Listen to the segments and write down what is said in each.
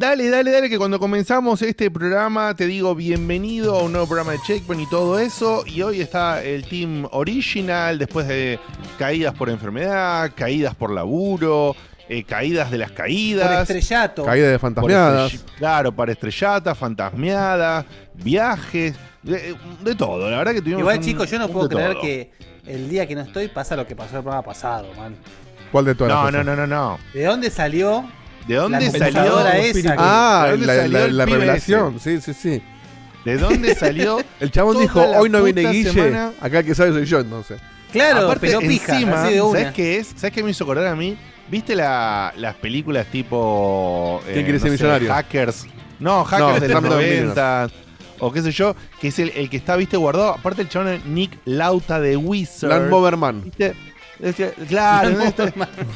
Dale, dale, dale, que cuando comenzamos este programa te digo bienvenido a un nuevo programa de Checkpoint y todo eso. Y hoy está el team original, después de caídas por enfermedad, caídas por laburo, eh, caídas de las Por caídas. estrellato. Caída de por fantasmeadas. estrell- Claro, para estrellata, fantasmeada, viajes, de, de todo. La verdad que tuvimos Igual, un- chicos, yo no un puedo creer todo. que el día que no estoy pasa lo que pasó el programa pasado, man. ¿Cuál de todas No, las no, cosas? no, no, no. ¿De dónde salió? ¿De dónde La salió? esa que- Ah, ¿De dónde la, salió la- el la revelación. Sí, sí, sí. ¿De dónde salió? El chabón dijo, hoy no viene Guille. semana- Acá el que sabe soy yo, entonces. Claro, Aparte, pero pija, encima, así de una. ¿sabes qué es? ¿Sabes qué me hizo acordar a mí? ¿Viste la- las películas tipo. eh, ¿Quién quiere no ser sé, millonario? Hackers. No, hackers No, de los Slumdog 90. O qué sé yo, que es el, el que está, viste, guardado. Aparte, el chabón es Nick Lauta de Wizard. Land Moverman. ¿Viste? Decía, Claro, ¿no?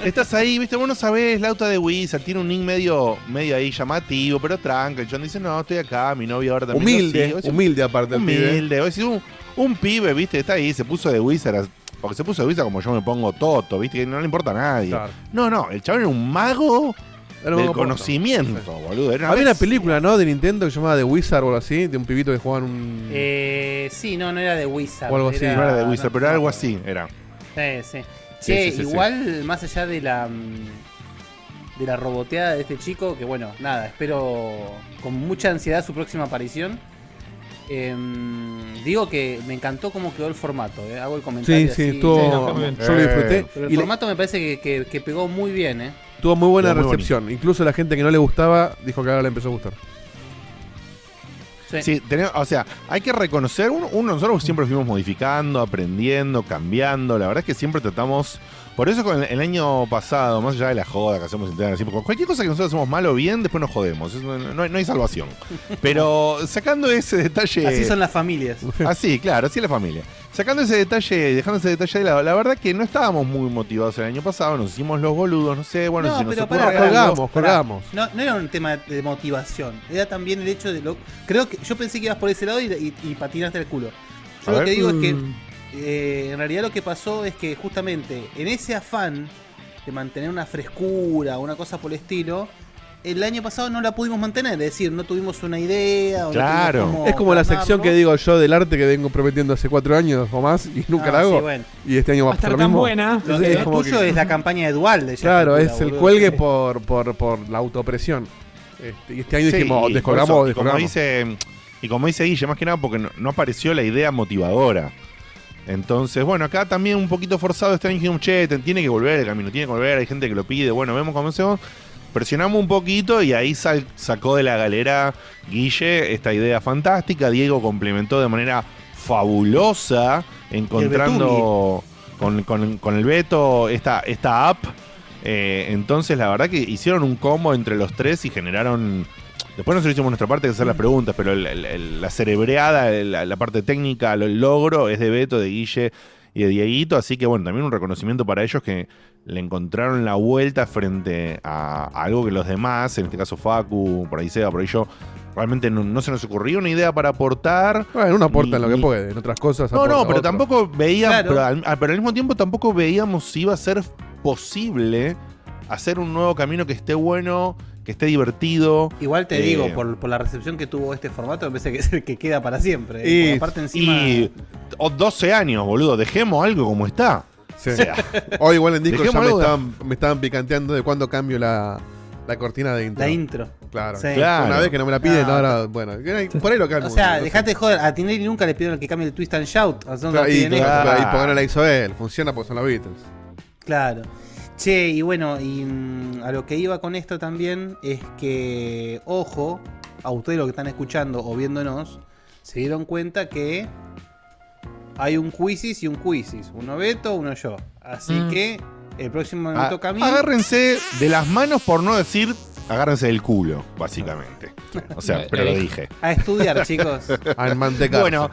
Estás- ahí, viste, vos no sabés, Lauta de Wizard, tiene un nick medio, medio ahí llamativo, pero tranca. El chabón dice, no, estoy acá, mi novia ahora también. Humilde, sigue". Vos decís, humilde aparte humilde. Decís, un, un pibe, viste, está ahí, se puso de Wizard. Porque se puso de Wizard como yo me pongo Toto, viste, que no le importa a nadie. Claro. No, no, el chabón era un mago Era del conocimiento, boludo. Era Había una película, ¿no? De Nintendo que se llamaba The Wizard o algo así, de un pibito que jugaba en un. Eh, sí, no, no era de Wizard. O algo así. No era de Wizard, no, pero era no, algo no. así, era. Sí, sí. Sí, Che, sí, sí, sí. igual, más allá de la. mm, de la roboteada de este chico, que bueno, nada, espero con mucha ansiedad su próxima aparición. Em, digo que me encantó cómo quedó el formato, eh, hago el comentario. Sí, sí, así, estuvo. sí, muy bien. Yo lo disfruté. Pero el Y le- formato me parece que, que- que pegó muy bien, ¿eh? tuvo muy buena Estuvo muy recepción. Incluso la gente que no le gustaba dijo que ahora le empezó a gustar. Sí, tenemos- o sea, hay que reconocer, uno, nosotros siempre fuimos modificando, aprendiendo, cambiando, la verdad es que siempre tratamos, por eso con el, el año pasado, más allá de la joda que hacemos interna, porque cualquier cosa que nosotros hacemos mal o bien, después nos jodemos, no, no hay salvación. Pero sacando ese detalle... Así son las familias. Así, claro, así es la familia. Sacando ese detalle, dejando ese detalle de lado, la verdad que no estábamos muy motivados el año pasado, nos hicimos los boludos, no sé, bueno, No, si nos ocurre pará, colgamos, pará. colgamos. No, no era un tema de motivación, era también el hecho de lo. Creo que yo pensé que ibas por ese lado y, y, y patinaste el culo. Yo A lo ver. que digo es que Mm. eh, en realidad lo que pasó es que justamente en ese afán de mantener una frescura, una cosa por el estilo, el año pasado no la pudimos mantener, es decir, no tuvimos una idea. o Claro. Es como la sección que digo yo del arte que vengo prometiendo hace cuatro años o más y nunca Ah, la hago. sí, bueno. Y este año va a estar lo tan mismo. buena. Lo, Sí, lo es como tuyo que- es la campaña de Dual de Claro, es el boludo. cuelgue por, por, por la autopresión. Este, y este año Sí, dijimos, y descolgamos, y como dice Y como dice Guille, más que nada porque no, no apareció la idea motivadora. Entonces, bueno, acá también un poquito forzado este año dijimos, che, tiene que volver el camino, tiene que volver, hay gente que lo pide, bueno, vemos cómo hacemos. Presionamos un poquito y ahí sal- sacó de la galera Guille esta idea fantástica. Diego complementó de manera fabulosa, encontrando con, con- con el Beto esta, esta app. Eh, entonces, la verdad que hicieron un combo entre los tres y generaron. Después nosotros hicimos nuestra parte de hacer las preguntas, pero el- el- el- la cerebreada, la, la parte técnica, el logro es de Beto, de Guille y de Dieguito, así que bueno, también un reconocimiento para ellos que le encontraron la vuelta frente a, a algo que los demás, en este caso Facu, por ahí Seba, por ahí yo, realmente no, no se nos ocurrió una idea para aportar. Bueno, uno aporta en lo que puede, en otras cosas. No, no, pero otro. tampoco veíamos, Claro. pero, al, pero al mismo tiempo tampoco veíamos si iba a ser posible hacer un nuevo camino que esté bueno, que esté divertido. Igual te Eh, digo, por, por la recepción que tuvo este formato, me parece que es el que queda para siempre. ¿eh? Y- aparte encima. Y o 12 años, boludo, dejemos algo como está. Sí. O sea, Hoy igual en disco ya me estaban, me estaban picanteando de cuándo cambio la, la cortina de intro. La intro. Claro. Sí. Claro. Una vez que no me la piden, No. ahora, bueno, por ahí lo cambio. O sea, no dejate de joder. A Tinelli nunca le pidieron que cambie el twist and shout. O sea, no Claro, y, piden claro, esto. y porque no la hizo él, funciona porque son los Beatles. Claro. Che, y bueno, y mm, a lo que iba con esto también es que, ojo, a ustedes los que están escuchando o viéndonos, se dieron cuenta que hay un quizzis y un quizzis. Uno Beto, uno yo. Así Mm. que el próximo me a- toca a mí. agárrense de las manos por no decir agárrense del culo, básicamente. O sea, pero lo dije. dije. A estudiar, chicos. Al mantecarse. Bueno,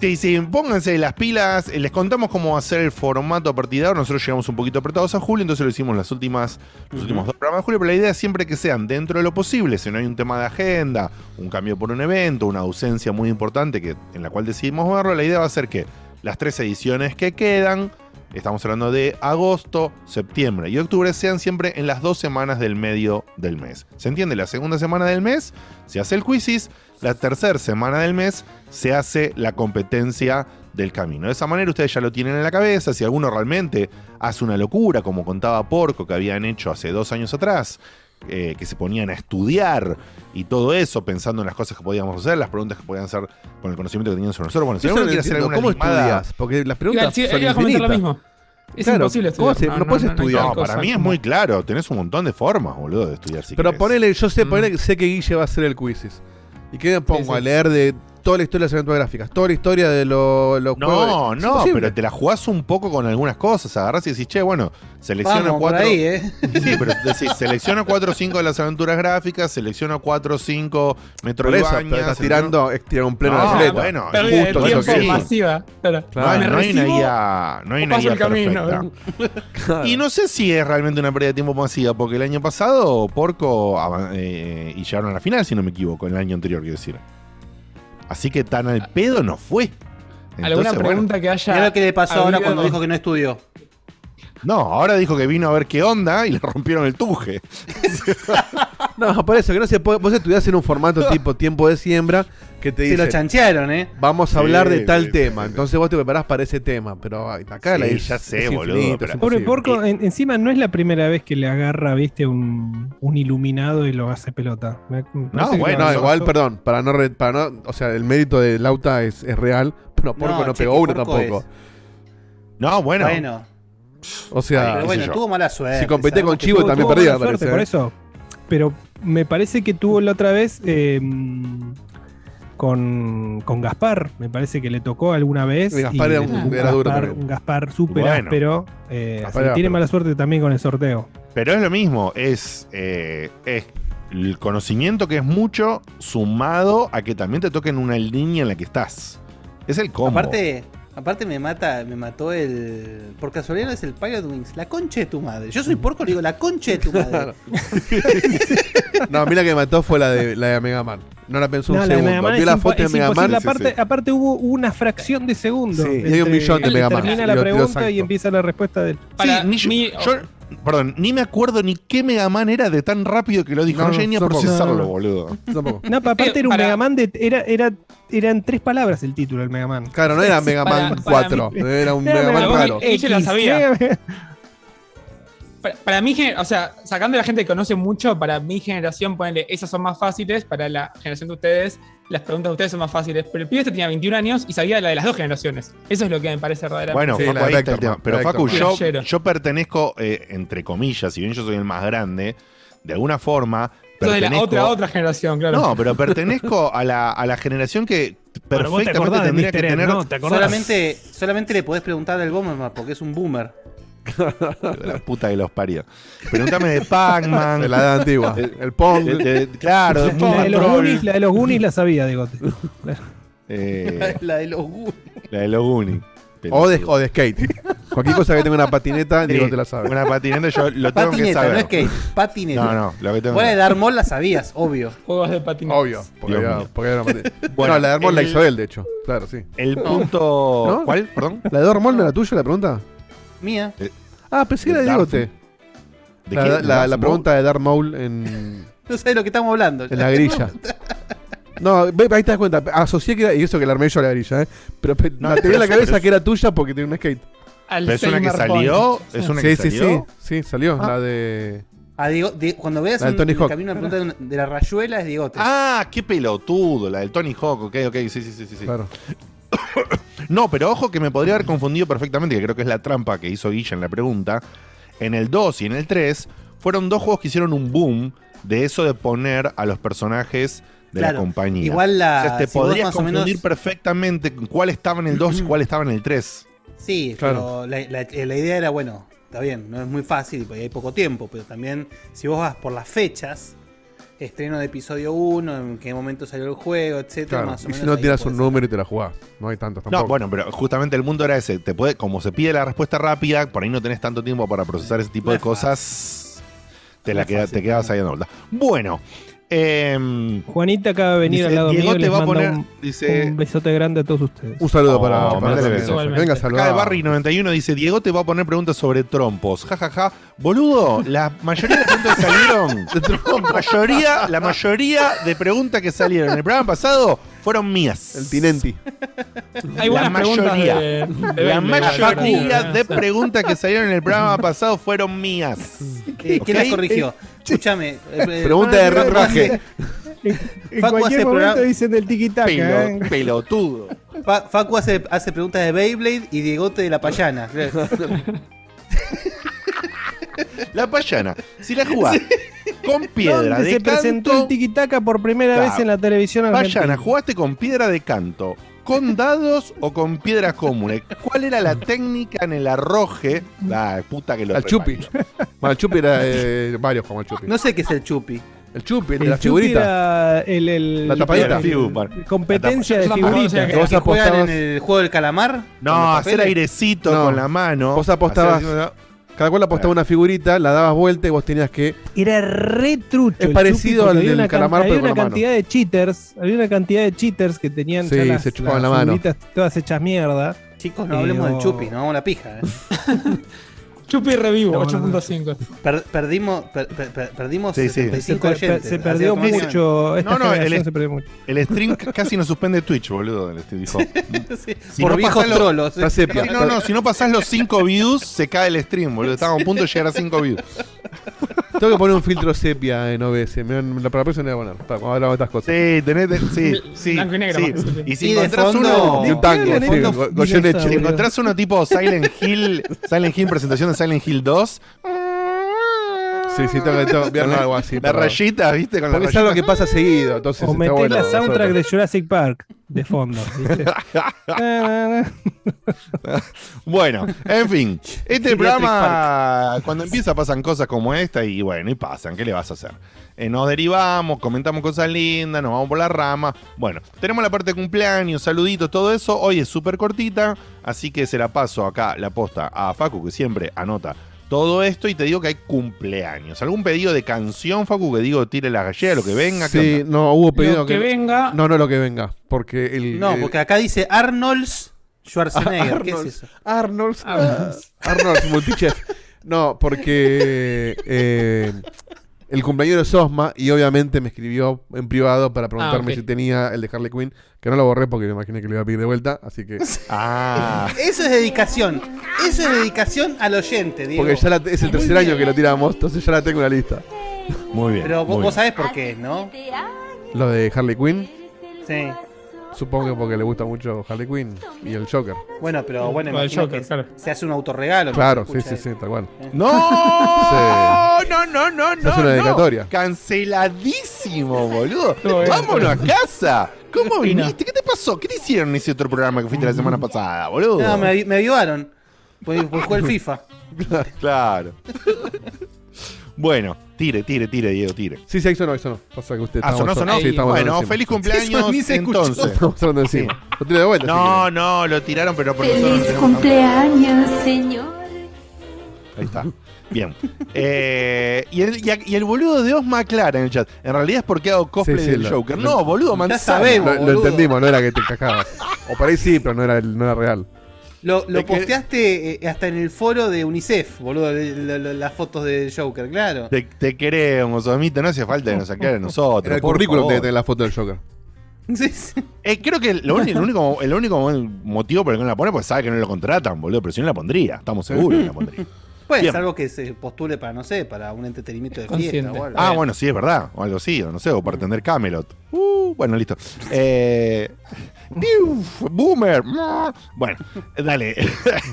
sí, sí, pónganse las pilas. eh, Les contamos cómo va a ser el formato partidario. Nosotros llegamos un poquito apretados a julio, entonces lo hicimos las últimas, los últimos dos programas de julio. Pero la idea es siempre que sean dentro de lo posible. Si no hay un tema de agenda, un cambio por un evento, una ausencia muy importante que, en la cual decidimos verlo, la idea va a ser que las tres ediciones que quedan. Estamos hablando de agosto, septiembre y octubre, sean siempre en las dos semanas del medio del mes. ¿Se entiende? La segunda semana del mes se hace el quizzis, la tercera semana del mes se hace la competencia del camino. De esa manera ustedes ya lo tienen en la cabeza. Si alguno realmente hace una locura, como contaba Porco que habían hecho hace dos años atrás, eh, que se ponían a estudiar y todo eso, pensando en las cosas que podíamos hacer, las preguntas que podían hacer con el conocimiento que tenían sobre nosotros. Bueno, si alguno no quiere hacer alguna ¿Cómo limada- estudias? Porque las preguntas sí, son lo mismo. Es Claro, imposible ¿cómo estudiar. se- no puedes estudiar? No, para cosa mí es como- muy claro. Tenés un montón de formas, boludo, de estudiar si Pero querés. ponele, yo sé, Mm. ponele que sé que Guille va a hacer el quizzes. ¿Y qué me pongo? sí. A leer de toda la historia de las aventuras gráficas, toda la historia de lo- los juegos. No, no, pero te la jugás un poco con algunas cosas. Agarrás y decís, che, bueno, selecciono Vamos por cuatro. ahí, ¿eh? Sí, pero decís, selecciono 4 o 5 de las aventuras gráficas, selecciono 4 o 5 Por eso, Metroidvania. pero estás tirando, un pleno No, de atleta. bueno, de Justo eso tiempo masiva. Claro. No no hay una guía, no hay una guía el. Y no sé si es realmente una pérdida de tiempo masiva, porque el año pasado Porco eh, y llegaron a la final, si no me equivoco, el año anterior, quiero decir. Así que tan al pedo no fue. ¿Alguna Entonces, bueno, pregunta que haya. Mira lo que le pasó ahora cuando dijo que no estudió. no, ahora dijo que vino a ver qué onda y le rompieron el tuje. No, por eso, que no se puede. Vos estudiás en un formato tipo tiempo de siembra que te Se lo chanchearon, ¿eh? Vamos a Sí, hablar de tal sí, tema. sí, sí. Entonces vos te preparás para ese tema. Pero ay, acá Sí, la ya sé, boludo, infinito, pero- es Pobre. Porco, en- encima no es la primera vez que le agarra, viste, un, un iluminado y lo hace pelota. Me- me parece que bueno, No, igual, perdón, para no, re- para no, o sea, el mérito de Lauta es, es real, pero Porco no, che, pegó uno tampoco. es- No, bueno. Bueno, O sea, Ay, pero qué bueno, tuvo mala suerte. Si competí con Chivo tuvo- también tuvo perdía, mala suerte, parece, por ¿eh? eso. Pero me parece que tuvo la otra vez eh, con, con Gaspar. Me parece que le tocó alguna vez. Y Gaspar y era un- era Gaspar, un Gaspar súper Bueno. áspero. eh, Gaspar así era tiene mala suerte también con el sorteo. Pero es lo mismo, es, eh, es el conocimiento que es mucho sumado a que también te toquen una línea en la que estás. Es el combo. Aparte, aparte me mata, me mató el. Por casualidad es el Pilot Wings. La concha de tu madre. Yo soy porco, le digo la concha de tu madre. no, a mí la que me mató fue la de, la de Mega Man. No la pensó No, un la segundo. Mega Man Vi es la foto de Mega Man. sí, aparte, sí. aparte hubo una fracción de segundo. Sí, y hay un millón de entre- Mega Man. Termina la pregunta y empieza la respuesta del. Para yo, yo- perdón, ni me acuerdo ni qué Mega Man era de tan rápido que lo dijo. No, No, llegué ni a procesarlo, No, no. boludo. Tampoco. No, pa- aparte Eh, era un para- Mega Man de. Era, era, eran tres palabras el título del Mega Man. Claro, no era Mega Man para 4. mí- Era un Era Mega Man Mega Man raro. Ella la sabía. Para, para mi o sea, sacando a la gente que conoce mucho, para mi generación, ponele, esas son más fáciles, para la generación de ustedes, las preguntas de ustedes son más fáciles. Pero el pibe este tenía 21 años y sabía la de las dos generaciones. Eso es lo que me parece verdaderamente. Bueno, Sí, Facu, de ahí está el tema. Pero de Facu, yo, yo pertenezco, eh, entre comillas, si bien yo soy el más grande, de alguna forma. Eso de la pertenezco- otra, otra generación, claro. No, pero pertenezco a la, a la generación que Bueno, vos te perfectamente de tendría que tener ¿no? ¿Te acordás? solamente, solamente le podés preguntar del Bomberman porque es un boomer. la puta que los parió. Pregúntame de Pac-Man. De la edad antigua. El Pong. claro, de La de, los Goonies, la de los Goonies la sabía, digo. eh, la de los Goonies. la de los Goonies. O de, o de skate. Cualquier cosa que tenga una patineta, Sí, Diego te la sabe. Una patineta yo lo tengo que Patineta, saber. no es que patineta. No, no, lo que tengo que de Darmol la sabías, obvio. Juegos de patinaje. Obvio. Porque, era- porque era una patineta. Bueno, no, la de Armón la el- hizo él, de hecho. Claro, sí. El punto. ¿No? ¿Cuál? Perdón. ¿La de Armón no era tuya la pregunta? Mía. Ah, pensé que era de ¿De Diego Darth- T. ¿De La, qué? la- ¿De la Darth pregunta de Darth Maul en, No sé de lo que estamos hablando. en la grilla. No, ve, ahí te das cuenta. Asocié que era, y eso que la armé yo a la grilla, ¿eh? Pero pe- No, en pero la cabeza pero es- que era tuya porque tenía un skate. Al ¿Pero es una que salió? ¿Es una Sí, que sí, sí. salió? Sí, salió. Ah. La de. Ah, Diego- Di- cuando veas La un, Tony Hawk. camino una pregunta de, una- de la rayuela es Diegote. Ah, qué pelotudo, la del Tony Hawk, ok, ok, sí, sí, sí, sí. sí. Claro. No, pero ojo que me podría haber confundido perfectamente, que creo que es la trampa que hizo Guilla en la pregunta. En el 2 y en el 3 fueron dos juegos que hicieron un boom de eso de poner a los personajes de Claro, la compañía. igual la- O sea, te si podrías confundir menos- perfectamente cuál estaba en el 2 y cuál estaba en el 3. Sí, Claro. pero la, la- la idea era, bueno, está bien, no es muy fácil porque hay poco tiempo, pero también si vos vas por las fechas, estreno de episodio 1, en qué momento salió el juego, etcétera, claro. más o Y menos. si no tiras un número y te la jugás. No hay tantos tampoco. No, bueno, pero justamente el mundo era ese. Te puede, como se pide la respuesta rápida, por ahí no tenés tanto tiempo para procesar ese tipo No de es cosas. Te, No la es queda- fácil, te quedabas no. ahí dando vuelta. Bueno, em, Juanita acaba de venir Dice, al lado Diego mío y te les va a poner- un, dice- un besote grande a todos ustedes. Un saludo Oh, para, para besos. persona. Que venga saludar. Barry 91 dice, Diego te va a poner preguntas sobre trompos. Ja, ja, ja. Boludo, la mayoría de preguntas que salieron, la mayoría, la mayoría de preguntas que salieron en el programa pasado fueron mías. El Tinenti. Hay La buenas preguntas mayoría. de, de La mayoría de preguntas que salieron en el programa pasado fueron mías. ¿Quién Ok. las corrigió? Escúchame. eh, eh, Pregunta de renraje. hace- En Facu cualquier hace momento programa- dicen del tiki-taka. ¿eh? Pelo- pelotudo. Fa- Facu hace, hace preguntas de Beyblade y Diegote de la payana. La payana, si la jugás con piedra ¿Dónde de se presentó el canto, tiki-taka por primera Claro. vez en la televisión argentina? Payana, ¿jugaste con piedra de canto? ¿Con dados o con piedras comunes? ¿Cuál era la técnica en el arroje? La puta que lo Al Chupi. Bueno, el Chupi era eh, varios como el Chupi. No sé qué es el chupi. El Chupi, el de El la Chupi figurita. era el, el- La tapadita. competencia de figuritas. Vos ¿Que juegan apostabas- en el juego del calamar? ¿Con No, hacer airecito No. con la mano. Vos apostabas- hacer- Cada cual apostaba una figurita, la dabas vuelta y vos tenías que. Era re trucho. Es parecido Chupi, al del una calamar, Había pero con una la mano. cantidad de cheaters. Había una cantidad de cheaters que tenían Sí, ya las, se chupaban las la mano. todas hechas mierda. Chicos, no Eh, hablemos no. del chupi, no vamos a la pija. ¿eh? Chupi revivo, No, no, no. 8.5. Per- perdimos per- per- per- perdimos Sí, sí. 75 Se, per- per- oyentes. se perdió mucho. Esta No, no, el- se perdió mucho. El stream casi nos suspende Twitch, boludo. el stream dijo. Sí, Si por no viejos los- trolos. No, no, si no pasás los 5 views, se cae el stream, boludo. Estábamos a punto de llegar a 5 views. Tengo que poner un filtro sepia en OBS. Me, la para la próxima voy a poner. Para cuando hablamos de estas cosas. Sí, tenés. de- sí, sí. Blanco y negro, sí. Y si Y encontrás uno. Y un tango, sí. Si encontrás uno tipo Silent Hill, Silent Hill, presentación de Silent Hill 2, Sí, sí, tengo que tengo que ver algo así. la para- rayita, ¿viste? Con la Porque es algo que pasa seguido. Entonces O está metés bueno la soundtrack de. Jurassic Park de fondo. ¿viste? Bueno, en fin. Este programa, cuando empieza, pasan cosas como esta y bueno, y pasan. ¿Qué le vas a hacer? Eh, nos derivamos, comentamos cosas lindas, nos vamos por la rama. Bueno, tenemos la parte de cumpleaños, saluditos, todo eso. Hoy es súper cortita, así que se la paso acá, la posta, a Facu, que siempre anota todo esto. Y te digo que hay cumpleaños. ¿Algún pedido de canción, Facu, que digo tire la gallera, lo que venga? ¿Qué Sí, no, hubo pedido Lo que que. venga. No, no lo que venga. Porque el. No, el- porque acá dice Arnold's Schwarzenegger. ¿Qué es Arnold. eso? Arnold. Ah, Arnold Multichef. No, porque eh, el cumpleaños de Sosma y obviamente me escribió en privado para preguntarme Ah, ok. si tenía el de Harley Quinn, que no lo borré porque me imaginé que lo iba a pedir de vuelta, así que Ah, Eso es dedicación. Eso es dedicación al oyente, Diego. porque ya la- es el tercer año que lo tiramos, entonces ya la tengo en la lista. muy bien. Pero vos, muy vos bien. sabés por qué, ¿no? Lo de Harley Quinn, Sí. Supongo que porque le gusta mucho Harley Quinn y el Joker. Bueno, pero bueno, Lo del imagino Joker, que claro. se hace un autorregalo. Claro, ¿no? Sí, sí, sí, tal cual. ¡No! No, no, no, no. Se hace una no. dedicatoria. Canceladísimo, boludo. Vámonos a casa. ¿Cómo no. viniste? ¿Qué te pasó? ¿Qué te hicieron en ese otro programa que fuiste la semana pasada, boludo? No, me, me avivaron. Pues, pues jugué el FIFA. Claro. Bueno, tire, tire, tire, Diego, tire. Sí, sí, eso no, eso no. Pasa que usted Ah, sonó, sonó. Sí, estamos bueno, hablando feliz cumpleaños ni se escuchó. entonces. Estamos hablando encima. Lo tiro de vuelta. No, no, lo tiraron, pero por Feliz cumpleaños, señor. Ahí está. Bien. Eh, y, el, y a- y el boludo de Osma aclara en el chat. En realidad es porque hago cosplay Sí, sí, del lo- Joker. lo- no, boludo, manzana. sabemos. quiere. Lo, entendimos, no era que te cagabas. O por ahí sí, pero no era, no era real. Lo, lo Es que- posteaste eh, hasta en el foro de UNICEF, boludo, las fotos de Joker, claro. Te, te queremos, Osmita. No hace falta que nos aclare a nosotros. Era el currículum que tener la foto del Joker. Sí, sí. Eh, creo que lo el, único, el único motivo por el que no la pone es porque sabe que no lo contratan, boludo. Pero si no la pondría, estamos seguros que la pondría. Puede Bien. ser algo que se postule para, no sé, para un entretenimiento de Consciente. fiesta o algo. Ah, bueno, sí, es verdad. O algo así, o no sé, o para atender Camelot. Uh, bueno, listo. Eh, boomer. Bueno, dale.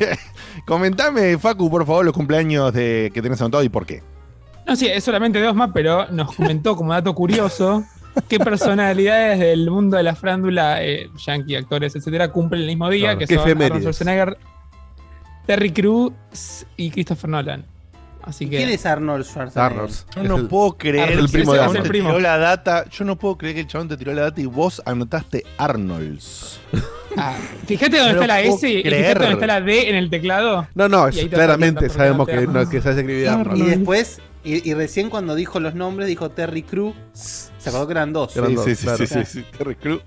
Comentame, Facu, por favor, los cumpleaños de, que tenés anotado y por qué. No, sí, es solamente dos más, pero nos comentó como dato curioso qué personalidades del mundo de la frándula, eh, yankee, actores, etcétera, cumplen el mismo día, Claro, que son Arnold. Schwarzenegger, Terry Crews y Christopher Nolan. Así que ¿Quién es Arnold Schwarzenegger? Arnold. Yo Es no el- puedo creer Arnold, que el primo de chabón Arnold. te primo. tiró la data. Yo no puedo creer que el chabón te tiró la data y vos anotaste Arnolds. Ah, fíjate dónde No está la S y fíjate dónde está la D en el teclado. No, no, claramente sabemos que, no, que sabes escribir Arnold. Y después, y, y recién cuando dijo los nombres, dijo Terry Crews. Se acordó que eran dos. Eran Sí, dos, sí, sí, claro. sí, sí, sí, Terry Crews.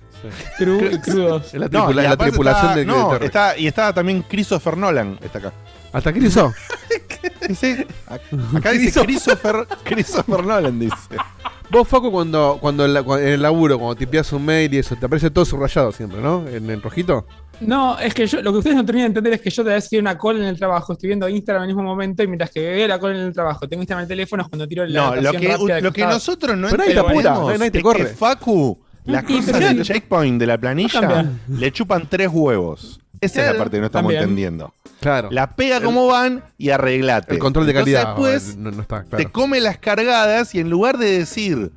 Cru y crudos. Es la, No, tripula- y la tripulación está- de, no, de Terry. está, y está también Christopher Nolan. Está acá. ¿Hasta qué sí. Acá dice Christopher, Christopher Nolan, dice. Vos, Facu, cuando, cuando en, la- cuando- en el laburo, cuando tipeas un mail y eso, te aparece todo subrayado siempre, ¿no? En el rojito. No, es que yo, lo que ustedes no terminan de entender es que yo te voy a decir una call en el trabajo, estoy viendo Instagram en el mismo momento y mientras que veo la call en el trabajo, tengo Instagram en el teléfono es cuando tiro la No, lo anotación que, rápida lo que costado. nosotros no Pero nadie te entendemos apura, nadie- nadie te es corre. que Facu, las cosas del checkpoint de la planilla le chupan tres huevos. Esa es la parte que no estamos también. entendiendo. Claro. La pega como van y arreglate. el control de Entonces, calidad Después no, no está te come las cargadas y en lugar de decir,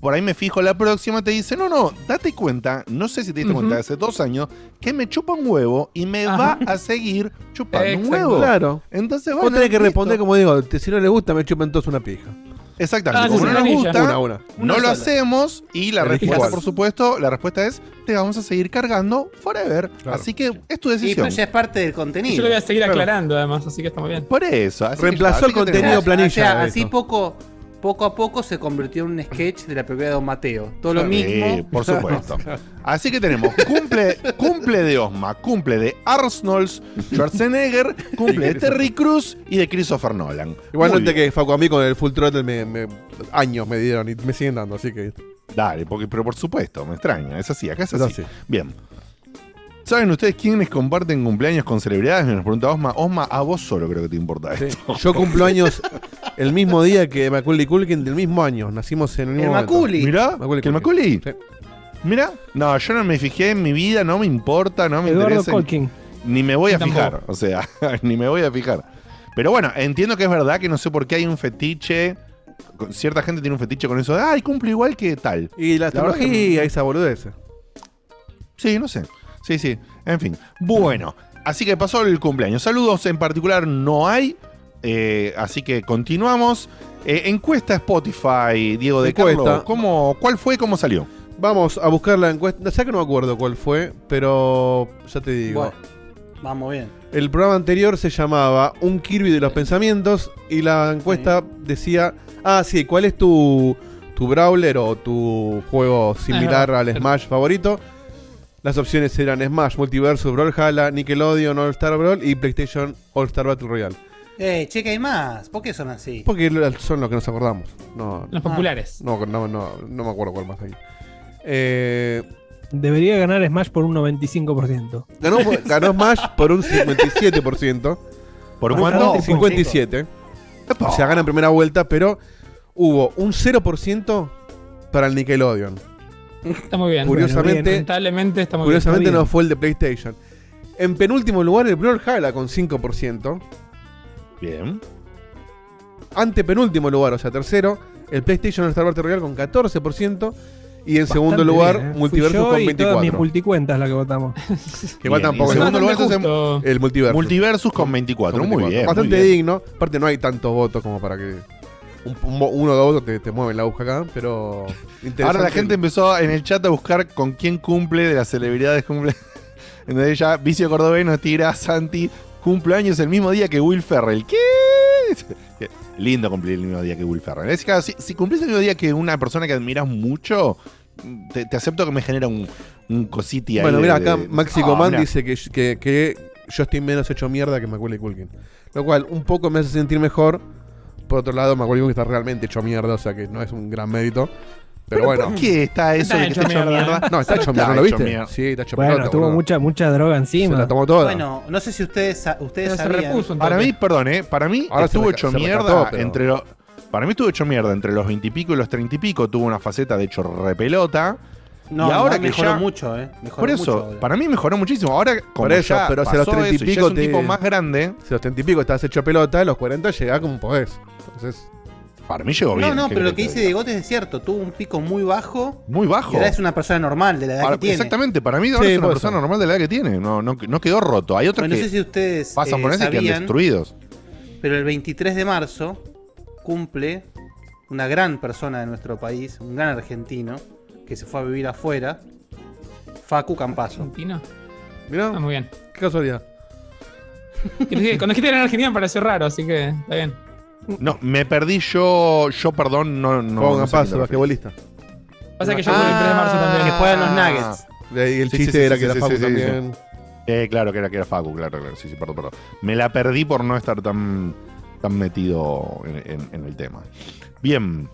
por ahí me fijo la próxima, te dice, no, no, date cuenta, no sé si te diste cuenta hace dos años, que me chupa un huevo y me Ajá. va a seguir chupando un huevo. Claro. Entonces, Vos bueno, tenés que responder como digo, te- si no le gusta, me chupen todos una pija. Exactamente. Ah, Como sí, no nos gusta, Una, una. no Una lo sola. hacemos y la respuesta, cuál. por supuesto, la respuesta es, te vamos a seguir cargando forever. Claro. Así que es tu Y decisión. pero ya es parte del Y contenido. yo lo voy a seguir Claro. aclarando además, así que estamos bien. Por eso. así que Reemplazó así el que contenido tenemos- planilla. O sea, así esto. poco, poco a poco se convirtió en un sketch de la propiedad de Don Mateo. Todo lo Sí, mismo. por supuesto. Así que tenemos cumple, cumple de Osma, cumple de Arnold Schwarzenegger, cumple de Terry Cruz y de Christopher Nolan. Igualmente que Facu a mí con el Full Throttle me, me- años me dieron y me siguen dando, así que Dale, porque, pero por supuesto, me extraña. Es así, acá es así. Bien. ¿Saben ustedes quiénes comparten cumpleaños con celebridades? Me nos pregunta Osma. Osma, a vos solo creo que te importa Sí. esto. Yo cumplo años el mismo día que Macaulay Culkin del mismo año. Nacimos en el mismo El momento. Maculi. Mirá, Macaulay ¿que el. Maculi? Sí. Mirá. No, yo no me fijé en mi vida, no me importa, no me Eduardo interesa. Colkin. Ni me voy a Tampoco. fijar, o sea, ni me voy a fijar. Pero bueno, entiendo que es verdad que no sé por qué hay un fetiche. Cierta gente tiene un fetiche con eso de, ay, cumple igual que tal. Y la La verdad astrología, esa boludez. Sí, no sé. Sí, sí. En fin. Bueno, así que pasó el cumpleaños. Saludos en particular no hay. eh, así que continuamos. Eh, encuesta Spotify, Diego de Encuesta. Carlo. ¿cómo, ¿Cuál fue? ¿Cómo salió? Vamos a buscar la encuesta. sé que no me acuerdo cuál fue, pero ya te digo. Bueno, vamos bien. El programa anterior se llamaba Un Kirby de los pensamientos y la encuesta decía, ah, sí, ¿cuál es tu, tu brawler o tu juego similar al. Smash favorito? Las opciones eran Smash, Multiversus, Brawlhalla, Nickelodeon, All Star Brawl y PlayStation All Star Battle Royale. Eh, che, que hay más. ¿Por qué son así? Porque son los que nos acordamos. No, Los populares. no, no, no, no me acuerdo cuál más hay. Eh, Debería ganar Smash por un 95%. ganó, ganó Smash por un 57%. ¿Por Ah, cuánto? no. 57. O sea, gana en primera vuelta, pero hubo un 0% para el Nickelodeon. Está muy bien. Curiosamente- Bueno, Lamentablemente está muy Curiosamente bien. no fue el de PlayStation. En penúltimo lugar, el Brawlhalla con 5%. Bien. Antepenúltimo lugar, o sea, tercero, el PlayStation Star Battle Royale con 14%. Y en segundo lugar, bien, ¿eh? Multiversus yo con y todas mis 24. multicuentas la que votamos. Que tampoco en segundo lugar, el Multiversus. Multiversus con 24. Con Muy 24. bien. Bastante muy bien. digno. Aparte, no hay tantos votos como para que un- un- uno o dos te, te mueven la aguja acá, pero. Ahora la gente empezó en el chat a buscar con quién cumple de las celebridades cumple. Entonces ya Vicio Cordobés nos tira a Santi cumpleaños el mismo día que Will Ferrell. ¿Qué? Lindo cumplir el mismo día que Will Ferrell. Es que, claro, si, si cumplís el mismo día que una persona que admiras mucho, te, te acepto que me genera un, un cositi ahí. Bueno, mira, acá de- Maxi Coman mirá. dice que, que, que yo estoy menos hecho mierda que Macaulay Culkin. Lo cual un poco me hace sentir mejor. Por otro lado, Macaulay Culkin está realmente hecho mierda, o sea que no es un gran mérito. Pero, ¿Pero bueno. ¿Por qué está eso Está de que hecho está hecho mierda. mierda? No, está hecho mierda, ¿no lo hecho viste? mierda. Sí, está hecho Bueno, mierda. tuvo boludo. mucha, mucha droga Se encima. la tomó toda. Bueno, no sé si ustedes, ustedes Pero se sabían. repuso un Para mí, perdón, ¿eh? Para mí Ahora estuvo hecho mierda recató, pero- entre los. Para mí estuvo hecho mierda entre los 20 y pico y los 30 y pico. Tuvo una faceta de hecho repelota. No, Y ahora no, que mejoró ya- mucho, ¿eh? Mejoró Por mucho eso, ahora. para mí mejoró muchísimo. Ahora, como Por eso, ya pero hacia los pasó 30 y eso, ya pico es un te- tipo más grande. Si a los 30 y pico estás hecho pelota, a los 40 llegás como podés. Entonces, Para mí llegó bien. No, no, ¿qué pero lo que dice? Diegote es cierto. Tuvo un pico muy bajo. Muy Y bajo. ahora es una persona normal de la edad Para- que tiene. exactamente, para mí ahora Sí, es una persona ser. normal de la edad que tiene. No, no, no quedó roto. Hay otros Bueno, no que sé si ustedes pasan eh, por ese y quedan destruidos. pero el 23 de marzo cumple una gran persona de nuestro país, un gran argentino, que se fue a vivir afuera, Facu Campazo. Argentina. mirá, Ah, muy bien. qué casualidad. Cuando dijiste que era en Argentina me pareció raro, así que está bien. No, me perdí yo. Yo, perdón, no. no Pongan no sé te basquetbolista. Pasa que yo fui el 3 de marzo también. Que juegan los Ah. Nuggets. De ahí el Sí, chiste sí, era sí, que era sí, Facu sí, sí, también. Eh, claro, que era, que era Facu, claro, claro. Sí, sí, perdón, perdón. Me la perdí por no estar tan, tan metido en, en- en el tema. Bien.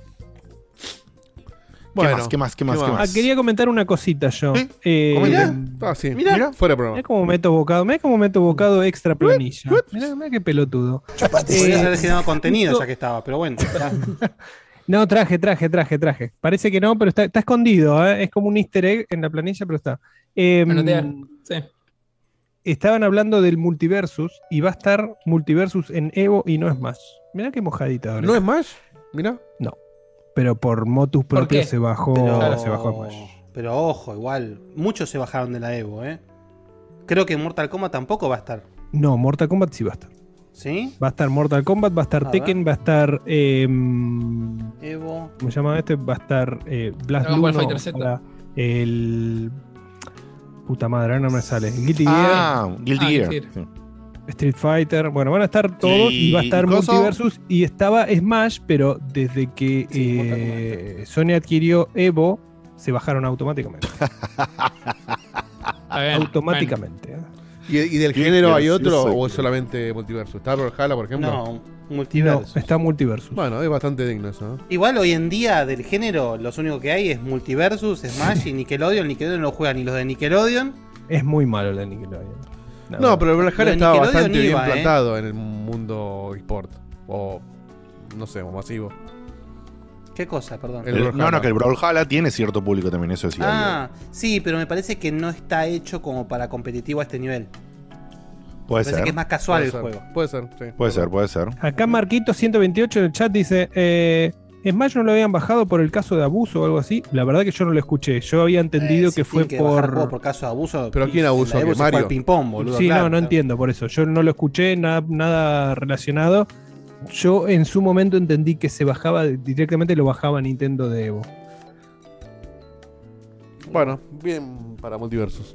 Bueno, ¿Qué más? ¿Qué más? ¿Qué más? ¿qué ¿Qué más? Ah, quería comentar una cosita yo. ¿Eh? Eh, Comenta. Ah, sí. Mirá. Mira, fuera de Mirá programa. cómo meto bocado, mirá cómo meto bocado extra planilla. Mirá, mirá qué pelotudo. Podrías Eh, haber generado contenido ya que estaba, pero bueno. no, traje, traje, traje, traje. Parece que no, pero está, está escondido, ¿eh? es como un easter egg en la planilla, pero está. Eh. Sí. estaban hablando del multiversus y va a estar multiversus en Evo y no es más. Mirá qué mojadita ahora. ¿No es más? Mira. Pero por motus ¿Por propio se bajó, Pero, Claro, se bajó a Smash. pero ojo, igual. Muchos se bajaron de la Evo, ¿eh? Creo que Mortal Kombat tampoco va a estar. No, Mortal Kombat sí va a estar. ¿Sí? Va a estar Mortal Kombat, va a estar A Tekken, va a estar. eh, Evo. ¿Cómo se llama este? Va a estar eh, Blast Dragon Ball Blue, no, Fighter Z. ahora, el. Puta madre, ahora no me sale. Guilty Gear, Ah, Guilty Ah, Gear. Sí. Street Fighter. Bueno, van a estar todos y, Y- va a estar y coso- Multiversus. Y estaba Smash, pero desde que Sí, eh, Sony adquirió Evo, se bajaron automáticamente. Bien. automáticamente. ¿Y, y del género hay otro o es solamente multiverso? ¿Está Brawlhalla, por ejemplo? No, No, multiverso. está Multiversus. Bueno, es bastante digno eso. ¿no? Igual hoy en día del género, los únicos que hay es Multiversus, Smash y Nickelodeon. Nickelodeon no juega ni los de Nickelodeon. Es muy malo la Nickelodeon. No, pero el Brawlhalla estaba bastante bien iba, ¿eh? plantado en el mundo eSport. O, no sé, o masivo. ¿Qué cosa, perdón? El El- Brawlhalla. no, no, que el Brawlhalla tiene cierto público también, eso sí. ah, sí, pero me parece que no está hecho como para competitivo a este nivel. puede Me parece ser. que es más casual Puede el ser, juego. Puede ser, sí. Puede ser, puede ser. Acá Marquito 128 en el chat dice, eh, Smash no lo habían bajado por el caso de abuso o algo así. La verdad que yo no lo escuché. Yo había entendido Eh, que fue que por... por caso de abuso. ¿Pero quién abusó? En la Evo ¿Que se juega Mario? ping-pong, boludo. sí, claro, no, no claro. entiendo por eso. Yo no lo escuché, nada, nada relacionado. Yo en su momento entendí que se bajaba, directamente lo bajaba Nintendo de Evo. Bueno, bien para multiversos.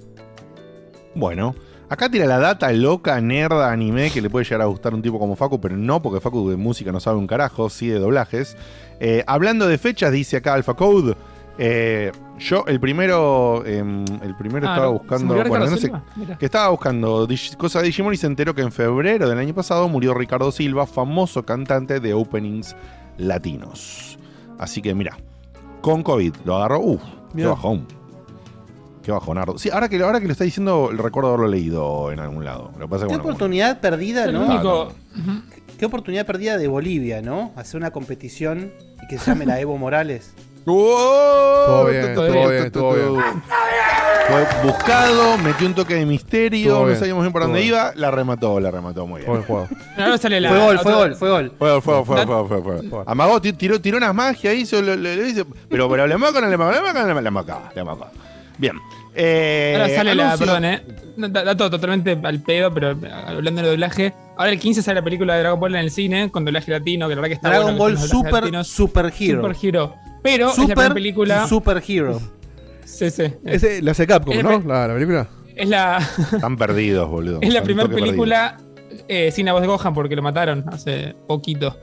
Bueno, acá tira la data loca, nerda, anime, que le puede llegar a gustar a un tipo como Facu, pero no, porque Facu de música no sabe un carajo, sí de doblajes. Eh, hablando de fechas, dice acá Alpha Code. eh, yo, el primero, em, el primero Ah, estaba buscando. que estaba buscando cosas de Digimon y se enteró que en febrero del año pasado murió Ricardo Silva, famoso cantante de openings latinos. Así que mira, con COVID lo agarró. Uf, qué bajón. Qué bajonardo. Sí, ahora que, ahora que lo está diciendo, recuerdo haberlo leído en algún lado. Lo pasa Qué oportunidad perdida, El ¿no? Qué oportunidad perdida de Bolivia, ¿no? Hacer una competición y que se llame la Evo Morales. Todo bien, estuvo bien, estuvo bien. Fue buscado, metió un toque de misterio, no sabíamos bien por dónde iba, la remató, la remató muy bien. Buen juego. Ahora sale la. Fue gol, fue gol, fue gol. Fue, fue, fue, Da- fue, fue, fue. Amagó, ti- tiró, tiró unas magias, hizo, lo- hizo, pero, pero le moca, no le moca, le moca, no le moca, le moca. Bien. Eh, Ahora sale la, perdón, eh. Dato totalmente al pedo, pero eh, hablando de doblaje. Ahora el 15 sale la película de Dragon Ball en el cine con doblaje latino, que la verdad que está Dragon bueno Ball Super, latinos. Super Hero. Super Hero. Pero es la Super, primera película. Super Hero. Sí, sí. Es, Ese, la hace Capcom, Es ¿no? La, la película. es la, Están perdidos, boludo. es la primera película eh, sin la voz de Gohan porque lo mataron hace poquito.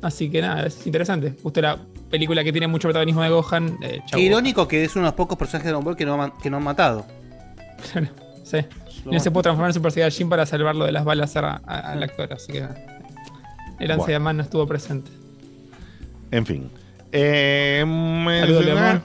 Así que nada, es interesante. Justo la película que tiene mucho protagonismo de Gohan. Eh, Qué irónico que es uno de los pocos personajes de Dragon Ball que no, han- que no han matado. Gohan. sí. No se pudo transformar en Super Saiyajin para salvarlo de las balas a- a- al actor. Así que el Bueno. Ansem no estuvo presente. En fin. Eh, Saludos,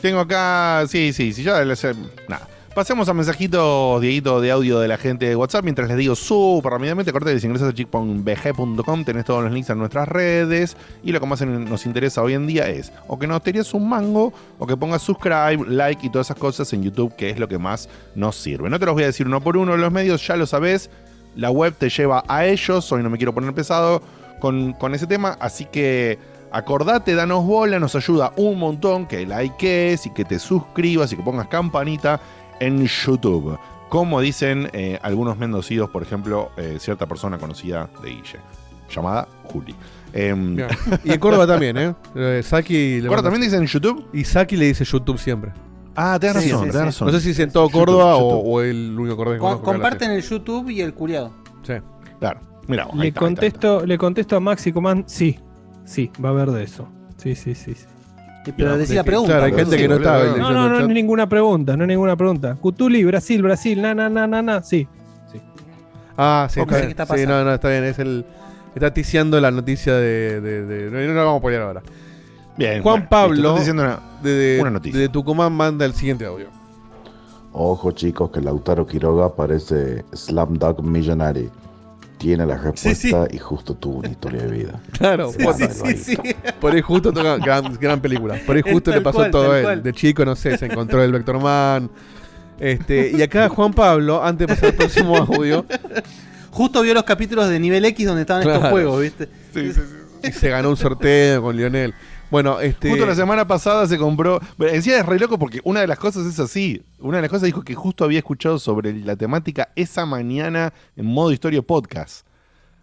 tengo acá. Sí, sí, sí, ya les- Nada. Pasemos a mensajitos, Dieguito, de audio de la gente de WhatsApp. Mientras les digo súper rápidamente, corte, si ingresas a chick.bg.com, tenés todos los links a nuestras redes. Y lo que más nos interesa hoy en día es o que nos tenías un mango, o que pongas subscribe, like y todas esas cosas en YouTube, que es lo que más nos sirve. No te los voy a decir uno por uno, los medios ya lo sabés. La web te lleva a ellos. Hoy no me quiero poner pesado con, con ese tema, así que acordate, danos bola, nos ayuda un montón que likees y que te suscribas y que pongas campanita en YouTube. Como dicen eh, algunos mendocidos, por ejemplo, eh, cierta persona conocida de Guille, llamada Juli. Em. Y en Córdoba también, ¿eh? Eh, Saki le ¿Córdoba manda- también dicen YouTube? Y Saki le dice YouTube siempre. Ah, tenés Sí, razón, sí, tenés sí. razón. No sé si es en todo YouTube, Córdoba YouTube. O, o el único cordón habla comparten el YouTube y el curiado. Sí. Claro, mira, Le contesto, le contesto a Maxi Command, sí, sí, va a haber de eso. Sí, sí, sí, sí. Pero No, decía de que- pregunta. Claro, hay gente que no está No, No, no, ninguna pregunta, no es ninguna pregunta. Cutuli, Brasil, Brasil, na, na, na, na, na, sí. Ah, sí, Ok, está ¿qué bien. Sí, no, no, está bien. Es el. Está ticiando la noticia de. de, de- no, no la vamos a poner ahora. Bien, Juan bueno, Pablo. De, de, Una noticia. de Tucumán manda el siguiente audio. Ojo chicos que Lautaro Quiroga parece Slam Dog Millionary. Tiene la respuesta y justo tuvo una historia de vida. Claro, Sí, por, sí, sí, sí. por ahí justo toca- gran, gran película. Por ahí justo le pasó cual, todo él. cual. De chico, no sé, se encontró el Vector Man. Este, y acá Juan Pablo, antes de pasar al próximo audio, Justo vio los capítulos de nivel X donde estaban estos juegos, ¿viste? y se ganó un sorteo con Lionel. Bueno, este. Justo la semana pasada se compró. Bueno, encima es re loco porque una de las cosas es así. Una de las cosas dijo que justo había escuchado sobre la temática esa mañana en modo historia podcast.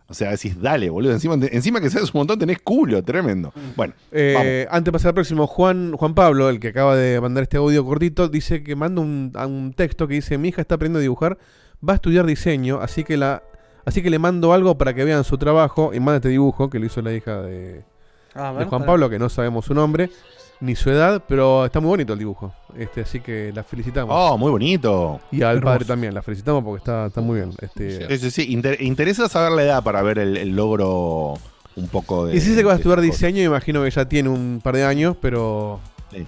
O sea, decís, dale, boludo. Encima, encima que sabes un montón, tenés culo, tremendo. Bueno, Eh, antes de pasar al próximo, Juan, Juan Pablo, el que acaba de mandar este audio cortito, dice que manda un, a un texto que dice, mi hija está aprendiendo a dibujar, va a estudiar diseño, así que la así que le mando algo para que vean su trabajo y manda este dibujo que lo hizo la hija de, Ah, de Juan. Pablo, que no sabemos su nombre ni su edad, pero está muy bonito el dibujo. Este, así que la felicitamos. oh, muy bonito. y al hermoso. padre también, la felicitamos porque está, está muy bien. Este, Sí, sí, sí. Inter- interesa saber la edad para ver el, el logro un poco de. y si dice que va a estudiar diseño, imagino que ya tiene un par de años, pero Sí.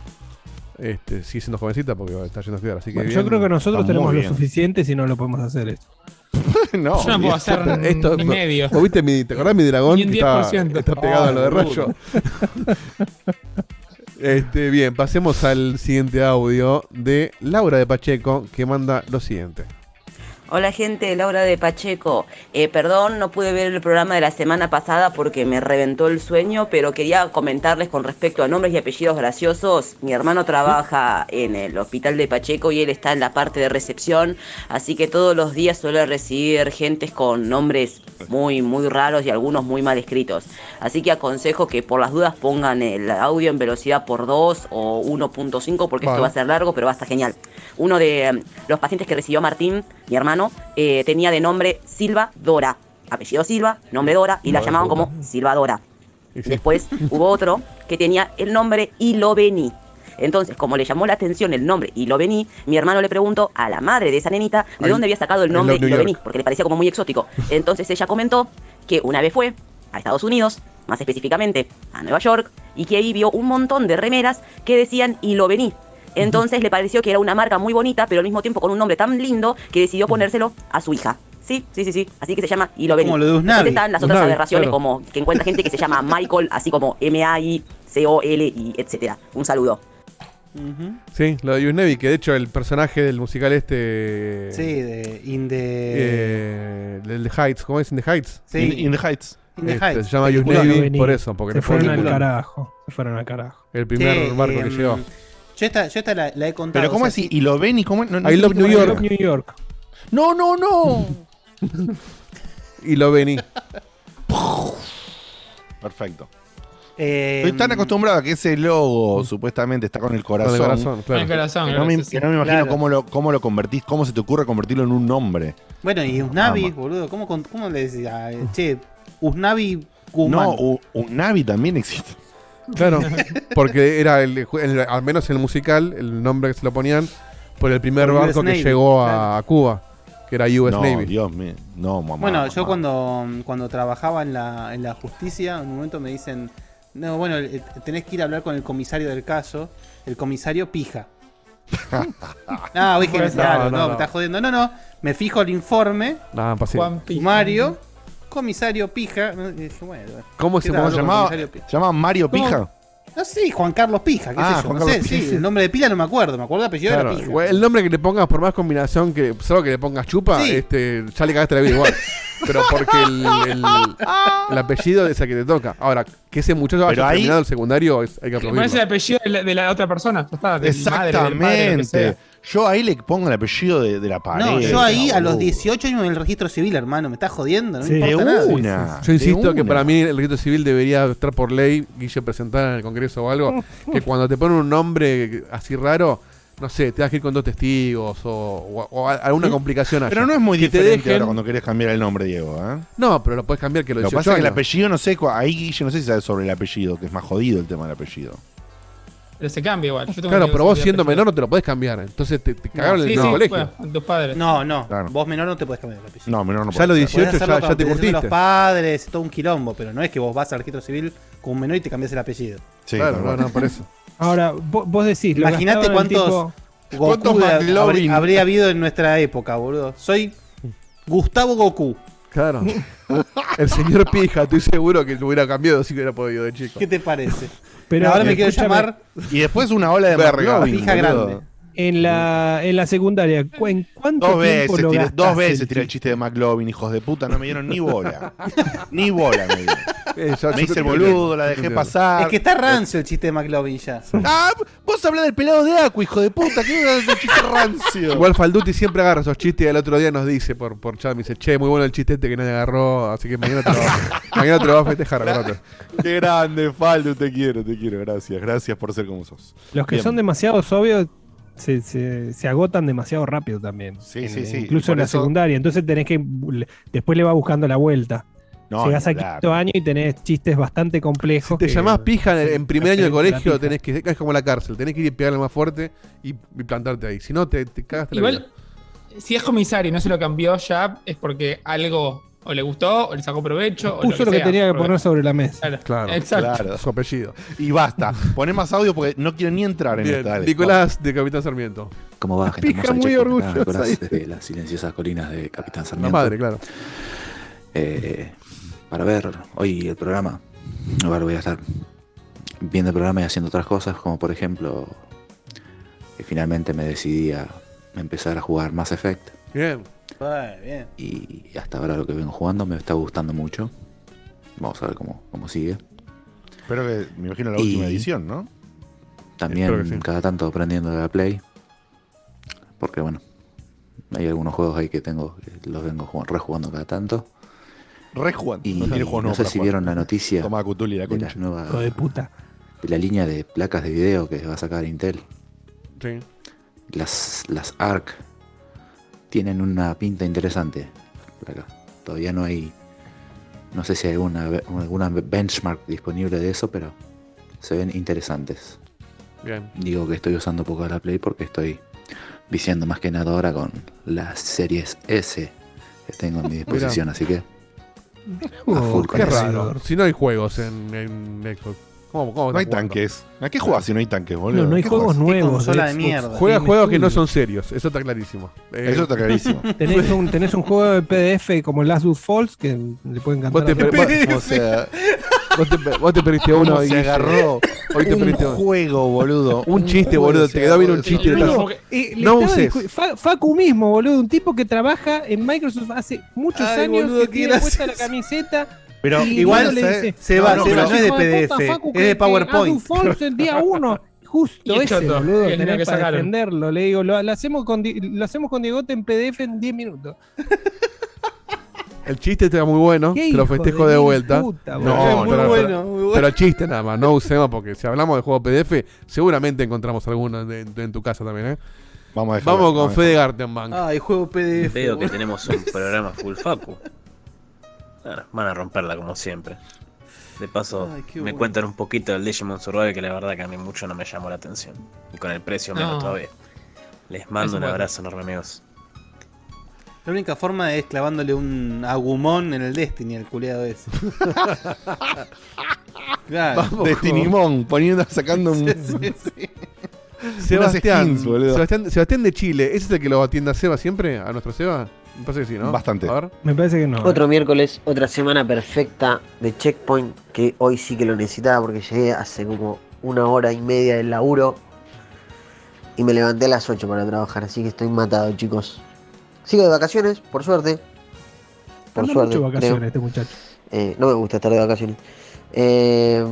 este, sigue siendo jovencita porque está yendo a estudiar. Así que Bueno, yo bien. creo que nosotros tenemos lo bien. suficiente si no lo podemos hacer esto. no, Yo no puedo hacer Esto- ni medio. ¿Vos viste mi, ¿Te acordás mi dragón? Ni un que está, 10%. está pegado a lo de Ay, rayo. este, bien, pasemos al siguiente audio de Laura de Pacheco que manda lo siguiente. Hola gente, Laura de Pacheco. Eh, perdón, no pude ver el programa de la semana pasada porque me reventó el sueño, pero quería comentarles con respecto a nombres y apellidos graciosos. Mi hermano trabaja en el hospital de Pacheco y él está en la parte de recepción, así que todos los días suele recibir gentes con nombres muy, muy raros y algunos muy mal escritos. Así que aconsejo que por las dudas pongan el audio en velocidad por 2 o 1.5 porque Vale. esto va a ser largo, pero va a estar genial. Uno de eh, los pacientes que recibió Martín, mi hermano, eh, tenía de nombre Silva Dora. Apellido Silva, nombre Dora, y la Madre llamaban puta. como Silva Dora. Y. Después hubo otro que tenía el nombre Iloveni. Entonces, como le llamó la atención el nombre Iloveni, mi hermano le preguntó a la madre de esa nenita de Ay, dónde había sacado el nombre New Iloveni, York. porque le parecía como muy exótico. Entonces ella comentó que una vez fue a Estados Unidos, más específicamente a Nueva York, y que ahí vio un montón de remeras que decían Iloveni. Entonces le pareció que era una marca muy bonita, pero al mismo tiempo con un nombre tan lindo que decidió ponérselo a su hija. Sí, sí, sí, sí. Así que se llama Iloveni. Como lo de Usnavi. están las otras Usnavi, aberraciones claro. como que encuentra gente que se llama Michael, así como M-A-I-C-O-L y etcétera. Un saludo. Sí, lo de Yusnevi, que de hecho el personaje del musical este. Sí, de In the, eh, del The Heights, ¿cómo es? In the Heights. sí, In, in the Heights. In the Este, Heights. se llama Vení. por eso, porque Se fueron al carajo. Se fueron al carajo. el primer Sí, barco que llegó. Yo esta, yo esta la, la he contado. Pero ¿cómo o sea, así? ¿Y lo ven y cómo? No, no I love entiendo New York. New York. No, no, no. Y lo vení. Perfecto. eh, Estoy tan acostumbrado a que ese logo supuestamente está con el Con corazón. el corazón, claro. el corazón. Que no, me, claro, sí, que no me imagino Claro. cómo, lo, cómo lo convertís, cómo se te ocurre convertirlo en un nombre. Bueno, y Usnavi, Vamos. boludo. ¿Cómo, con- cómo le decía? Eh, Che, Usnavi Guzmán. No, u- un Navi también existe. Claro, porque era el, el- al menos en el musical, el nombre que se lo ponían por el primer Por US barco que Navy, llegó a, claro. a Cuba, que era US no, Navy. Dios mío. No, mamá. Bueno, yo mamá. cuando, cuando trabajaba en la, en la justicia, en un momento me dicen, no, bueno, eh, tenés que ir a hablar con el comisario del caso, el comisario pija. no, dije, Pues, claro, no, no, no, me estás jodiendo. No, no, me fijo el informe, Nada, pasa- Juan sumario, comisario pija. Bueno, ¿Cómo ¿qué se el llamaba? comisario Pija. ¿Se llamaba Mario ¿Cómo? Pija? No sé, Juan Carlos Pija, qué Ah, sé yo, Juan no Carlos sé, Pija. sí, el nombre de pila no me acuerdo, me acuerdo el apellido Claro, era Pija. el nombre que le pongas, por más combinación que solo que le pongas chupa, Sí. este, ya le cagaste la vida igual. Pero porque el, el- el apellido es el que te toca. Ahora, que ese muchacho haya Pero ahí- terminado el secundario, es- hay que Que Pones el aplaudirlo. apellido de la, de la otra persona. Ya está, del madre, del padre, Yo ahí le pongo el apellido de, de la pared. No, yo ahí a los boludo. 18 años en el registro civil, hermano, me estás jodiendo, no Sí. me De nada. una. Yo insisto que para mí el registro civil debería estar por ley, Guille presentar en el Congreso o algo, que cuando te ponen un nombre así raro, no sé, te das que ir con dos testigos o, o- o a- alguna complicación haya. Pero no es muy Que te diferente dejen- ahora cuando querés cambiar el nombre, Diego. ¿eh? No, pero lo puedes cambiar que lo Lo que 18 pasa es que el apellido, no sé, ahí Guille no sé si sabe sobre el apellido, que es más jodido el tema del apellido. Pero se cambia igual. Yo tengo Claro, pero vos siendo menor no te lo podés cambiar. Entonces te, te cagaron Sí, en sí, el colegio. bueno, tus padres. No, no, Claro. vos menor no te puedes cambiar el apellido. No, menor no Ya lo puede ser. 18 Podés hacerlo ya, ya te curtiste. los padres, todo un quilombo, pero no es que vos vas al registro civil con un menor y te cambias el apellido. Sí, claro, no, no, por eso. Ahora, vos, decís, lo Imagínate cuántos ¿Cuántos habría, habría habido en nuestra época, boludo. Soy Gustavo Goku. Claro. El señor Pija, estoy seguro que lo hubiera cambiado si hubiera podido de chico. ¿Qué te parece? Pero ahora me quiero llamar Y después una ola de Verga. Pija grande. En la, en la secundaria, ¿cu- ¿en cuánto Dos tiempo veces, lo tiré, dos veces el tiré el chiste? de McLovin, hijos de puta, no me dieron ni bola. ni bola me dieron. Eh, Me yo hice el que- boludo, la dejé pasar. Es que está rancio el chiste de McLovin ya. Ah, vos hablás del pelado de Acu, hijo de puta, ¿qué es ese chiste rancio? Igual Falduti siempre agarra esos chistes y el otro día nos dice por, por chat, me dice, che, muy bueno el chiste este que nadie agarró, así que mañana te lo, mañana te lo va a festejar, acordate". Qué grande, Faldo, te quiero, te quiero, gracias, gracias por ser como sos. Los que Bien. son demasiado obvios se, se, se agotan demasiado rápido también. Sí, sí, sí, Incluso por en la eso- secundaria. Entonces tenés que. Después le va buscando la vuelta. No, Llegás a ni hablar. quinto año y tenés chistes bastante complejos. Si te que- llamás pija en, en primer año de colegio, tenés que, es como la cárcel, tenés que ir y pegarle más fuerte y, y plantarte ahí. Si no, te, te cagaste la Igual, vida. si es comisario y no se lo cambió ya, es porque algo o le gustó, o le sacó provecho. o Puso lo que sea, tenía que poner sobre la mesa. Claro, Claro, Exacto. Claro. Su apellido. Y basta. Poné más audio porque no quiero ni entrar en Bien, esta. Nicolás de Capitán Sarmiento. ¿Cómo va, gente Pija muy orgullosa Nicolás, desde las silenciosas colinas de Capitán La Sarmiento. madre, claro. Eh, para ver hoy el programa. Ahora voy a estar viendo el programa y haciendo otras cosas, como por ejemplo que finalmente me decidí a empezar a jugar Mass Effect Bien. Bien. y hasta ahora lo que vengo jugando me está gustando mucho. Vamos a ver cómo, cómo sigue. Espero que, me imagino, la Y- última edición, ¿no? También sí. cada tanto aprendiendo de la Play. Porque bueno, hay algunos juegos ahí que tengo, que los vengo jugando- rejugando cada tanto. Rejugando. Y no tiene no sé si jugar. vieron la noticia Toma Cutuli la de las concha. nuevas Hijo de puta. de la línea de placas de video que va a sacar Intel. Sí. Las, las ARC tienen una pinta interesante. por acá. Todavía no hay. No sé si hay alguna, alguna benchmark disponible de eso, pero se ven interesantes. Bien. Digo que estoy usando poco la Play porque estoy viciando más que nada ahora con las series S que tengo a mi disposición, así que full con qué eso. raro. Si no hay juegos en, en Xbox. ¿Cómo, cómo No hay tanques. ¿A qué juegas si no hay tanques, boludo? No, no hay ¿Qué juegos nuevos. consola de mierda. Juega juegos que no son serios, eso está clarísimo. Eh, Eso está clarísimo. Tenés un, tenés un juego de PDF como Last of Falls que le pueden Vos cantar. te, a- per- vos, o sea, vos te, vos te perdiste uno uno y se agarró Hoy te un juego, boludo. Un chiste, boludo, te quedó bien un chiste, Eh, le No estaba uses. Facu mismo, boludo, un tipo que trabaja en Microsoft hace muchos Ay, años boludo, que tiene puesta la camiseta. Pero y igual se- dice, se va, no, se pero- va, no es de PDF, puta, Facu, es de PowerPoint. El día 1. justo el ese, choto, boludo, que tenés para defenderlo. Le digo, lo, lo hacemos con, Di- lo hacemos con Diegote en PDF en 10 minutos. El chiste está muy bueno, te lo festejo de vuelta. puta, no, pero, Muy pero- bueno, muy bueno. pero chiste nada más, no usemos porque si hablamos de juego PDF, seguramente encontramos alguno de- de- en tu casa también, ¿eh? Vamos a dejarlo, Vamos con Fede Gartenbank. Ay, juego PDF. Veo que tenemos un programa full facu. Bueno, van a romperla como siempre. De paso, Ay, me bueno. cuentan un poquito del Digimon Survival que la verdad que a mí mucho no me llamó la atención. Y con el precio menos No. todavía. Les mando un bueno. abrazo enorme amigos. La única forma es clavándole un agumón en el Destiny al culeado ese. claro. Vamos Destinimón, poniendo, sacando un. Sí, sí, sí. Sebastián, skins, boludo. Sebastián, Sebastián de Chile, ¿ese es el que lo atiende a Seba siempre? ¿A nuestro Seba? Me parece que sí, ¿no? Bastante. A ver. Me parece que no. ¿eh? Otro miércoles, otra semana perfecta de checkpoint que hoy sí que lo necesitaba porque llegué hace como una hora y media del laburo y me levanté a las 8 para trabajar, así que estoy matado chicos. Sigo de vacaciones, por suerte. Por Anda suerte. mucho vacaciones creo. este muchacho. Eh, no me gusta estar de vacaciones. Eh,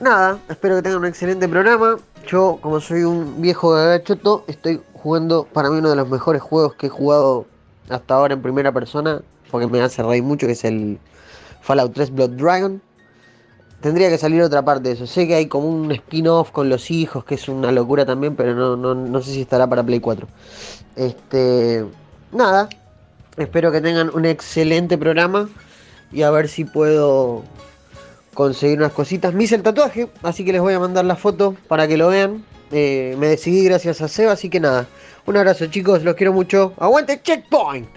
nada, espero que tengan un excelente programa. Yo, como soy un viejo gagachoto, estoy jugando para mí uno de los mejores juegos que he jugado hasta ahora en primera persona, porque me hace reír mucho, que es el Fallout 3 Blood Dragon. Tendría que salir otra parte de eso. Sé que hay como un spin-off con los hijos, que es una locura también, pero no, no, no sé si estará para Play 4. Este. Nada. Espero que tengan un excelente programa. Y a ver si puedo conseguir unas cositas. Me hice el tatuaje, así que les voy a mandar la foto para que lo vean. Eh, me decidí gracias a Seba, así que nada. Un abrazo chicos, los quiero mucho. ¡Aguante Checkpoint!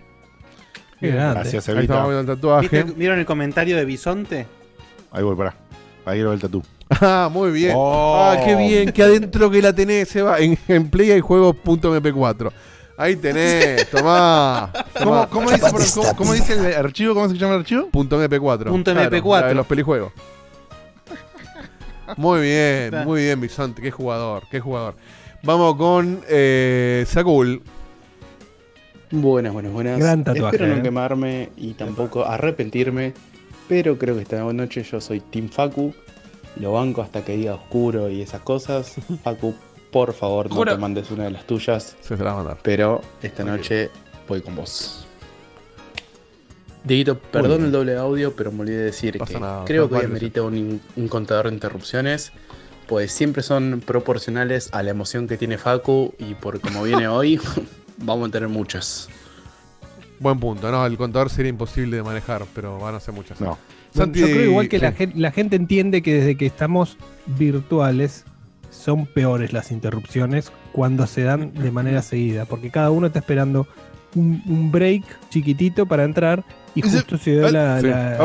Qué grande. Gracias, Ahí estamos Evita. viendo el tatuaje. ¿Viste- ¿Vieron el comentario de Bisonte? Ahí voy, pará. Ahí quiero ver el tatú. Ah, muy bien. Oh. Ah, qué bien, que adentro que la tenés, Seba. En, en Play hay juegos.mp4. Ahí tenés, tomá. ¿Cómo, cómo dice, cómo- cómo dice el archivo? ¿Cómo se llama el archivo? Punto MP4. Punto Claro, MP4. la de los pelijuegos. Muy bien, muy bien, Bisonte. Qué jugador, qué jugador. Vamos con eh, Sakul. Buenas, buenas, buenas. Gran tatuaje, Espero no eh. quemarme y tampoco arrepentirme, pero creo que esta noche yo soy Team Facu. Lo banco hasta que diga oscuro y esas cosas. Facu, por favor, no te mandes una de las tuyas, Se se la va a mandar. pero esta noche voy con vos. Dieguito, perdón el doble audio, pero me olvidé de decir Pasa que nada, creo que hoy un, un contador de interrupciones, pues siempre son proporcionales a la emoción que tiene Facu y por como viene hoy, vamos a tener muchas. Buen punto, no, el contador sería imposible de manejar, pero van a ser muchas. No. Yo creo igual que la, gente entiende que desde que estamos virtuales son peores las interrupciones cuando se dan de manera seguida, porque cada uno está esperando un, un break chiquitito para entrar y justo se dio la, Sí. la-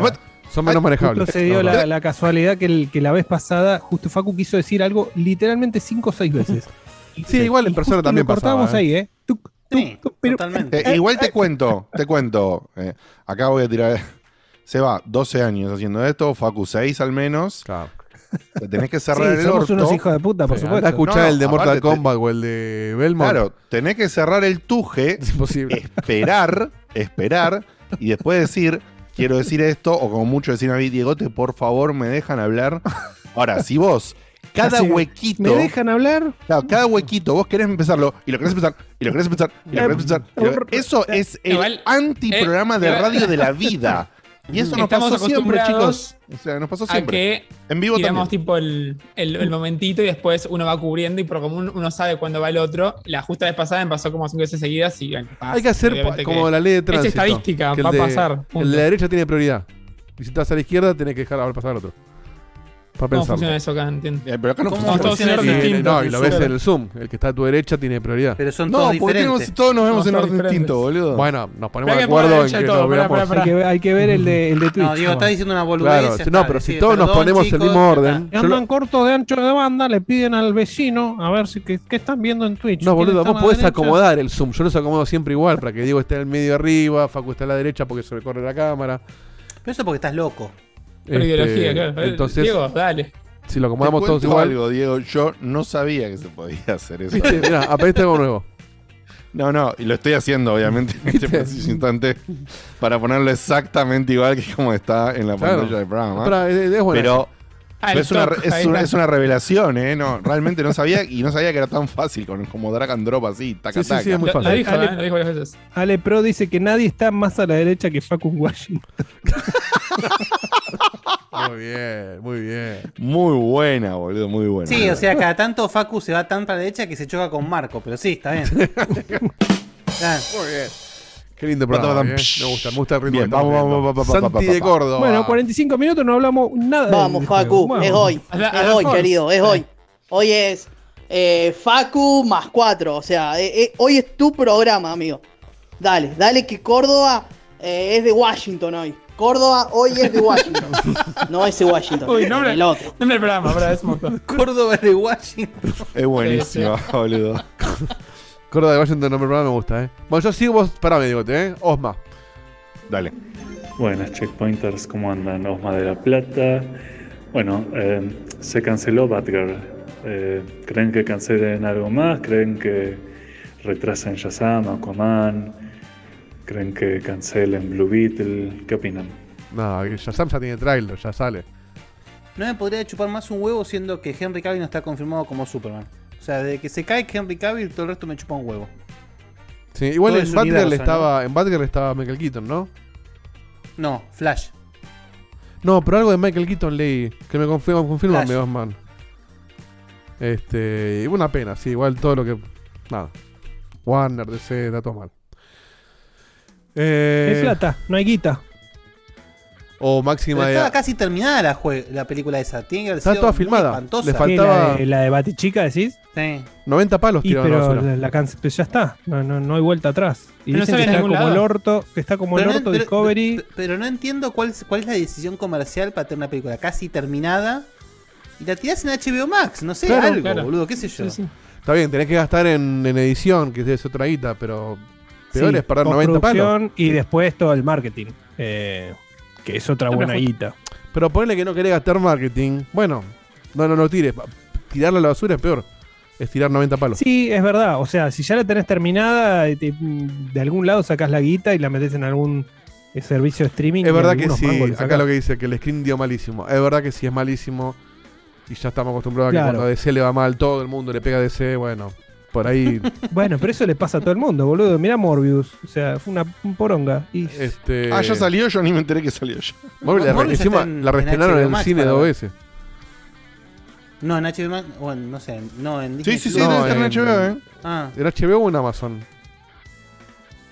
Son menos manejables. justo se dio No, la, la casualidad que, el- que la vez pasada justo Facu quiso decir algo literalmente cinco o seis veces. Sí, igual en persona también pasaba, ¿eh? ahí, ¿eh? Tuc, tuc, Sí, tuc, pero- totalmente. Eh, igual te cuento, te cuento. eh, acá voy a tirar. Se va 12 años haciendo esto, Facu 6 al menos. Claro. Te tenés que Sí, cerrar el somos orto. unos hijos de puta, por Sí, supuesto. anda a escuchar No, no, el de Mortal te- Kombat o el de Belmont. Claro, tenés que cerrar el tuje, Es imposible. esperar, esperar y después decir, quiero decir esto, o como mucho decir a mí, Diegote, por favor, me dejan hablar. Ahora, si vos, cada Así, huequito, ¿Me dejan hablar? claro, cada huequito, vos querés empezarlo, y lo querés empezar, y lo querés empezar, y lo querés empezar. y lo- Eso es el Igual, antiprograma de radio de la vida. Y eso nos Estamos pasó siempre, chicos. O sea, nos pasó a siempre. que En vivo tiramos también. tipo el, el- el momentito y después uno va cubriendo y por como uno sabe cuándo va el otro. La justa vez pasada me pasó como cinco veces seguidas y bueno, pasa. Hay que hacer como que la ley de es tránsito. estadística, que el va a de- pasar, El punto. de la derecha tiene prioridad. Y si estás a la izquierda, tenés que dejar pasar al otro. Para ¿Cómo pensarlo. funciona eso acá? Entiendo. Eh, pero acá no ¿Cómo funciona. Todos en orden distinto. no, y lo ves en el Zoom. El que está a tu derecha tiene prioridad. Pero son No, todos porque tenemos- diferentes. todos nos vemos No, en orden diferentes. distinto, boludo. Bueno, nos ponemos de acuerdo en que nos todo, pará, veamos. pará, pará. Hay que, hay que ver el de, el de Twitch. No, Diego está ¿no? diciendo una boludez. Claro, no, pero si todos nos ponemos el chicos, mismo ya orden. andan cortos de ancho de banda, le piden al vecino a ver si qué, están viendo en Twitch. No, ¿Quién boludo, vos podés acomodar el zoom. Yo los acomodo siempre igual para que Diego esté en el medio arriba, Facu está a la derecha porque se le corre la cámara. Pero eso porque estás loco. Este, ideología, claro. Entonces, Diego, dale. si lo acomodamos todos igual. algo, Diego. Yo no sabía que se podía hacer eso. ¿Viste? Mirá, aprendiste algo nuevo. No, no, y lo estoy haciendo, obviamente, en este preciso instante, para ponerlo exactamente igual que como está en la Claro. pantalla del programa. Es, es buena Pero Pero es, una, es, una, es una revelación, ¿eh? No, realmente no sabía y no sabía que era tan fácil con, como drag and drop así, taca, Sí, taca. sí, es muy fácil. lo dijo, Ale- eh, lo dijo varias veces. Ale Pro dice que nadie está más a la derecha que Facu Washington. Muy bien, muy bien. Muy buena, boludo, muy buena. Sí, o sea, cada tanto Facu se va tan para la derecha que se choca con Marco, pero sí, está bien. Muy bien. Qué lindo programa. ¿eh? Me gusta, me gusta el ritmo. Vamos, vamos, vamos, Santi de. Córdoba. Bueno, 45 minutos no hablamos nada Vamos. Facu, es hoy. Es hoy, querido, es hoy. Hoy es eh, Facu más 4. O sea, eh, eh, hoy es tu programa, amigo. Dale, dale que Córdoba eh, es de Washington hoy. Córdoba hoy es de Washington. no ese Washington, Uy, nombre, el otro. nombre del programa, es un montón. Córdoba de Washington. Es buenísimo, boludo. Córdoba de Washington, nombre programa me gusta, ¿eh? Bueno, yo sigo vos, parame, digote, ¿eh? Osma. Dale. Buenas checkpointers, ¿cómo andan? Osma de la Plata. Bueno, eh, se canceló Batgirl. Eh, ¿Creen que cancelen algo más? ¿Creen que retrasen Shazam, Aquaman? ¿Creen que cancelen Blue Beetle? ¿Qué opinan? No, Shazam ya tiene trailer, ya sale. No me podría chupar más un huevo siendo que Henry Cavill no está confirmado como Superman. O sea, desde que se cae Henry Cavill, todo el resto me chupa un huevo. Sí, igual Todo en Batgirl estaba, en Batgirl estaba Michael Keaton, ¿no? No, Flash. No, pero algo de Michael Keaton leí. Que me confirman, confirman Flash. Osman. Este. Y una pena, sí, igual todo lo que. Nada. Warner, DC, está todo mal. Eh, Es plata, no hay guita. O máxima Pero de. estaba casi terminada la, jue- la película esa. Tiene que haber Está sido toda muy filmada. espantosa. Le ¿Qué, faltaba- la, de, la de Batichica decís? Sí. 90 palos Y tiraron a la pero basura. la, la can- pero ya está, no, no, no hay vuelta atrás. Y Pero no dicen sale que en está ningún como el lado. orto, que está como el Pero no- orto pero- Discovery. pero- pero no entiendo cuál, es- cuál es la decisión comercial para tener una película casi terminada y la tirás en HBO Max. No sé, Claro, algo, claro. boludo, qué sé yo. Sí, sí. Está bien, tenés que gastar en, en edición, que es otra guita, pero. Peor Sí, es perder 90 palos. postproducción Y después todo el marketing. eh, que es otra No, buena guita. Pero ponele que no querés gastar marketing. Bueno, no, no lo tires. Tirarla a la basura es peor. Es tirar 90 palos. Sí, es verdad. O sea, si ya la tenés terminada, eh, te- de algún lado sacás la guita y la metés en algún eh, servicio de streaming. Es verdad que sí. Acá lo que dice que el screen dio malísimo. Es verdad que sí es malísimo. Y ya estamos acostumbrados a que cuando a DC le va mal, todo el mundo le pega a DC. Bueno, por ahí. Bueno, pero eso le pasa a todo el mundo, boludo. Mirá Morbius. O sea, fue una poronga. Y este, Ah, ya salió, yo ni me enteré que salió ya. Morbius la, Morbius encima en- la en reestrenaron en HBO el Max cine dos veces. No, en HBO Max, bueno, no sé, no, en Sí, Disney sí, sí, Plus. No, debe estar en en- HBO, ¿eh? Ah, ¿Era HBO o en Amazon?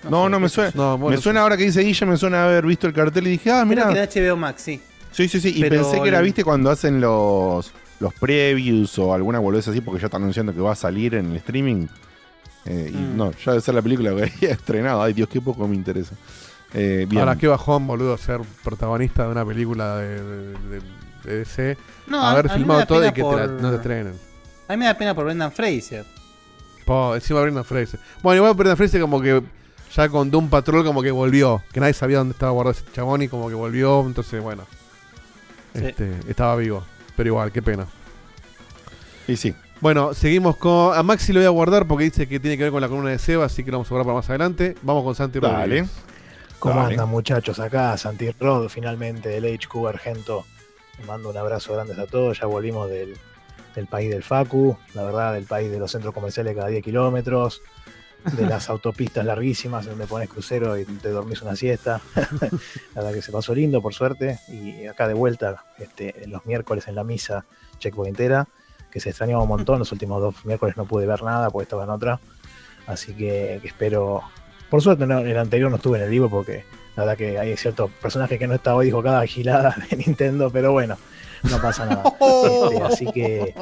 No, sé, no, me suena. yo. No, bueno, me suena ahora que dice Guille, me suena haber visto el cartel y dije, ah, Creo mira. que en HBO Max, sí. Sí, sí, sí. Y Pero pensé que era, viste, cuando hacen los, los previews o alguna boludez así, porque ya están anunciando que va a salir en el streaming. Eh, y Mm. no, ya debe ser la película que había estrenado. Ay, Dios, qué poco me interesa. Eh, bien. Ahora, qué bajón, boludo, ser protagonista de una película de, de- de- de DC. No, haber a filmado todo y que te la- no te estrenen. A mí me da pena por Brendan Fraser. Po, encima Brendan Fraser. Bueno, igual Brendan Fraser como que ya con Doom Patrol como que volvió. Que nadie sabía dónde estaba guardado ese chabón y como que volvió. Entonces, bueno. Sí. Este, estaba vivo. Pero igual, qué pena. Y sí. Bueno, seguimos con... A Maxi lo voy a guardar porque dice que tiene que ver con la columna de Seba, así que lo vamos a guardar para más adelante. Vamos con Santi Dale. Rodríguez. ¿Cómo Dale. andan muchachos? Acá Santi Rod, finalmente del HQ Argento. Les mando un abrazo grande a todos. Ya volvimos del, del país del Facu, la verdad, del país de los centros comerciales cada 10 kilómetros, de las autopistas larguísimas donde pones crucero y te dormís una siesta. la verdad que se pasó lindo, por suerte. Y acá de vuelta, este, los miércoles en la misa checkpointera, que se extrañaba un montón. Los últimos dos miércoles no pude ver nada porque estaba en otra. Así que, espero. Por suerte, no, el anterior no estuve en el vivo porque la verdad que hay cierto personaje que no está hoy, dijo cada gilada de Nintendo, pero bueno, no pasa nada. Este, así que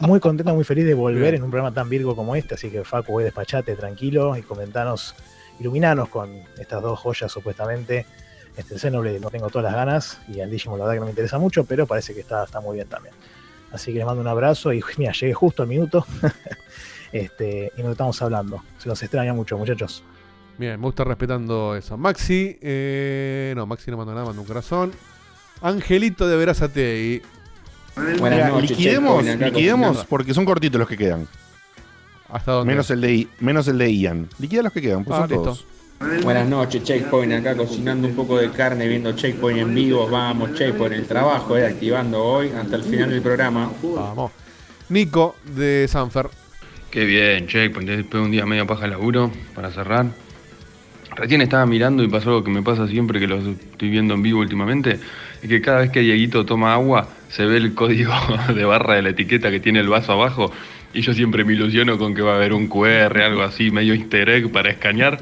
muy contento, muy feliz de volver Bien. en un programa tan virgo como este. Así que, Facu, voy despachate tranquilo y comentanos, iluminanos con estas dos joyas supuestamente. Este, el Xenoblade no tengo todas las ganas y el Digimon la verdad que no me interesa mucho, pero parece que está, está muy bien también. Así que les mando un abrazo y mira, llegué justo al minuto este, y nos estamos hablando. Se los extraña mucho, muchachos. Bien, me gusta respetando eso. Maxi, eh, no, Maxi no mandó nada, mandó un corazón. Angelito de Verazategui. Buenas Mira, noches, liquidemos, liquidemos porque son cortitos los que quedan. ¿Hasta dónde? Menos el de, menos el de Ian. Liquida los que quedan, pues Ah, son listo. todos. Buenas noches, Checkpoint, acá cocinando un poco de carne, viendo Checkpoint en vivo. Vamos, Checkpoint, el trabajo, eh, activando hoy hasta el final del programa. Vamos. Nico de Sanfer. Qué bien, Checkpoint, después de un día medio paja de laburo, para cerrar. Recién estaba mirando y pasó algo que me pasa siempre que lo estoy viendo en vivo últimamente, es que cada vez que Dieguito toma agua, se ve el código de barra de la etiqueta que tiene el vaso abajo, y yo siempre me ilusiono con que va a haber un QR, algo así, medio easter egg para escanear,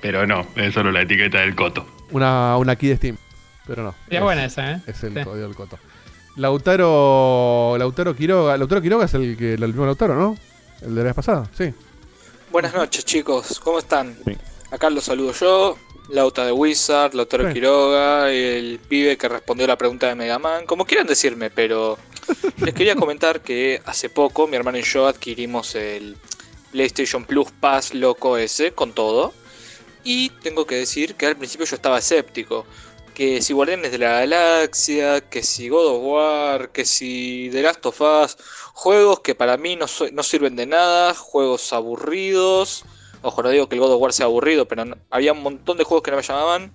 pero no, es solo la etiqueta del coto. Una, una key de Steam. Pero no. Es buena esa, ¿eh? Es el Sí. código del coto. Lautaro. Lautaro Quiroga. Lautaro Quiroga es el que el mismo Lautaro, ¿no? El de la vez pasada, sí. Buenas noches, chicos. ¿Cómo están? Acá los saludo yo, Lauta de Wizard, Lautaro. Quiroga, el pibe que respondió la pregunta de Mega Man, como quieran decirme, pero les quería comentar que hace poco mi hermano y yo adquirimos el PlayStation Plus Pass loco ese con todo. Y tengo que decir que al principio yo estaba escéptico. Que si Guardianes de la Galaxia, que si God of War, que si The Last of Us, juegos que para mí no, so- no sirven de nada, juegos aburridos. Ojo, no digo que el God of War sea aburrido, pero no- había un montón de juegos que no me llamaban.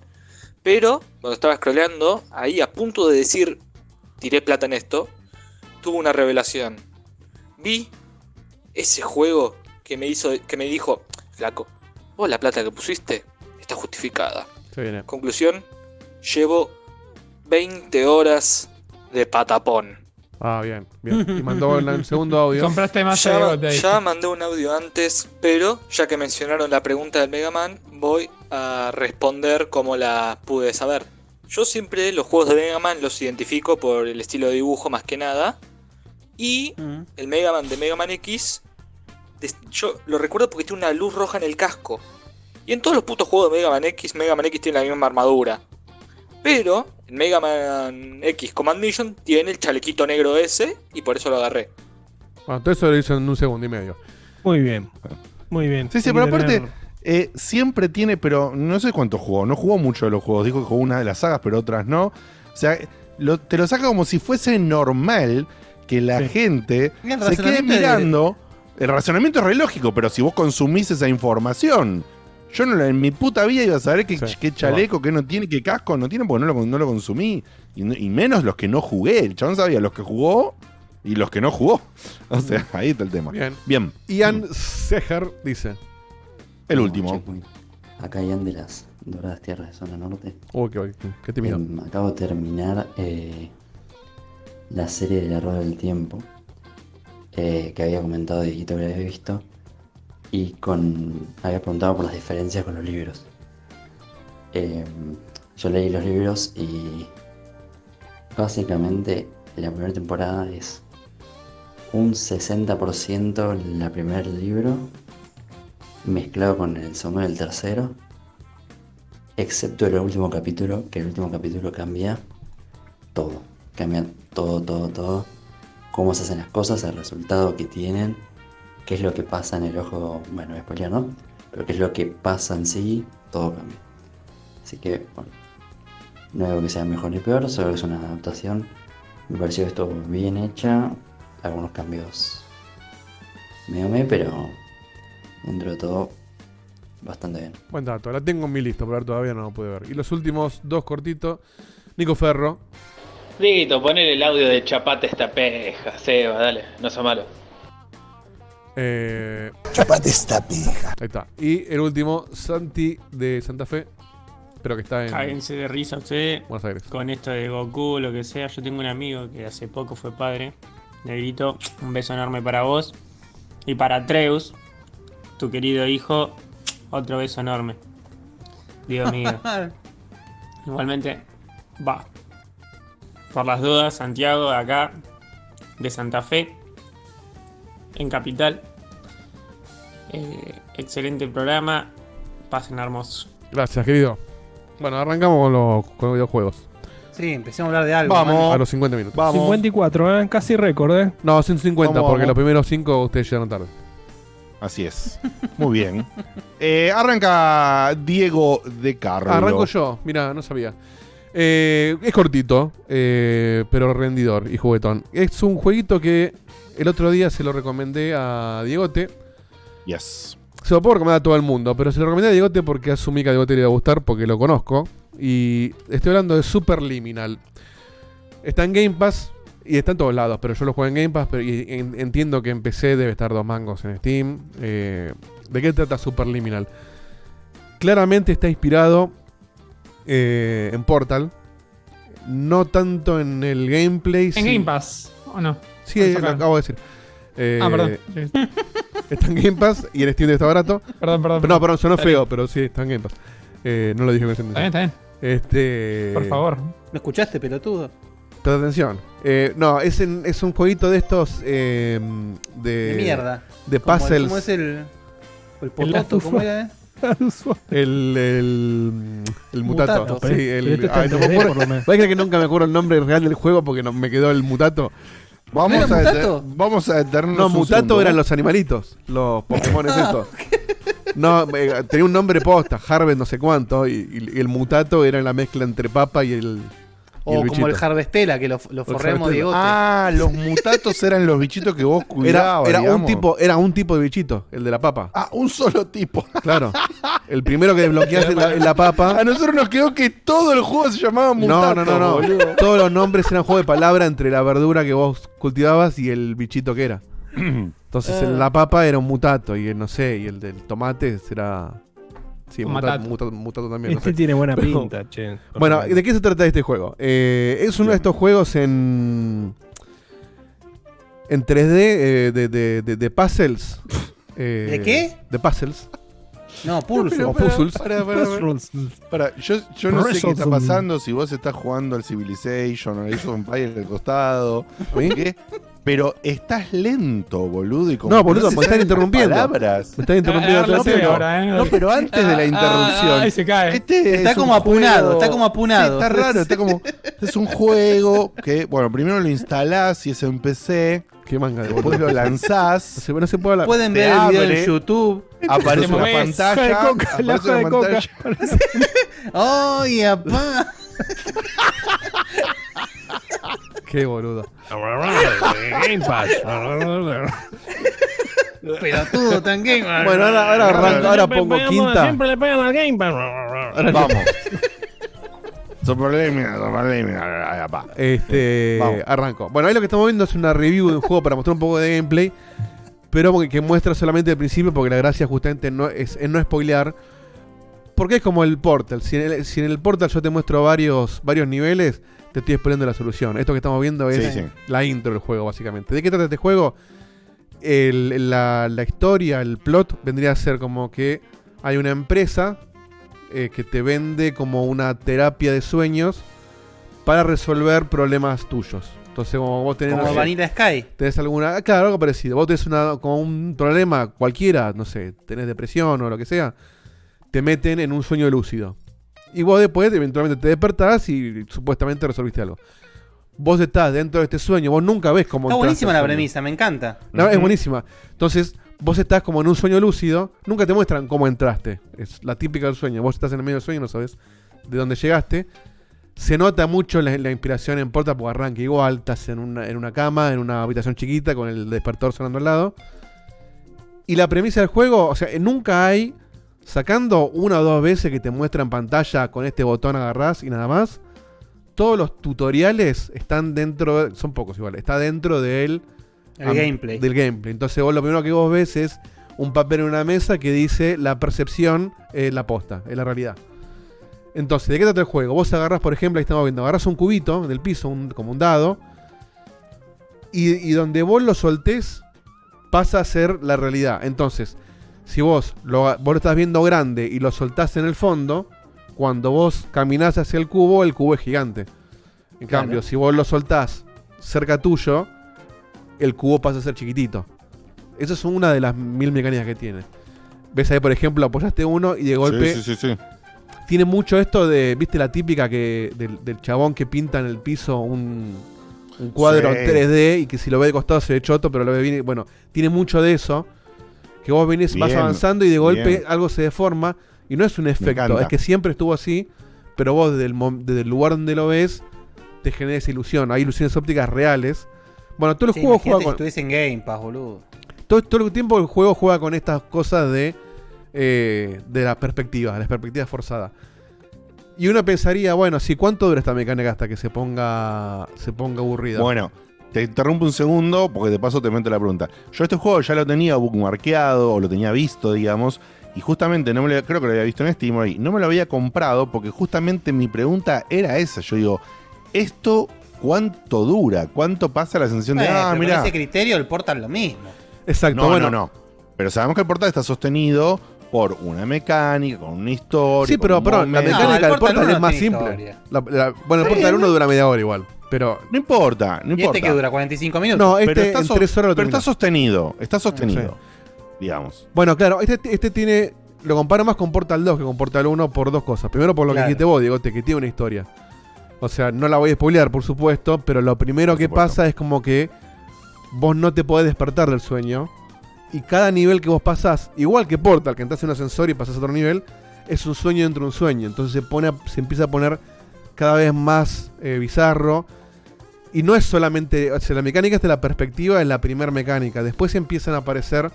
Pero cuando estaba scrolleando, ahí a punto de decir, tiré plata en esto, tuve una revelación. Vi ese juego que me hizo, que me dijo, flaco, vos la plata que pusiste está justificada. Conclusión, llevo 20 horas de patapón. Ah, bien, bien. Y mandó el, el segundo audio. Compraste más ya, de bote ahí. ya mandé un audio antes, pero ya que mencionaron la pregunta del Mega Man, voy a responder como la pude saber. Yo siempre los juegos de Mega Man los identifico por el estilo de dibujo más que nada. Y el Mega Man de Mega Man X, yo lo recuerdo porque tiene una luz roja en el casco. Y en todos los putos juegos de Mega Man X, Mega Man X tiene la misma armadura. Pero en Mega Man X Command Mission tiene el chalequito negro ese y por eso lo agarré. Bueno, todo eso lo hizo en un segundo y medio. Muy bien. Muy bien. Sí, sí, pero aparte, eh, siempre tiene, pero no sé cuánto jugó. No jugó mucho de los juegos. Dijo que jugó una de las sagas, pero otras no. O sea, lo- te lo saca como si fuese normal que la gente se quede de- mirando. El razonamiento es re lógico, pero si vos consumís esa información. Yo no, en mi puta vida iba a saber qué, qué chaleco, qué no tiene, qué casco no tiene, porque no lo, no lo consumí. Y, no- y menos los que no jugué. El chabón sabía los que jugó y los que no jugó. O sea, ahí está el tema. Bien. Bien. Ian Seger dice. El último. Acá Ian de las Doradas Tierras de Zona Norte. Uy, qué, qué tímido. Em, acabo de terminar eh, la serie de la Rueda del Tiempo eh, que había comentado Dieguito que la había visto y con había preguntado por las diferencias con los libros. Em, yo leí los libros y básicamente la primera temporada es un 60% la primer libro mezclado con el segundo y el tercero excepto el último capítulo, que el último capítulo cambia todo, cambia todo, todo, todo, cómo se hacen las cosas, el resultado que tienen, qué es lo que pasa en el ojo, bueno, voy a spoilear, ¿no? Pero qué es lo que pasa en sí, todo cambia. Así que, bueno, no digo que sea mejor ni peor, solo es una adaptación. Me pareció que estuvo bien hecha, algunos cambios medio me, pero dentro de todo, bastante bien. Buen dato, la tengo en mi lista, pero todavía no lo pude ver. Y los últimos dos cortitos. Nico Ferro. Dito, ponele el audio de Chapate esta peja, Seba, dale, no sea malo. Eh, Chapate esta pija. Ahí está. Y el último, Santi de Santa Fe. Pero que está en. Cáguense de risa ustedes Buenos Aires. con esto de Goku, lo que sea. Yo tengo un amigo que hace poco fue padre. Negrito, un beso enorme para vos. Y para Treus, tu querido hijo, otro beso enorme. Dios mío. Igualmente, va. Por las dudas, Santiago, de acá, de Santa Fe, en Capital. Eh, excelente programa. Pasen hermosos. Gracias, querido. Bueno, arrancamos con los, con los videojuegos. Sí, empecemos a hablar de algo. Vamos. A los 50 minutos. 54, ¿eh? casi récord, ¿eh? No, 150, Vamos, porque vamos. los primeros 5 ustedes llegaron tarde. Así es. Muy bien. Eh, arranca Diego de Carlos. Arranco yo, mira, no sabía. Eh, es cortito, eh, pero rendidor y juguetón. Es un jueguito que el otro día se lo recomendé a Diegote. Yes. se lo puedo recomendar a todo el mundo, pero se lo recomendé a Diegote porque asumí que a Diegote le iba a gustar porque lo conozco. Y estoy hablando de Superliminal. Está en Game Pass y está en todos lados, pero yo lo juego en Game Pass pero, y en- entiendo que en PC debe estar dos mangos en Steam. Eh, ¿De qué trata Superliminal? Claramente está inspirado eh, en Portal. No tanto en el gameplay. En sí- Game Pass, ¿o no? Sí, Lo acabo de decir. Eh, Ah, perdón. Está en Game Pass y en Steam está barato. Perdón, perdón, Pero no, perdón, sonó feo, bien. pero sí, está en Game Pass. Eh, no lo dije con Está bien, está bien. Este. ¿Lo escuchaste, pelotudo? Presta atención. Eh, no, es, en- es un jueguito de estos. eh, de, De mierda. De el- puzzles. ¿Cómo es el. El pototo? ¿Cómo era? El, el, el mutato. Mutato. Sí, el, este está ay, en no me 3D acuerdo. por lo menos. Voy a creer que nunca me acuerdo el nombre real del juego porque no, me quedó el mutato. Vamos a, deter- vamos a detenernos No, mutato segundo. eran los animalitos, los Pokémon estos. No, eh, tenía un nombre posta, Harvest no sé cuánto, y, y- y el mutato era la mezcla entre papa y el. O el como el bichito. Harvestella, que lo, forremos. Diegote. Ah, los mutatos eran los bichitos que vos Era, cuidabas. era un tipo, era un tipo de bichito, el de la papa. Ah, un solo tipo. Claro. El primero que desbloqueaste en la, en la papa. A nosotros nos quedó que todo el juego se llamaba No, mutato. no, no, no. boludo. Todos los nombres eran juego de palabra entre la verdura que vos cultivabas y el bichito que era. Entonces Ah. la papa era un mutato y el, no sé, y el del tomate será. Sí, mutato, matato. mutato, mutato también. no Este sé. tiene buena Pero- pinta, che. Bueno. ¿de qué se trata este juego? Eh, es uno de estos juegos en. En 3D eh, de, de, de- de puzzles. Eh, ¿De qué? De puzzles. No, puzzles. O puzzles. Para, para, para. Para, yo, yo no sé qué está pasando, si vos estás jugando al Civilization o al Age of Empires del costado, ¿qué? pero estás lento, boludo. Y como No, boludo, me están interrumpiendo. Palabras. Me están interrumpiendo Ah, no, ahora, ¿eh? no, pero antes de la Ah, interrupción. ahí se cae. Este Está es como un apunado, juego- está como apunado. Sí, está raro, está como. Es un juego que, bueno, primero lo instalás y es en PC. Qué manga de Después lo lanzás. No se, no se puede hablar. Pueden ver el video abre, en YouTube. Aparece una pantalla. De coca, la aparece hoja una de coca. pantalla. ¡Ay, apá! Qué boludo. Game Pass. Pelotudo, tan game. Bueno, ahora, ahora arranco, ahora pongo quinta. Siempre le pegan al Game Pass. Vamos. Este, Vamos. arranco. Bueno, ahí lo que estamos viendo es una review de un juego para mostrar un poco de gameplay, pero porque- que muestra solamente el principio, porque la gracia justamente no es, es no spoilear. Porque es como el Portal. Si en el, si en el Portal yo te muestro varios, varios niveles, te estoy spoileando la solución. Esto que estamos viendo es Sí, sí. la intro del juego, básicamente. ¿De qué trata este juego? El- la, la historia, el plot, vendría a ser como que hay una empresa eh, que te vende como una terapia de sueños para resolver problemas tuyos. Entonces, como vos tenés, Como Vanilla Sky. tenés alguna, claro, algo parecido. Vos tenés una, como un problema cualquiera, no sé, tenés depresión o lo que sea, te meten en un sueño lúcido. Y vos después eventualmente te despertás y supuestamente resolviste algo. Vos estás dentro de este sueño, vos nunca ves cómo Está buenísima al la premisa, me encanta. No, es buenísima. Entonces, vos estás como en un sueño lúcido, nunca te muestran cómo entraste. Es la típica del sueño. Vos estás en el medio del sueño y no sabes de dónde llegaste. Se nota mucho la, la inspiración en Porta porque arranca igual, estás en una, en una cama, en una habitación chiquita, con el despertador sonando al lado. Y la premisa del juego, o sea, nunca hay, sacando una o dos veces que te muestra en pantalla con este botón agarrás y nada más, todos los tutoriales están dentro, son pocos igual, está dentro del El am- gameplay. Del gameplay. Entonces vos lo primero que vos ves es un papel en una mesa que dice la percepción es la posta, es la realidad. Entonces, ¿de qué trata el juego? Vos agarras, por ejemplo, ahí estamos viendo, agarras un cubito del piso, un- como un dado, y, y donde vos lo soltés pasa a ser la realidad. Entonces, si vos lo, vos lo estás viendo grande y lo soltás en el fondo, cuando vos caminás hacia el cubo, el cubo es gigante. En Claro. cambio, si vos lo soltás cerca tuyo, el cubo pasa a ser chiquitito. Esa es una de las mil mecánicas que tiene. Ves ahí, por ejemplo, apoyaste uno y de golpe. Sí, sí, sí, sí. Tiene mucho esto de, viste la típica que del, del chabón que pinta en el piso un, un cuadro Sí. en 3D y que si lo ve de costado se ve choto, pero lo ve bien. Bueno, tiene mucho de eso. Que vos venís, vas Bien, avanzando y de golpe bien. algo se deforma. Y no es un efecto, es que siempre estuvo así. Pero vos desde el, desde el lugar donde lo ves, te genera esa ilusión. Hay ilusiones ópticas reales. Bueno, todo el Sí, juego juega si con. estuviese en Game Pass, boludo. Todo, todo el tiempo el juego juega con estas cosas de eh, de la perspectiva, la perspectiva forzada. Y uno pensaría, bueno, si cuánto dura esta mecánica hasta que se ponga se ponga aburrida. Bueno, te interrumpo un segundo porque de paso te meto la pregunta. Yo este juego ya lo tenía bookmarkeado o lo tenía visto, digamos, y justamente no me lo, creo que lo había visto en Steam y no me lo había comprado porque justamente mi pregunta era esa. Yo digo, ¿esto cuánto dura? ¿Cuánto pasa la sensación de, ah, mira? Ese criterio el Portal lo mismo. Exacto, no, bueno. no, no. Pero sabemos que el portal está sostenido por una mecánica, con una historia. Sí, pero perdón, la mecánica del Portal es más simple. La- la- bueno, el Sí, Portal 1 no- dura media hora igual, pero... No importa, no ¿Y importa. este que dura 45 minutos? No, este pero está, en so- tres horas lo pero está sostenido, está sostenido, digamos. Bueno, claro, este, este tiene. Lo comparo más con Portal 2 que con Portal 1 por dos cosas. Primero, por lo Claro. que dijiste vos, Diego, que tiene una historia. O sea, no la voy a spoilear, por supuesto, pero lo primero que pasa es como que vos no te podés despertar del sueño. Y cada nivel que vos pasás, igual que Portal, que entras en un ascensor y pasás a otro nivel, es un sueño dentro de un sueño. Entonces se, pone a- se empieza a poner cada vez más eh, bizarro. Y no es solamente. O sea, la mecánica es de la perspectiva, es la primera mecánica. Después empiezan a aparecer.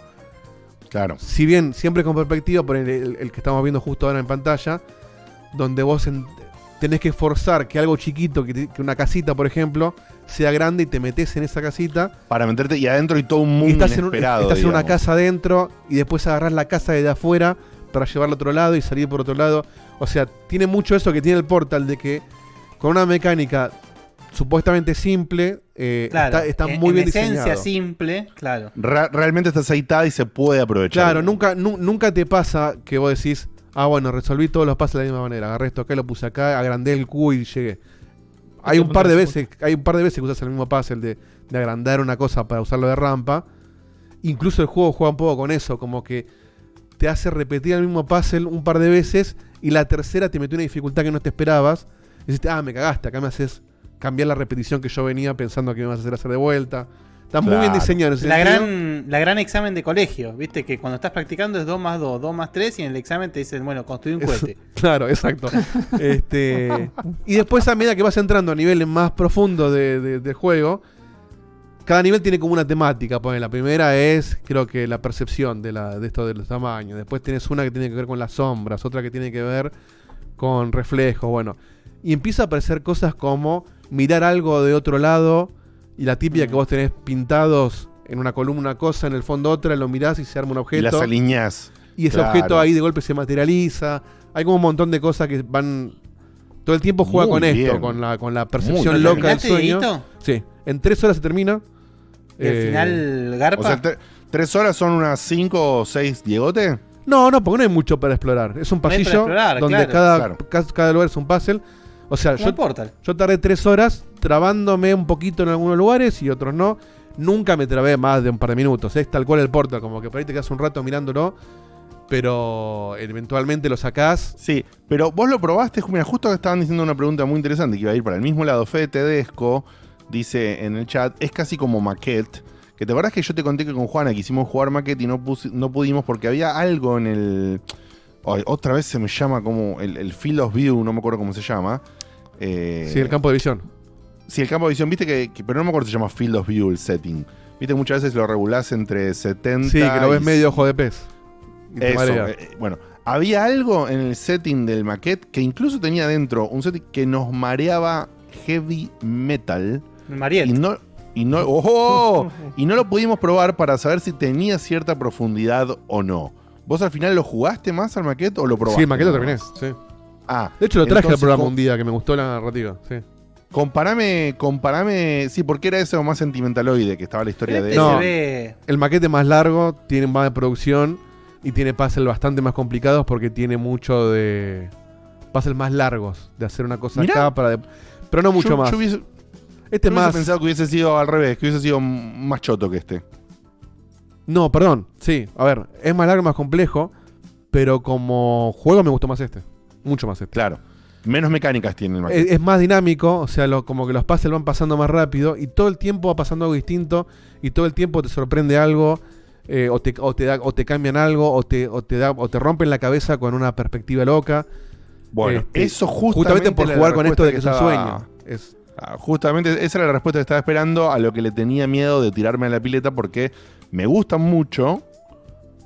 Claro. Si bien siempre con perspectiva, por el, el- el que estamos viendo justo ahora en pantalla, donde vos en- tenés que forzar que algo chiquito, que, te- que una casita, por ejemplo, sea grande y te metes en esa casita. Para meterte y adentro y todo un mundo Y estás, en, un- inesperado, estás en una casa adentro y después agarrás la casa de afuera para llevarla a otro lado y salir por otro lado. O sea, tiene mucho eso que tiene el portal de que con una mecánica supuestamente simple, eh, Claro, está, está en- muy en bien esencia diseñado. simple, claro. Realmente está aceitada y se puede aprovechar. Claro, nunca, nu- nunca te pasa que vos decís, ah, bueno, resolví todos los pasos de la misma manera. Agarré esto acá, lo puse acá, agrandé el cubo y llegué. Hay un par de veces, hay un par de veces que usas el mismo puzzle de, de agrandar una cosa para usarlo de rampa. Incluso el juego juega un poco con eso, como que te hace repetir el mismo puzzle un par de veces y la tercera te metió una dificultad que no te esperabas. Y dices, ah, me cagaste, acá me haces cambiar la repetición que yo venía pensando que me vas a hacer hacer de vuelta. Está muy bien diseñado. en ese La sentido. gran, la gran examen de colegio, viste que cuando estás practicando es 2 más 2, 2 más 3 y en el examen te dicen, bueno, construí un cohete. Claro, exacto. este, y después a medida que vas entrando a niveles más profundos de, de- del juego, cada nivel tiene como una temática. Pues la primera es, creo que la percepción de, la, de esto de los tamaños. Después tienes una que tiene que ver con las sombras, otra que tiene que ver con reflejos, bueno. Y empieza a aparecer cosas como mirar algo de otro lado y la típica que vos tenés pintados en una columna una cosa, en el fondo otra, lo mirás y se arma un objeto. Y las alineás. Y ese Claro. objeto ahí de golpe se materializa. Hay como un montón de cosas que van. Todo el tiempo juega Muy con esto, con la, con la Muy percepción bien. loca del ¿Terminaste, sueño. Dieguito? Sí, en tres horas se termina. ¿Y al Eh, final garpa? O sea, te- ¿tres horas son unas cinco o seis Diegote? No, no, porque no hay mucho para explorar. Es un No pasillo explorar, donde claro. cada, Claro. ca- cada lugar es un puzzle. O sea, yo, el Portal. yo tardé tres horas trabándome un poquito en algunos lugares y otros no. Nunca me trabé más de un par de minutos. Es tal cual el Portal, como que por ahí te quedas un rato mirándolo. Pero eventualmente lo sacás. Sí, pero vos lo probaste, mira, justo que estaban diciendo una pregunta muy interesante que iba a ir para el mismo lado. Fede Tedesco dice en el chat, es casi como maquette. Que te acuerdas que yo te conté que con Juana quisimos jugar maquette y no, no pudimos porque había algo en el... Ay, otra vez se me llama como el, el Field of View, no me acuerdo cómo se llama. Eh, Sí, el campo de visión. Sí, el campo de visión, viste que, que- pero no me acuerdo si se llama Field of View el setting. Viste, muchas veces lo regulás entre 70 Sí, que lo ves y medio ojo de pez. Eso, marea. eh, bueno, había algo en el setting del maquette que incluso tenía dentro un setting que nos mareaba heavy metal. Mariel. Y no, y no, ¡ojo! y no lo pudimos probar para saber si tenía cierta profundidad o no. ¿Vos al final lo jugaste más al maquette o lo probaste? Sí, el maquete lo terminé. Sí. Ah, De hecho, lo traje al programa un día que me gustó la narrativa. Sí. Comparame, comparame, sí, porque era eso más sentimentaloide que estaba la historia de No, el maquete más largo, tiene más de producción y tiene puzzles bastante más complicados porque tiene mucho de. puzzles más largos, de hacer una cosa Mirá. acá para. de- pero no mucho Yo- más. yo hubiese- este Yo hubiese más. pensado que hubiese sido al revés, que hubiese sido más choto que este. No, perdón. Sí, a ver, es más largo, más complejo, pero como juego me gustó más este. Mucho más este. Claro. Menos mecánicas tiene el. Es, es más dinámico, o sea, lo- como que los puzzles van pasando más rápido y todo el tiempo va pasando algo distinto y todo el tiempo te sorprende algo eh, o, te, o, te da- o te cambian algo o te, o, te da, o te rompen la cabeza con una perspectiva loca. Bueno, Este, eso justamente, justamente por jugar con esto de que es un sueño. Es, Ah, justamente esa era la respuesta que estaba esperando a lo que le tenía miedo de tirarme a la pileta porque me gustan mucho,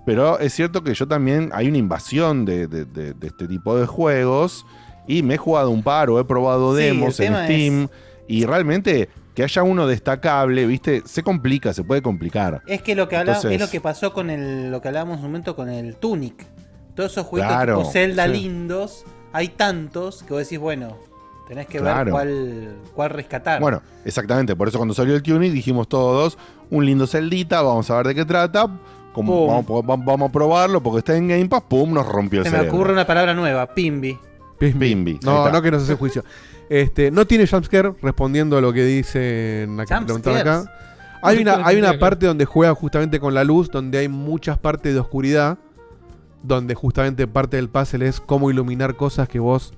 Pero es cierto que yo también hay una invasión de, de- de- de este tipo de juegos y me he jugado un par o he probado demos en Steam y realmente que haya uno destacable, viste, se complica, se puede complicar. Es que lo que habla- Entonces- es lo que pasó con el, lo que hablábamos un momento con el Tunic. Todos esos juegos Claro, tipo Zelda sí. lindos, hay tantos que vos decís, bueno, tenés que ver cuál, cuál rescatar. Bueno, exactamente, por eso cuando salió el tuning dijimos todos, un lindo celdita, vamos a ver de qué trata, como, vamos, vamos- vamos a probarlo porque está en Game Pass, pum, nos rompió el Se me ocurre una palabra nueva, Pimbi. Pimbi. No, no que nos hace juicio. Este, no tiene jumpscare, respondiendo a lo que dicen acá, preguntaron acá. Hay una, hay una parte donde juega justamente con la luz, donde hay muchas partes de oscuridad, donde justamente parte del puzzle es cómo iluminar cosas que vos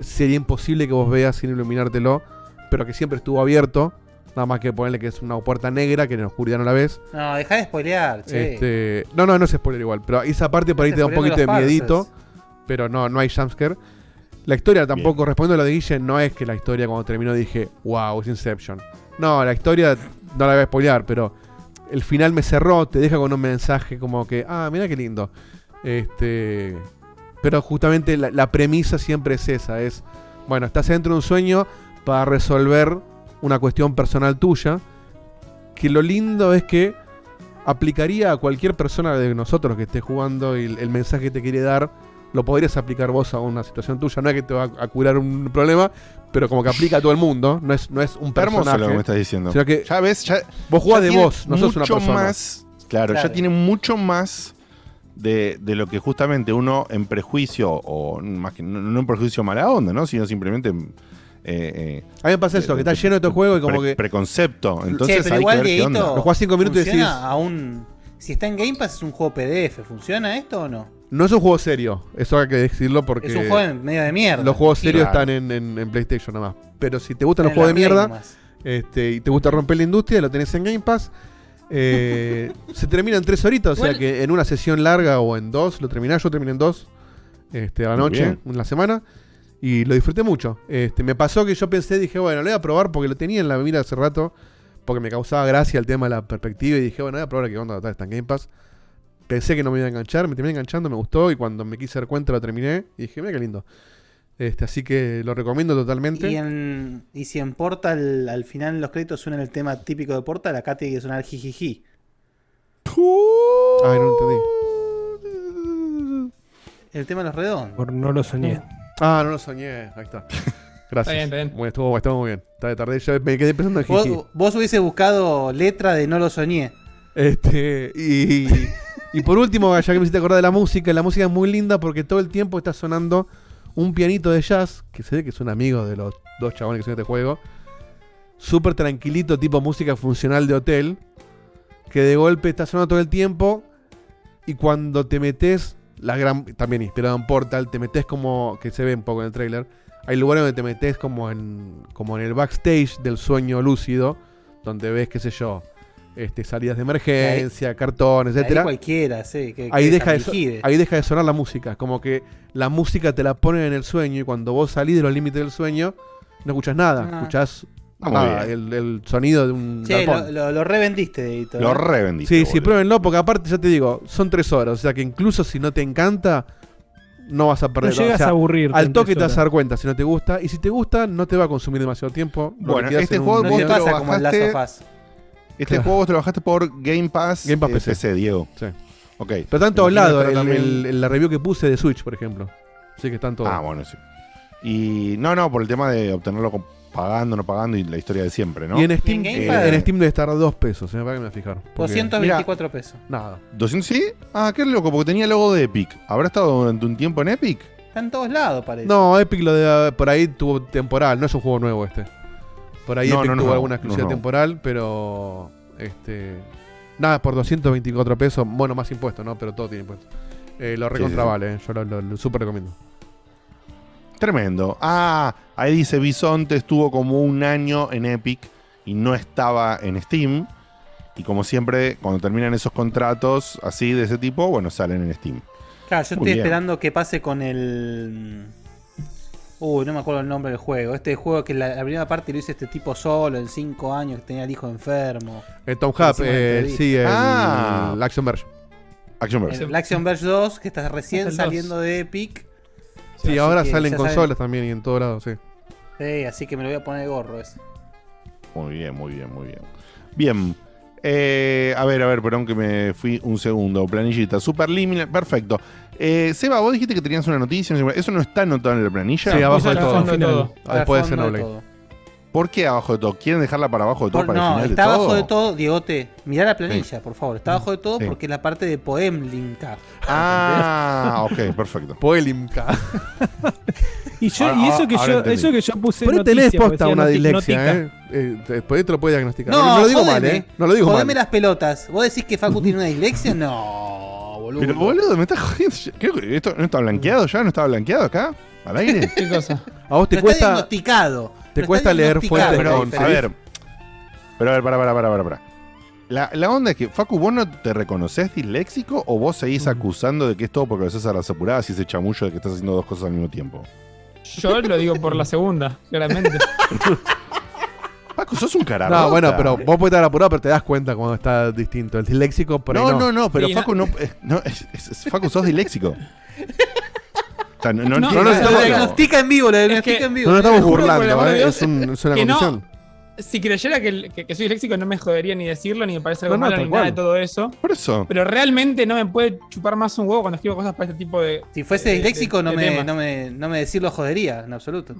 sería imposible que vos veas sin iluminártelo, pero que siempre estuvo abierto. Nada más que ponerle que es una puerta negra que en la oscuridad no la ves. No, dejá de spoilear. Este, no, no, no es spoiler igual, pero esa parte por ahí te da un poquito de miedito, pero no, no hay jumpscare. La historia tampoco, respondiendo a lo de Guille, no es que la historia cuando terminó dije, wow, es Inception. No, la historia no la voy a spoilear, pero el final me cerró, te deja con un mensaje como que, ah, mira qué lindo. Este, pero justamente la, la premisa siempre es esa, es, bueno, estás dentro de un sueño para resolver una cuestión personal tuya, que lo lindo es que aplicaría a cualquier persona de nosotros que esté jugando y el, el mensaje que te quiere dar, lo podrías aplicar vos a una situación tuya. No es que te va a curar un problema, pero como que aplica a todo el mundo. No es, no es un Está hermoso personaje. lo que me estás diciendo. Sino que ya ves, ya, vos jugás ya de vos, no sos una mucho persona. más, claro, Claro. ya tiene mucho más de, de lo que justamente uno en prejuicio, o más que no, no en prejuicio mala onda, ¿no? Sino simplemente. Eh, eh, A mí me pasa eso, que está lleno de estos juegos y como pre- que- Preconcepto. Entonces Che, pero hay igual, que ver qué Dieguito, onda. Lo jugás cinco minutos y funciona decís- a un- Si está en Game Pass es un juego PDF, ¿funciona esto o no? No es un juego serio, eso hay que decirlo porque. Es un juego en medio de mierda. Los juegos serios Claro. están en, en- en PlayStation nada más. Pero si te gustan los juegos de mierda este, y te gusta romper la industria, lo tenés en Game Pass. Eh, se termina en tres horitas, o sea que en una sesión larga o en dos lo terminás. Yo terminé en dos este, a la Muy noche, bien. en la semana. Y lo disfruté mucho. Este, me pasó que yo pensé, dije, bueno, lo voy a probar porque lo tenía en la mira hace rato. Porque me causaba gracia el tema de la perspectiva. Y dije, bueno, voy a probar qué onda está en Game Pass. Pensé que no me iba a enganchar, me terminé enganchando, me gustó. Y cuando me quise dar cuenta lo terminé. Y dije, mira qué lindo. Este, así que lo recomiendo totalmente. Y, en, y si en Portal al final en los créditos suena el tema típico de Portal, acá tiene que sonar jijiji. Ay, no entendí. El tema de los redondos. Por no lo soñé. Ah, no lo soñé. Ahí está. Gracias. Está bien, está bien. Estuvo, estuvo muy bien. Está de tarde. Yo me quedé pensando en. Vos, vos hubiese buscado letra de No lo soñé. Este, y, y por último, ya que me hiciste acordar de la música, la música es muy linda porque todo el tiempo está sonando un pianito de jazz, que se ve que es un amigo de los dos chabones que son de este juego. Súper tranquilito, tipo música funcional de hotel. Que de golpe está sonando todo el tiempo. Y cuando te metes, la gran, también inspirado en Portal, te metes como, que se ve un poco en el trailer, hay lugares donde te metes como en, como en el backstage del sueño lúcido, donde ves, qué sé yo, este, salidas de emergencia, cartones, Ahí etcétera. cualquiera, sí. Que, Ahí que deja, de so- ahí deja de sonar la música. Como que la música te la ponen en el sueño y cuando vos salís de los límites del sueño, no escuchás nada. Ah. Escuchás nada, el, el sonido de un galpón. lo, lo, lo revendiste, Dedito. Lo ¿eh? revendiste. Sí, sí, pruébenlo, porque aparte ya te digo, son tres horas. O sea que incluso si no te encanta, no vas a perder. No llegas o sea, a aburrirte Al toque te vas a dar cuenta si no te gusta. Y si te gusta, no te va a consumir demasiado tiempo. Bueno, este un juego día- vos te te pasa como el. Este Claro. juego vos te lo bajaste por Game Pass, Game Pass eh, PC. Diego. Sí. Ok. Pero están en todos lados. en la review que puse de Switch, por ejemplo. Sí que están todos. Ah, bueno, sí. Y no, no, por el tema de obtenerlo con- pagando, no pagando y la historia de siempre, ¿no? Y en Steam, ¿Y en eh, en Steam debe estar a dos pesos. eh, para que me voy a fijar. Porque- 224 pesos. Nada. ¿200 sí? Ah, qué loco, porque tenía el logo de Epic. ¿Habrá estado durante un tiempo en Epic? Está en todos lados, parece. No, Epic lo de por ahí tuvo temporal, no es un juego nuevo este. Por ahí No, Epic no, no, tuvo no, alguna no, exclusividad no. temporal, pero este nada, por 224 pesos, bueno, más impuestos, ¿no? Pero todo tiene impuestos. Eh, lo recontra sí, sí. vale, eh, yo lo, lo- lo súper recomiendo. Tremendo. Ah, ahí dice Bisonte estuvo como un año en Epic y no estaba en Steam. Y como siempre, cuando terminan esos contratos así de ese tipo, bueno, salen en Steam. Claro, yo Muy estoy bien. esperando que pase con el. Uy, no me acuerdo el nombre del juego. Este juego que la, la primera parte lo hizo este tipo solo en 5 años, que tenía el hijo enfermo. Eh, Tom Hub, eh, sí, el, Ah. el Action Verge. Actionverse. El Action Verge 2, que está recién el saliendo de Epic. Sí, Así ahora salen consolas también y en todos lados, sí. Sí, así que me lo voy a poner de gorro ese. Muy bien, muy bien, muy bien. Bien. Eh, a ver, a ver, perdón que me fui un segundo. Planillita. Superliminal. Perfecto. Eh, Seba, vos dijiste que tenías una noticia. ¿Eso no está anotado en la planilla? Sí, abajo de todo. fondo de todo. Ah, Después de Al fondo de Xenoblade. ¿Por qué abajo de todo? ¿Quieren dejarla para abajo de todo Por- para el no, final está de abajo todo? de todo, Diegote. Mirá la planilla, por favor. Está abajo de todo Sí. porque es la parte de Poemlinka. Ah, ok, perfecto. Poelimka. Y, yo, Ahora- y eso, que ahora yo, eso que yo puse Pero noticia, tenés posta una dislexia, notica. ¿eh? eh Después te lo puede diagnosticar. No, No, lo digo mal. ¿eh? No lo digo Jodeme mal. las pelotas. ¿Vos decís que Facu tiene una dislexia? No, boludo. Pero boludo, me estás jodiendo. Creo que esto no está blanqueado ya, no estaba blanqueado acá, al aire. ¿Qué cosa? A vos te Pero está cuesta. diagnosticado. Te Pero cuesta leer fuentes pero, con a ver. Pero a ver, para, para, para, para. para. La, la onda es que, Facu, ¿vos no te reconoces disléxico o vos seguís acusando de que es todo porque lo haces a las apuradas y ese chamullo de que estás haciendo dos cosas al mismo tiempo? Yo lo digo por la segunda, claramente. Facu, sos un cara No, bueno, pero vos puedes estar apurado, pero te das cuenta cuando está distinto. El disléxico, por ahí No, no. no, no, pero Sí, Facu no. eh, no es, es- es- Facu, sos disléxico. Sea, no, no, No, no, no, no, diagnostica en vivo, lo Es diagnostica en No vivo. nos estamos burlando, ¿eh? Es, un- es una no- condición. Si creyera que, que- que soy disléxico no me jodería ni decirlo, ni me parece algo No, no, malo, ni nada de todo eso. Por eso. Pero realmente no me puede chupar más un huevo cuando escribo cosas para este tipo de. Si fuese de- disléxico, de- no, de me, no, me, no me decirlo jodería, en absoluto.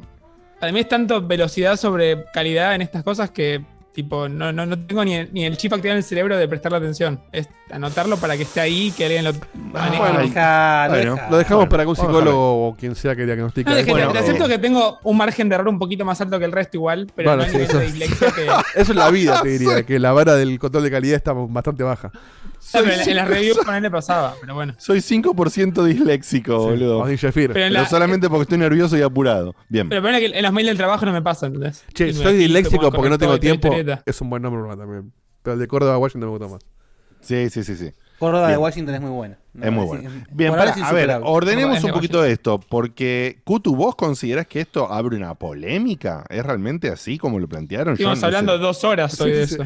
Para mí es tanto velocidad sobre calidad en estas cosas que, tipo, no, no, no tengo ni, ni el chip activado en el cerebro de prestarle atención. Es anotarlo para que esté ahí, que alguien lo maneje. bueno, Deja, lo bueno. deja. Lo dejamos Bueno, para que un psicólogo o quien sea que diagnostique. No, Bueno, te eh. acepto que tengo un margen de error un poquito más alto que el resto igual, pero Bueno, no sí, eso- de que... Eso es la vida, te diría, que la vara del control de calidad está bastante baja. Pero en, en las reviews con él le pasaba, pero bueno. Soy 5% disléxico, boludo. O. Pero en Pero la- solamente porque estoy nervioso y apurado. Bien. Pero es que en los mails del trabajo no me pasa, ¿entendés? Che, soy disléxico porque no tengo tiempo. historieta. Es un buen nombre para también. Pero el de Córdoba a Washington me gusta más. Sí, sí, sí, sí. Córdoba de Bien. Washington es muy buena. No, Es muy bueno. Bien, para, a ver, ordenemos un poquito de esto, porque Kutu, ¿vos considerás que esto abre una polémica? ¿Es realmente así como lo plantearon? No hablando sé. dos horas hoy Sí, de sí, eso.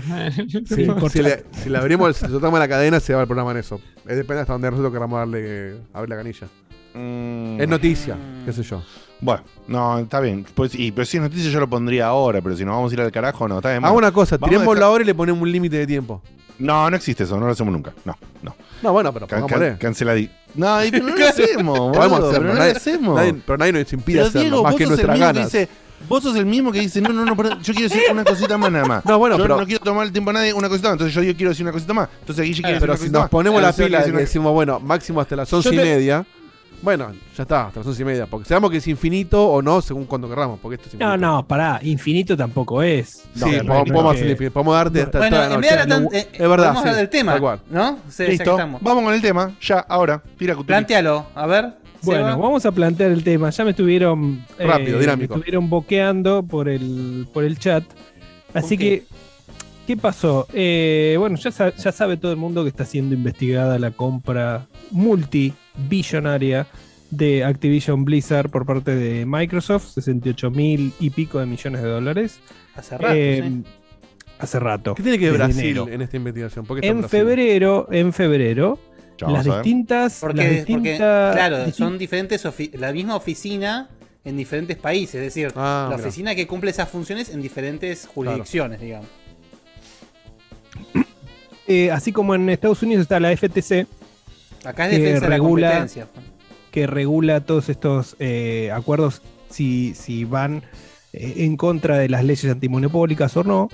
Sí, si, le, si le abrimos, si soltamos la cadena, se va el programa en eso. Es depende hasta donde nosotros queramos darle abrir la canilla. Mm, Es noticia, qué sé yo. Bueno, no, está bien. Pues, y, pero si es noticia yo lo pondría ahora, pero si nos vamos a ir al carajo, no, está bien. Hago una cosa, Vamos a tirémoslo dejar- ahora y le ponemos un límite de tiempo. No, no existe eso, no lo hacemos nunca. No, no. No, bueno, pero Can- pongámosle. can- canceladi- No, y- pero no lo hacemos, boludo, Podemos pero hacerlo. no lo nadie- hacemos. nadie- pero nadie nos impide Pero hacerlo, Diego, más vos que sos el nuestras mismo que ganas. dice, vos sos el mismo que dice, no, no, no, perdón, yo quiero decir una cosita más nada más. No, bueno, yo pero- no quiero tomar el tiempo a nadie, una cosita más. Entonces yo digo, quiero decir una cosita más. Entonces Guille quiere decir Pero una si cosita nos más. ponemos la Entonces pila quiere de decir una- decimos, bueno, máximo hasta las once y te- media. Bueno, ya está, hasta las once y media. Porque sabemos que es infinito o no, según cuando querramos. Porque esto es infinito. No, no, pará, infinito tampoco es. Sí, No, podemos, podemos hacer que- infinito. Podemos darte hasta Bueno, toda la en noche. tan- No, eh, es verdad. hablar sí, del tema, tal cual. ¿no? Sí, Listo, estamos. vamos con el tema, ya, ahora. Tira. Plantealo, a ver. Bueno, vamos a plantear el tema. Ya me estuvieron. eh, Rápido, dinámico. Me estuvieron boqueando por el, por el chat. Así que, ¿qué pasó? Eh, bueno, ya, sa- ya sabe todo el mundo que está siendo investigada la compra multibillonaria de Activision Blizzard por parte de Microsoft, 68 mil y pico de millones de dólares. Hace rato, Eh, sí. Hace rato. ¿Qué tiene que ver Brasil enero. en esta investigación? ¿Por qué está En Brasil? febrero, en febrero, las distintas, Porque, las porque, distintas- claro, distin- son diferentes, la misma oficina en diferentes países. Es decir, Ah, la oficina que cumple esas funciones en diferentes jurisdicciones, digamos. eh, así como en Estados Unidos está la FTC, Acá es que defensa de la regula- competencia. que regula todos estos eh, acuerdos si, si van eh, en contra de las leyes antimonopólicas o no,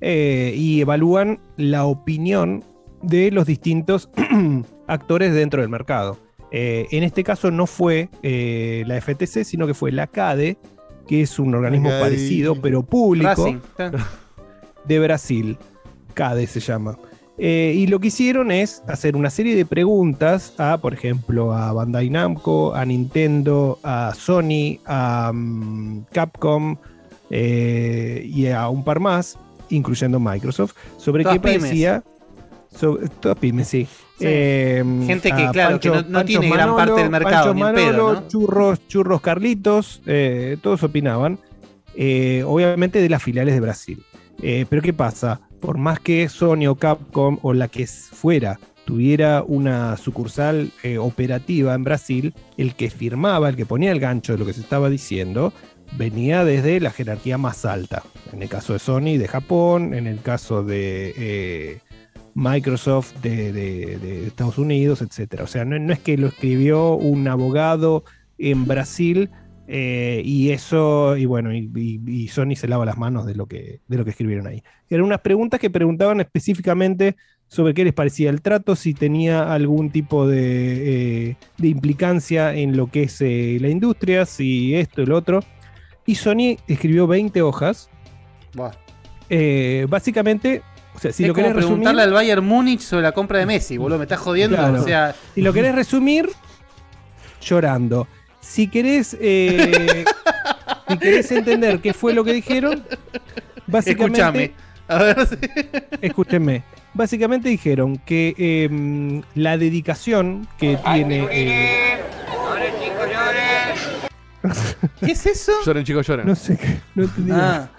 eh, y evalúan la opinión de los distintos actores dentro del mercado. Eh, en este caso no fue eh, la FTC, sino que fue la CADE, que es un organismo parecido pero público Racing. de Brasil. CADE se llama. Eh, y lo que hicieron es hacer una serie de preguntas a, por ejemplo, a Bandai Namco, a Nintendo, a Sony, a mm, Capcom eh, y a un par más, incluyendo Microsoft, sobre Todas qué parecía. Sobre, todas pymes, sí. Sí. Eh, Gente que, claro, que no- no tiene gran parte del mercado, Pancho ni pedo, Manolo, ¿no? Churros, Churros Carlitos, todos opinaban. obviamente de las filiales de Brasil. Pero ¿qué pasa? Por más que Sony o Capcom o la que fuera tuviera una sucursal eh, operativa en Brasil, el que firmaba, el que ponía el gancho de lo que se estaba diciendo, venía desde la jerarquía más alta. En el caso de Sony de Japón, en el caso de eh, Microsoft de, Estados Unidos, etc. O sea, no es que lo escribió un abogado en Brasil eh, y eso, y bueno, y, y- y Sony se lava las manos de lo, que, de lo que escribieron ahí. Eran unas preguntas que preguntaban específicamente sobre qué les parecía el trato, si tenía algún tipo de, eh, de implicancia en lo que es eh, la industria, si esto, el otro. Y Sony escribió 20 hojas. Eh, básicamente, o sea, si es lo como resumir, preguntarle al Bayern Múnich sobre la compra de Messi, boludo. Me estás jodiendo. Claro. O sea, si lo querés resumir, llorando. Si querés, eh, si querés entender qué fue lo que dijeron, básicamente. Escúchame. A ver. Escúchenme. Básicamente dijeron que em, la dedicación que tiene. eh, ¿Qué es eso? Lloren, chicos, lloren. No sé, qué- no entendí. Ah. nada.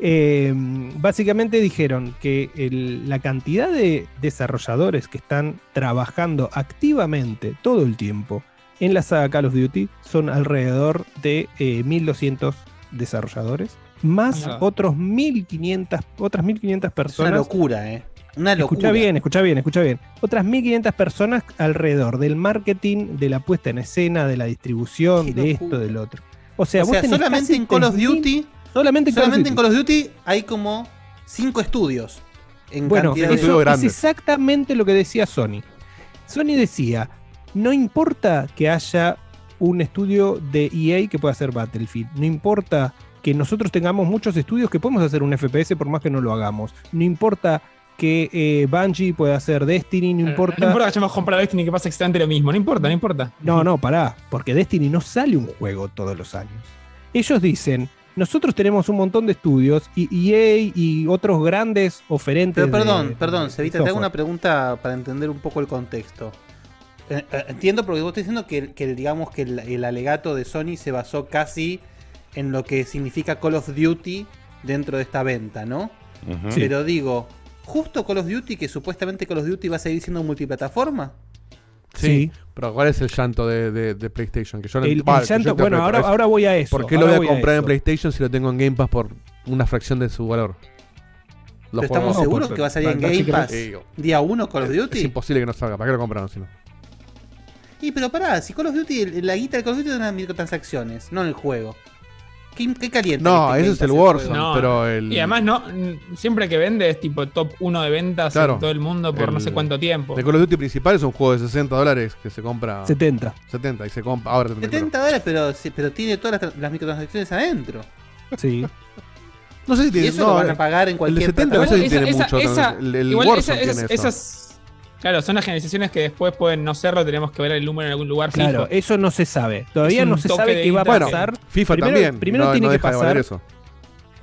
Eh, básicamente dijeron que el- la cantidad de desarrolladores que están trabajando activamente todo el tiempo en la saga Call of Duty son alrededor de eh, 1200 desarrolladores, más otros 1500, otras 1500 Es una personas. locura, ¿eh? Una locura. Escucha bien, escucha bien, escucha bien. Otras 1500 personas alrededor del marketing, de la puesta en escena, de la distribución, de esto, del otro. O sea, o vos sea, tenés solamente casi en Call of 3000 Duty. Solamente en Call of en Duty. Call of Duty hay como cinco estudios. En Bueno, cantidad de- eso es exactamente lo que decía Sony. Sony decía, no importa que haya un estudio de EA que pueda hacer Battlefield, no importa que nosotros tengamos muchos estudios que podemos hacer un FPS por más que no lo hagamos, no importa que eh, Bungie pueda hacer Destiny, no importa... No importa que hayamos comprado Destiny que pasa exactamente lo mismo, no importa, no importa. No, no, pará, porque Destiny no sale un juego todos los años. Ellos dicen, nosotros tenemos un montón de estudios y EA y otros grandes oferentes. Pero perdón, de- perdón, de Cevita, te hago una pregunta para entender un poco el contexto. Eh, eh, Entiendo porque vos estás diciendo que, digamos que el, el alegato de Sony se basó casi en lo que significa Call of Duty dentro de esta venta, ¿no? Pero digo, justo Call of Duty, que supuestamente Call of Duty va a seguir siendo multiplataforma. Sí. Pero ¿cuál es el llanto de, de- de PlayStation? Que yo no El- yo llanto- bueno, ahora- es, ahora voy a eso, ¿Por qué lo voy a voy a comprar en. PlayStation si lo tengo en Game Pass por una fracción de su valor? Los Pero estamos seguros que va a salir en Game Pass día 1 Call of es- Duty. Es imposible que no salga. ¿Para qué lo compraron si no? Y pero pará, si Call of Duty, el- la guita de Call of Duty es las microtransacciones, no en el juego. ¿Qué, qué calienta? No, ese es el Warzone, juego? pero el... Y además, no, siempre que vende es tipo top 1 de ventas Claro. en todo el mundo por no sé El- cuánto tiempo. De Call of Duty principal es un juego de 60 dólares que se compra. 70. 70 y se compra. Ahora 70. 70 dólares, pero, pero tiene todas las, las microtransacciones adentro. Sí. No sé si Y tiene. eso no, lo van a pagar en el de cualquier 70 no sé si Esa- tiene esa- mucho. esa- el el igual Warzone esa- esas, tiene eso. esas- claro, son las generalizaciones que después pueden no serlo, tenemos que ver el número en algún lugar fijo. Claro, eso no se sabe. Todavía no se sabe qué va a pasar. FIFA primero, también, Primero no- tiene no que de pasar. eso.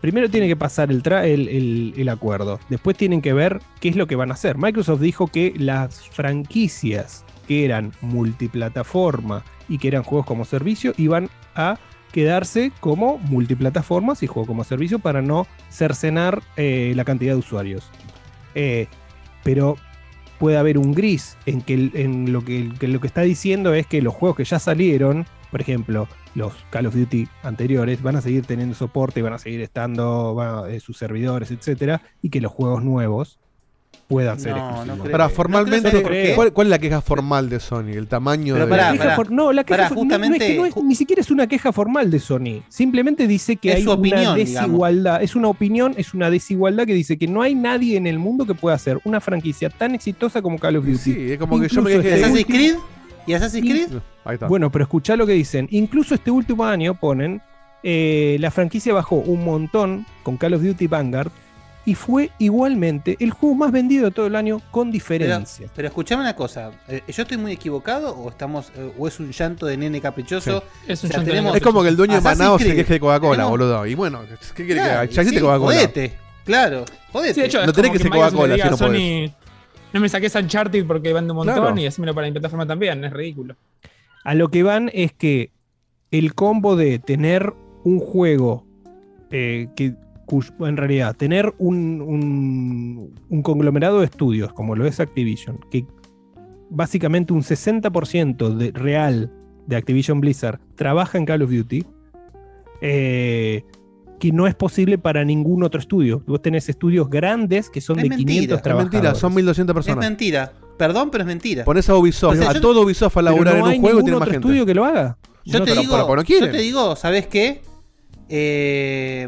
Primero tiene que pasar el, tra- el, el- el acuerdo. Después tienen que ver qué es lo que van a hacer. Microsoft dijo que las franquicias que eran multiplataforma y que eran juegos como servicio iban a quedarse como multiplataformas y juego como servicio para no cercenar eh, la cantidad de usuarios. Eh, pero puede haber un gris en que, en lo que, lo que está diciendo es que los juegos que ya salieron, por ejemplo, los Call of Duty anteriores, van a seguir teniendo soporte, van a seguir estando eh, sus servidores, etcétera, y que los juegos nuevos puedan ser No, no No formalmente. ¿cuál, cuál es la queja formal de Sony? El tamaño Pero de. pará, La queja for- no, la queja Pará, no es que justamente- no es- ni siquiera es una queja formal de Sony. Simplemente dice que Es hay opinión, una digamos. desigualdad. Es una opinión, es una desigualdad que dice que no hay nadie en el mundo que pueda hacer una franquicia tan exitosa como Call of Duty. Sí, es como que yo me quejé este de- ¿Assassin's Creed? ¿Y Assassin's Creed? Ahí está. Bueno, pero escuchá lo que dicen. Incluso este último año ponen, eh, la franquicia bajó un montón con Call of Duty Vanguard y fue igualmente el juego más vendido de todo el año con Pero, diferencia. pero escuchame una cosa, eh, ¿yo estoy muy equivocado o estamos eh, o es un llanto de nene caprichoso? Es un O sea, llanto de tenemos es como que el dueño de Assassin's Manao se Creed. queje de Coca-Cola, boludo. Y bueno, ¿qué quiere Claro, que Ya existe sí, Coca-Cola. Jodete, claro, jodete. Sí, de hecho, No tenés que ser Coca-Cola, si no a Sony, podés. No me saques Uncharted porque vende un montón Claro. y hacémelo para mi plataforma también, es ridículo. A lo que van es que el combo de tener un juego eh, que en realidad tener un, un- un conglomerado de estudios como lo es Activision, que básicamente un 60% de real de Activision Blizzard trabaja en Call of Duty, eh, que no es posible para ningún otro estudio. Vos tenés estudios grandes que son Es de mentira, 500 es trabajadores. Mentira, son 1200 Es personas. mentira. Perdón, pero es mentira. Pones a Ubisoft, O sea, a yo- todo Ubisoft a laburar no en un juego y tiene más gente. estudio que lo haga. Yo No, te pero- digo, pero- pero no yo quieren. te digo, ¿sabes qué? Eh,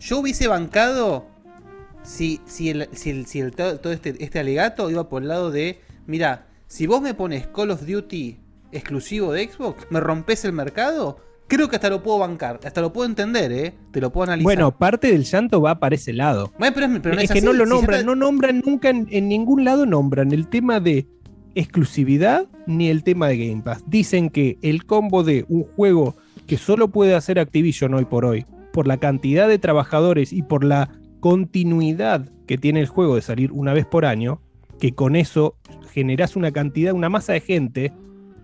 yo hubiese bancado si, si, el, si, el- si el- todo este, este alegato iba por el lado de, mira, si vos me pones Call of Duty exclusivo de Xbox, me rompes el mercado, creo que hasta lo puedo bancar, hasta lo puedo entender, ¿eh? Te lo puedo analizar. Bueno, parte del llanto va para ese lado. Bueno, pero es, pero no es es que no lo nombran, no nombran nunca en, en ningún lado nombran el tema de exclusividad ni el tema de Game Pass. Dicen que el combo de un juego que solo puede hacer Activision hoy por hoy, por la cantidad de trabajadores y por la continuidad que tiene el juego de salir una vez por año, que con eso generas una cantidad, una masa de gente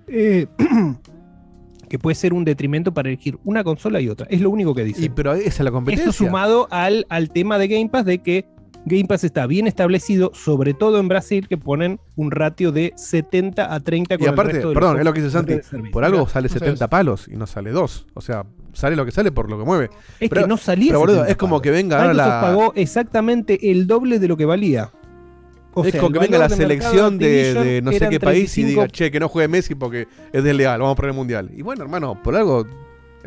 eh, que puede ser un detrimento para elegir una consola y otra. Es lo único que dicen. Y pero esa es la competencia. Eso sumado al, al tema de Game Pass de que Game Pass está bien establecido, sobre todo en Brasil, que ponen un ratio de 70 a 30 con Y el aparte, resto de los perdón, es lo que dice Santi, por algo sale no sé 70 eso. palos y no sale 2. O sea, sale lo que sale por lo que mueve. Es que no salía Pero boludo, 70 es como que venga ahora la... pagó exactamente el doble de lo que valía. O es sea, como el que venga la de selección de, no sé qué país y 35 diga, che, que no juegue Messi porque es desleal, vamos a poner el mundial. Y bueno, hermano, por algo,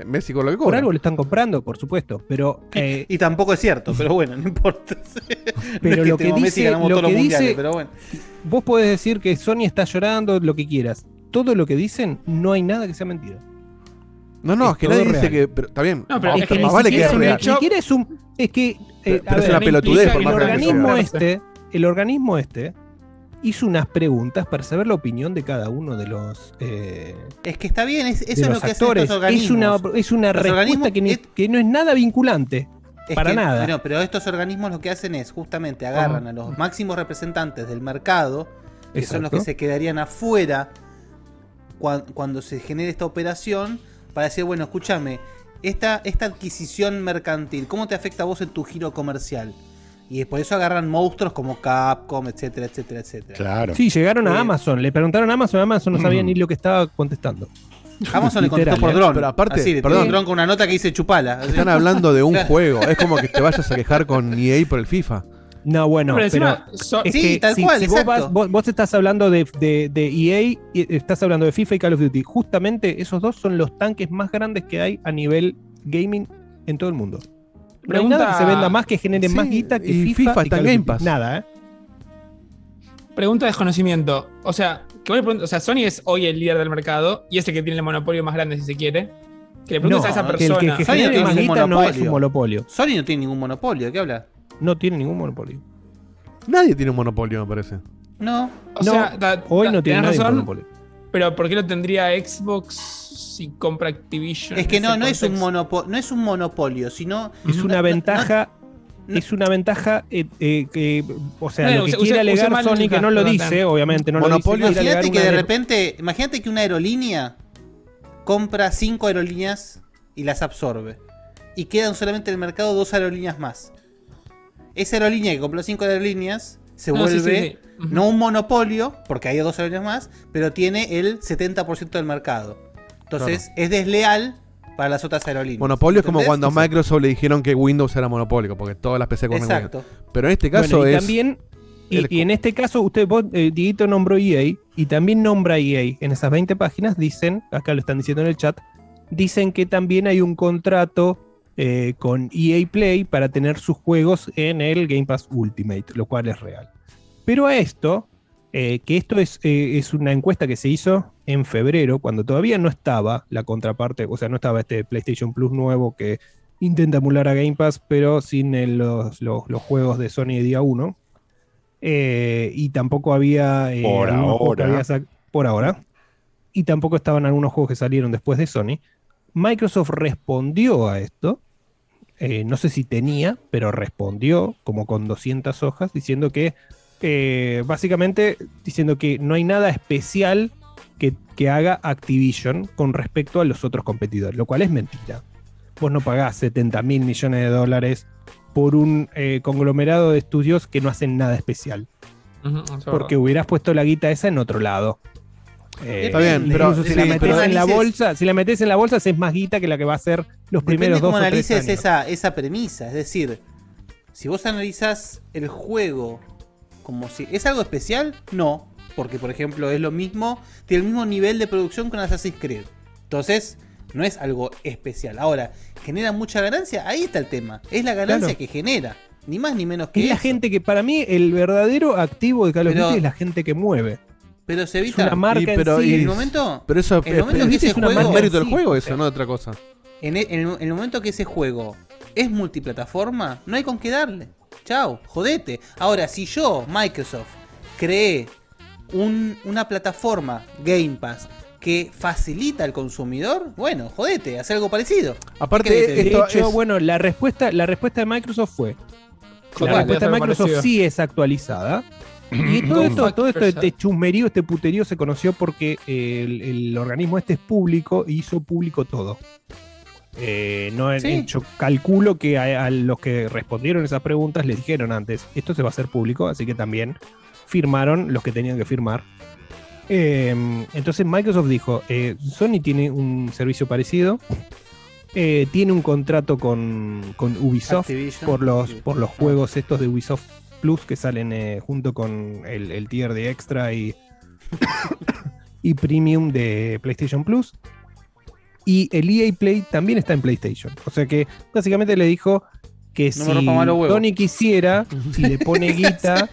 Messi con lo que Por cobra. algo le están comprando, por supuesto, pero eh, Y tampoco es cierto, pero bueno, no importa. Pero No es lo que Messi dice, ganamos lo todos los que mundiales, dice- pero bueno. vos podés decir que Sony está llorando, lo que quieras. Todo lo que dicen, no hay nada que sea mentira. No, no, Es es, que nadie dice que. Pero, está bien. No, pero vamos, es que más ni vale que es real. hecho- Ni es un. Es que. eh, Pero- es ver, una pelotudez, por el más que organismo este. El organismo este hizo unas preguntas para saber la opinión de cada uno de los. eh, Es que está bien, es- eso es lo que hacen estos organismos. Es una, es una respuesta que, ni- que no es nada vinculante. Es para que- nada. No, pero estos organismos lo que hacen es justamente agarran a los máximos representantes del mercado, que son los que se quedarían afuera cuan- cuando se genere esta operación, para decir, bueno, escúchame, esta, esta adquisición mercantil, ¿cómo te afecta a vos en tu giro comercial? Y por eso agarran monstruos como Capcom, etcétera, etcétera, etcétera. Claro. Sí, llegaron a Eh, Amazon. Le preguntaron a Amazon. Amazon no sabía Mm. ni lo que estaba contestando. Amazon le contestó por dron. Pero aparte, Así, perdón. dron con una nota que dice chupala. así. Están hablando de un juego. Es como que te vayas a quejar con EA por el FIFA. No, bueno, Pero pero, encima, so- es Sí, que tal si, cual, si vos, vas- vos- vos estás hablando de, de- de EA y estás hablando de FIFA y Call of Duty. Justamente esos dos son los tanques más grandes que hay a nivel gaming en todo el mundo. No hay Pregunta- nada que se venda más que genere Sí, más guita que y FIFA, FIFA y está en Game. Pass. Nada, ¿eh? Pregunta de desconocimiento. O sea, que vos le preguntes- o sea, Sony es hoy el líder del mercado y es el que tiene el monopolio más grande si se quiere. Que le preguntes No, a esa que el persona. que Sony no tiene más guita no es monopolio. un monopolio. Sony no tiene ningún monopolio, ¿de qué habla? No tiene ningún monopolio. Nadie tiene un monopolio, me parece. No. O sea, da- hoy da- no tiene nadie un razón, monopolio. Pero ¿por qué lo tendría Xbox si compra Activision? Es que no, no es un monopolio, no es un monopolio, sino Es una no- ventaja. no- es una ventaja eh, eh, que, o sea, No, lo que quiere alegar Sony, que no lo dice, obviamente no Monopolio, lo dice. Imagínate que de repente, imagínate que una aerolínea compra cinco aerolíneas y las absorbe. Y quedan solamente en el mercado dos aerolíneas más. Esa aerolínea que compró cinco aerolíneas se No, sí, vuelve sí, sí. Ujú. no un monopolio, porque hay dos aerolíneas más, pero tiene el 70% del mercado. Entonces es desleal para las otras aerolíneas. Monopolio es como cuando a Microsoft le dijeron que Windows era monopólico, porque todas las PC corren Exacto. Windows. Pero en este caso Bueno, y es. también y, el- y en este caso usted vos, eh, Dieguito nombró EA y también nombra EA en esas 20 páginas dicen acá lo están diciendo en el chat dicen que también hay un contrato eh, con EA Play para tener sus juegos en el Game Pass Ultimate lo cual es real pero a esto eh, que esto es, eh, es una encuesta que se hizo en febrero cuando todavía no estaba la contraparte o sea no estaba este PlayStation Plus nuevo que intenta emular a Game Pass pero sin el- los, los- los juegos de Sony de día 1 eh, y tampoco había Por ahora. había por ahora y tampoco estaban algunos juegos que salieron después de Sony Microsoft respondió a esto eh, no sé si tenía pero respondió como con 200 hojas diciendo que eh, básicamente diciendo que no hay nada especial que, que haga Activision con respecto a los otros competidores lo cual es mentira vos no pagás 70 mil millones de dólares por un eh, conglomerado de estudios que no hacen nada especial. Porque hubieras puesto la guita esa en otro lado. Eh, Está bien, pero- si sí, la metes pero- en la bolsa, si la metes en la bolsa, es más guita que la que va a ser los primeros dos cómo o tres analices años. esa, esa premisa. Es decir, si vos analizás el juego como si. ¿Es algo especial? No. Porque, por ejemplo, es lo mismo. Tiene el mismo nivel de producción con Assassin's Creed. Entonces, no es algo especial. Ahora, ¿genera mucha ganancia? Ahí está el tema. Es la ganancia Claro. que genera. Ni más ni menos que Es la gente que, para mí, el verdadero activo de Call of Duty es la gente que mueve. Pero se Es evita. una marca Y, pero, en sí. y- en el momento- pero eso en el momento que ¿viste? ese es una juego- más mérito del sí, juego, eso, no otra cosa. En el, en el- en el momento que ese juego es multiplataforma, no hay con qué darle. Chao, jodete. Ahora, si yo, Microsoft, creé un- una plataforma Game Pass que facilita al consumidor, bueno, jodete, hace algo parecido. Aparte, ¿Qué querés que De hecho, bueno, la respuesta, la respuesta de Microsoft fue. La respuesta de Microsoft parecido. sí es actualizada. Y todo esto, todo esto, este chusmerío, este puterío se conoció porque el, el organismo este es público y hizo público todo. Eh, no, Sí. en- yo calculo que a, a los que respondieron esas preguntas les dijeron antes, esto se va a hacer público, así que también firmaron los que tenían que firmar. Eh, entonces Microsoft dijo, eh, Sony tiene un servicio parecido, eh, tiene un contrato con, con Ubisoft Activision. por los, por los juegos estos de Ubisoft Plus que salen eh, junto con el, el tier de extra y, y premium de PlayStation Plus. Y el EA Play también está en PlayStation. O sea que básicamente le dijo que No si. Sony quisiera, si le pone guita,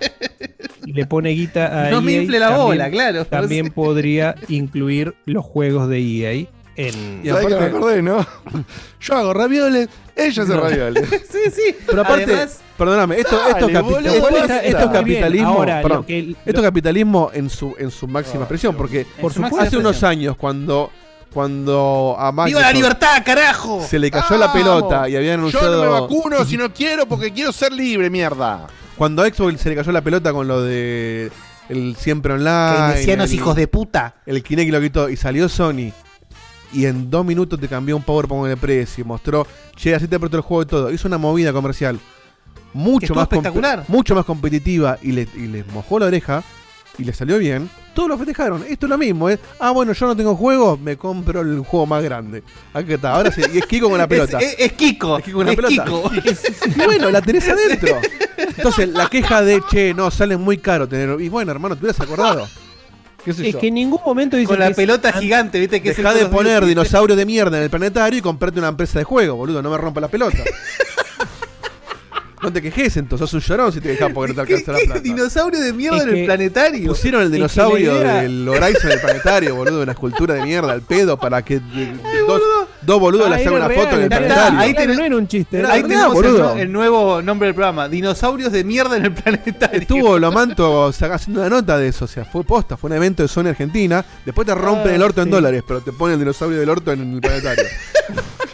y le pone guita a No me EA, infle la también- bola, claro. También podría incluir los juegos de EA en. Y aparte, me acordé, ¿no? Yo hago ravioles, ella hace No. ravioles. sí, sí. Pero aparte, Además- perdóname, esto, Dale, esto, es capi- boludo, esto- Está capitalismo. Ahora, perdón, lo que- esto es capitalismo en su, en su máxima expresión, porque Por hace unos años cuando, cuando a ¡Viva la Microsoft libertad, carajo! se le cayó la pelota y habían Yo no me anunciado vacuno si no quiero porque quiero ser libre, mierda. cuando a Xbox se le cayó la pelota con lo de el siempre online, Keynesianos el- hijos de puta. el Kinect lo quitó y salió Sony y en dos minutos te cambió un PowerPoint de precio, mostró, che, así te apretó el juego y todo, hizo una movida comercial mucho más espectacular. mucho más competitiva y le, y les mojó la oreja y le salió bien. Todos lo festejaron. Esto es lo mismo, ¿eh? Ah, bueno, yo no tengo juego, me compro el juego más grande. Aquí está. Ahora sí, y es Kiko con la pelota. Es, es- es Kiko. Es Kiko con la es pelota. Kiko. Y bueno, la tenés adentro. Entonces, la queja de, che, no, sale muy caro tener. Y bueno, hermano, te hubieras acordado. ¿Qué sé Es yo? que en ningún momento dice Con la pelota an- gigante, ¿viste? Que Deja de poner dinosaurios de mierda en el planetario y comprate una empresa de juego, boludo. No me rompa la pelota. No te quejes entonces, sos un llorón si te dejas porque no te ¿Qué, alcanza la qué plata. dinosaurio de mierda Es en el que planetario? Pusieron el la dinosaurio idea- del Horizon del planetario, boludo, una escultura de mierda al pedo para que dos, dos boludos Ah, le hagan era una real, foto en el era planetario. Ahí tenés- no era un chiste. era Ahí verdad. tenemos el, boludo. nue- el nuevo nombre del programa. Dinosaurios de mierda en el planetario. Estuvo Lomanto saca- haciendo una nota de eso, o sea, fue posta, fue un evento de Sony Argentina. Después te rompen el orto en sí. dólares, pero te ponen el dinosaurio del orto en el planetario.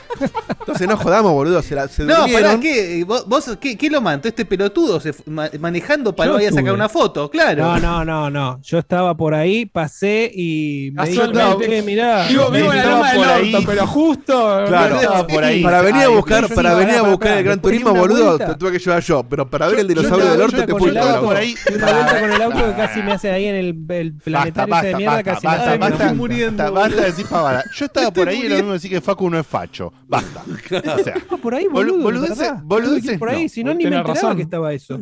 Entonces no jodamos, boludo, se, la, se No, pará, ¿qué? ¿Vos, vos qué, qué lo manto? Este pelotudo se ma- manejando para Yo vaya a sacar una foto, claro. No, no, no, no. Yo estaba por ahí, pasé y me dije, mirá. Vivo, vivo en la loma del ahí. pero justo. Claro, estaba por ahí. Para venir a Ay, buscar, yo para digo, venir a buscar el Gran Turismo, boludo, te tuve que llevar yo. Pero para ver el dinosaurio del orto te auto, por ahí. una vuelta con el auto que casi me hace ahí en el, planetario de mierda, casi me basta, hace basta, basta de decir pavada. Yo estaba por ahí y lo mismo decir que Facu no es facho. Basta. O sea, por ahí, Bolu- boludo. boludeces- ¿verdad? boludeces por ahí, no. si no ni me enteraba razón. que estaba eso.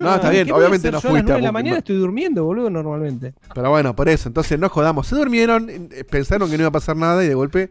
No, está bien, ¿Qué voy a obviamente no yo a las fuiste 9 a de la mañana estoy durmiendo, boludo, normalmente. Pero bueno, por eso, entonces no jodamos. Se durmieron, eh, pensaron que no iba a pasar nada y de golpe.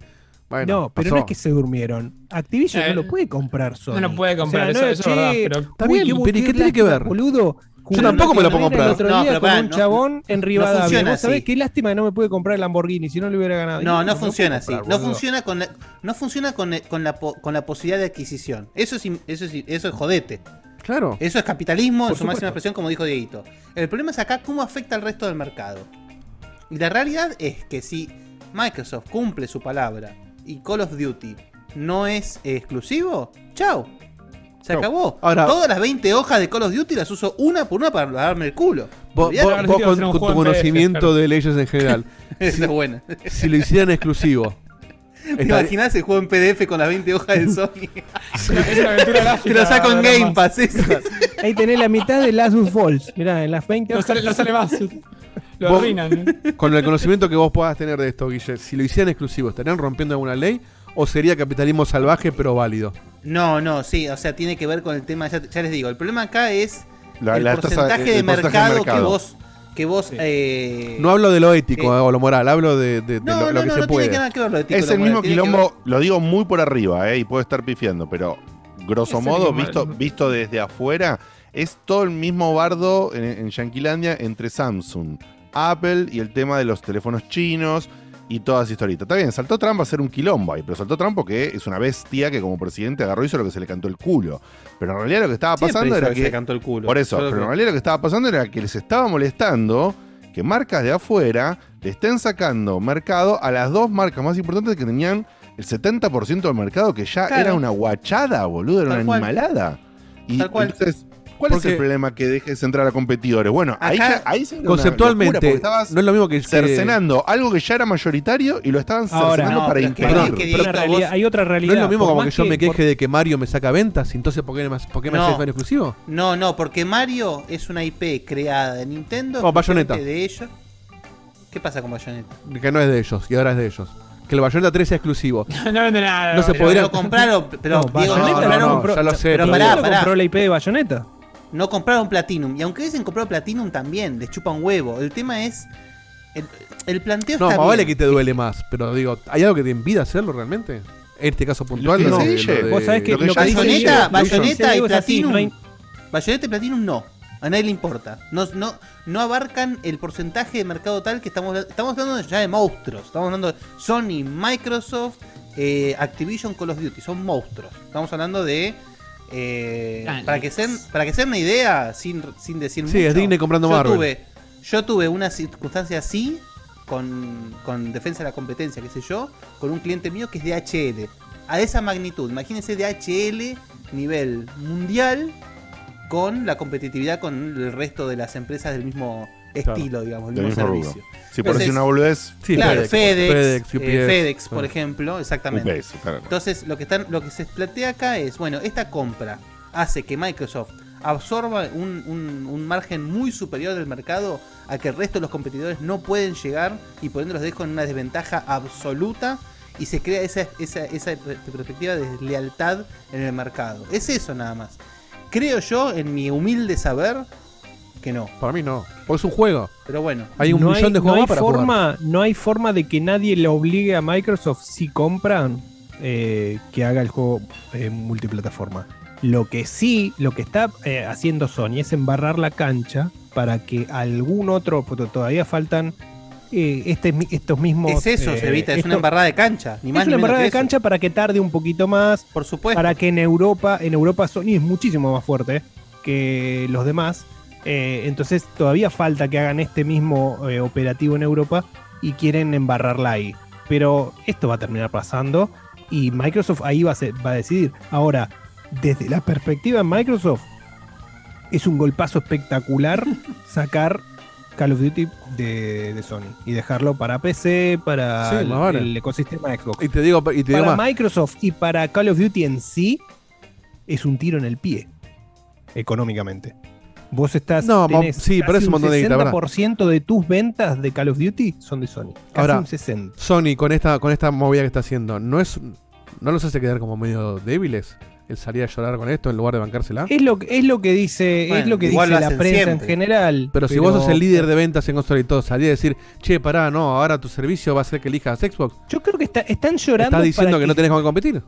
Bueno, no, pero pasó. no es que se durmieron. Activision Eh, no lo puede comprar solo. no lo puede comprar, eso- eso es verdad, pero- Está bien, pero ¿y qué tiene que ver? Boludo. Yo tampoco me lo puedo comprar. El otro No, día pero con pará, un no- chabón en no Rivadavia. funciona Vos sabés así. qué lástima que no me puede comprar el Lamborghini si no le hubiera ganado. No, no funciona así. No funciona con la, no funciona con, con la con la posibilidad de adquisición. Eso es eso es eso es jodete. Claro. Eso es capitalismo en Por su máxima supuesto. expresión, como dijo Dieguito. El problema es acá cómo afecta al resto del mercado. Y la realidad es que si Microsoft cumple su palabra y Call of Duty no es eh, exclusivo, chao. Se acabó. Ahora- Todas las 20 hojas de Call of Duty las uso una por una para darme el culo. Vos, con, tu conocimiento de leyes en general, Esa es buena. si lo hicieran exclusivo, ¿Te imaginas el juego en PDF con las 20 hojas de Sony? Te lo saco en Game Pass, eso. Ahí tenés la mitad de Last of Falls. Mirá, en las 20 No sale, no sale más. Lo Vos- arruinan. Con el conocimiento que vos puedas tener de esto, Guille, si lo hicieran exclusivo, ¿estarían rompiendo alguna ley o sería capitalismo salvaje pero válido? No, no, sí, o sea, tiene que ver con el tema, ya, ya les digo, el problema acá es La- el la tasa- porcentaje el- de, mercado que vos, que vos eh, No hablo de lo ético eh, o lo moral, hablo de, de- de No, lo, no, lo que no, se no tiene puede. que nada que ver lo ético. Es lo el moral, mismo tiene quilombo, lo digo muy por arriba, eh, y puedo estar pifiando, pero grosso Es modo, visto, visto desde afuera, es todo el mismo bardo en, en Yanquilandia entre Samsung, Apple y el tema de los teléfonos chinos y todas esas historietas. Está bien, saltó Trump a hacer un quilombo ahí, pero saltó Trump porque es una bestia que como presidente agarró y hizo lo que se le cantó el culo. Pero en realidad lo que estaba Siempre pasando era que que... se le cantó el culo. Por eso, Solo pero que- en realidad lo que estaba pasando era que les estaba molestando que marcas de afuera le estén sacando mercado a las dos marcas más importantes que tenían el 70% del mercado, que ya Claro. era una guachada, boludo, era Tal una cual. animalada. Y Tal cual. entonces, ¿cuál es el problema que dejes entrar a competidores? Bueno, ahí, Acá- ya, ahí se Conceptualmente, locura, porque estabas no es lo mismo que... que- cercenando algo que ya era mayoritario y lo estaban Ahora, cercenando no, para impedir. es que Hay otra realidad- vos- hay otra no es lo mismo como más que yo me por- queje de que Mario me saca ventas, entonces ¿por qué me, por qué me No. haces Mario exclusivo? No, no, porque Mario es una IP creada de Nintendo. Como Bayonetta. exclusivamente de ellos. ¿Qué pasa con Bayonetta? Que no es de ellos y ahora es de ellos. Que el Bayonetta 3 sea exclusivo. No vende nada. No se Pero podría- lo compraron, pero No, Diego, no, Bayonetta no, no, compró- ya lo sé, pero pero pará, pará. compró la IP de Bayonetta. No compraron Platinum. Y aunque hubiesen comprado Platinum también, les chupa un huevo. El tema es. El, el planteo No, está más vale que te duele más, pero digo, ¿hay algo que te impida hacerlo realmente? En este caso puntual, que lo dice Guille, lo de- Vos sabés que lo que lo que dice dice que dice Bayonetta y Platinum. no hay- Bayonetta y Platinum no. A nadie le importa. No, no, no abarcan el porcentaje de mercado tal que estamos estamos hablando ya de monstruos. Estamos hablando de Sony, Microsoft, eh, Activision, Call of Duty. Son monstruos. Estamos hablando de. Eh, Ah, para, que se, para que se den una idea, sin, sin decir Sí, mucho. es Disney comprando yo Marvel. Tuve, yo tuve una circunstancia así, con, con defensa de la competencia, qué sé yo, con un cliente mío que es DHL. A esa magnitud, imagínense DHL nivel mundial con la competitividad con el resto de las empresas del mismo estilo, digamos, el Del mismo, mismo servicio. rubro. Si por decir una boludez, Sí, claro, FedEx, FedEx, FedEx, eh, UPS, FedEx, por ejemplo, exactamente. UPS, claro. Entonces, lo que están, lo que se plantea acá es, bueno, esta compra hace que Microsoft absorba un, un- un margen muy superior del mercado a que el resto de los competidores no pueden llegar y por ende los dejo en una desventaja absoluta y se crea esa, esa, esa per- perspectiva de deslealtad en el mercado. Es eso nada más. Creo yo, en mi humilde saber, que no. Para mí no, porque es un juego. Pero bueno. Hay un no millón de no juegos hay jugar. forma, No hay forma de que nadie le obligue a Microsoft si compran eh, que haga el juego eh, multiplataforma. Lo que sí, lo que está eh, haciendo Sony es embarrar la cancha para que algún otro, porque todavía faltan eh, este, estos mismos... Es eso, eh, Cevita, es esto- una embarrada de cancha. Ni más es una embarrada de eso. cancha para que tarde un poquito más. Por supuesto. Para que en Europa, en Europa Sony es muchísimo más fuerte que los demás. Eh, entonces todavía falta que hagan este mismo eh, operativo en Europa y quieren embarrarla ahí. Pero esto va a terminar pasando y Microsoft ahí va a, ser- va a decidir. Ahora, desde la perspectiva de Microsoft, es un golpazo espectacular sacar Call of Duty de, de Sony y dejarlo para PC, para Sí, el, más vale. el ecosistema de Xbox. Y te digo, y te digo Para más. Microsoft y para Call of Duty en sí, es un tiro en el pie, económicamente. Vos estás. No, tenés sí, pero casi es un montón de guita, ¿verdad? 60% de tus ventas de Call of Duty son de Sony. Casi Ahora, un 60. Sony con esta, con esta movida que está haciendo, ¿no es no los hace quedar como medio débiles el salir a llorar con esto en lugar de bancársela? Es lo, que- es lo que dice, es lo que dice lo la prensa en general. Pero si vos sos el líder de ventas en consola y todo, salir a decir, che, pará, no, ahora tu servicio va a ser que elijas Xbox. Yo creo que está- están llorando. Estás diciendo para que, no tenés con qué competir.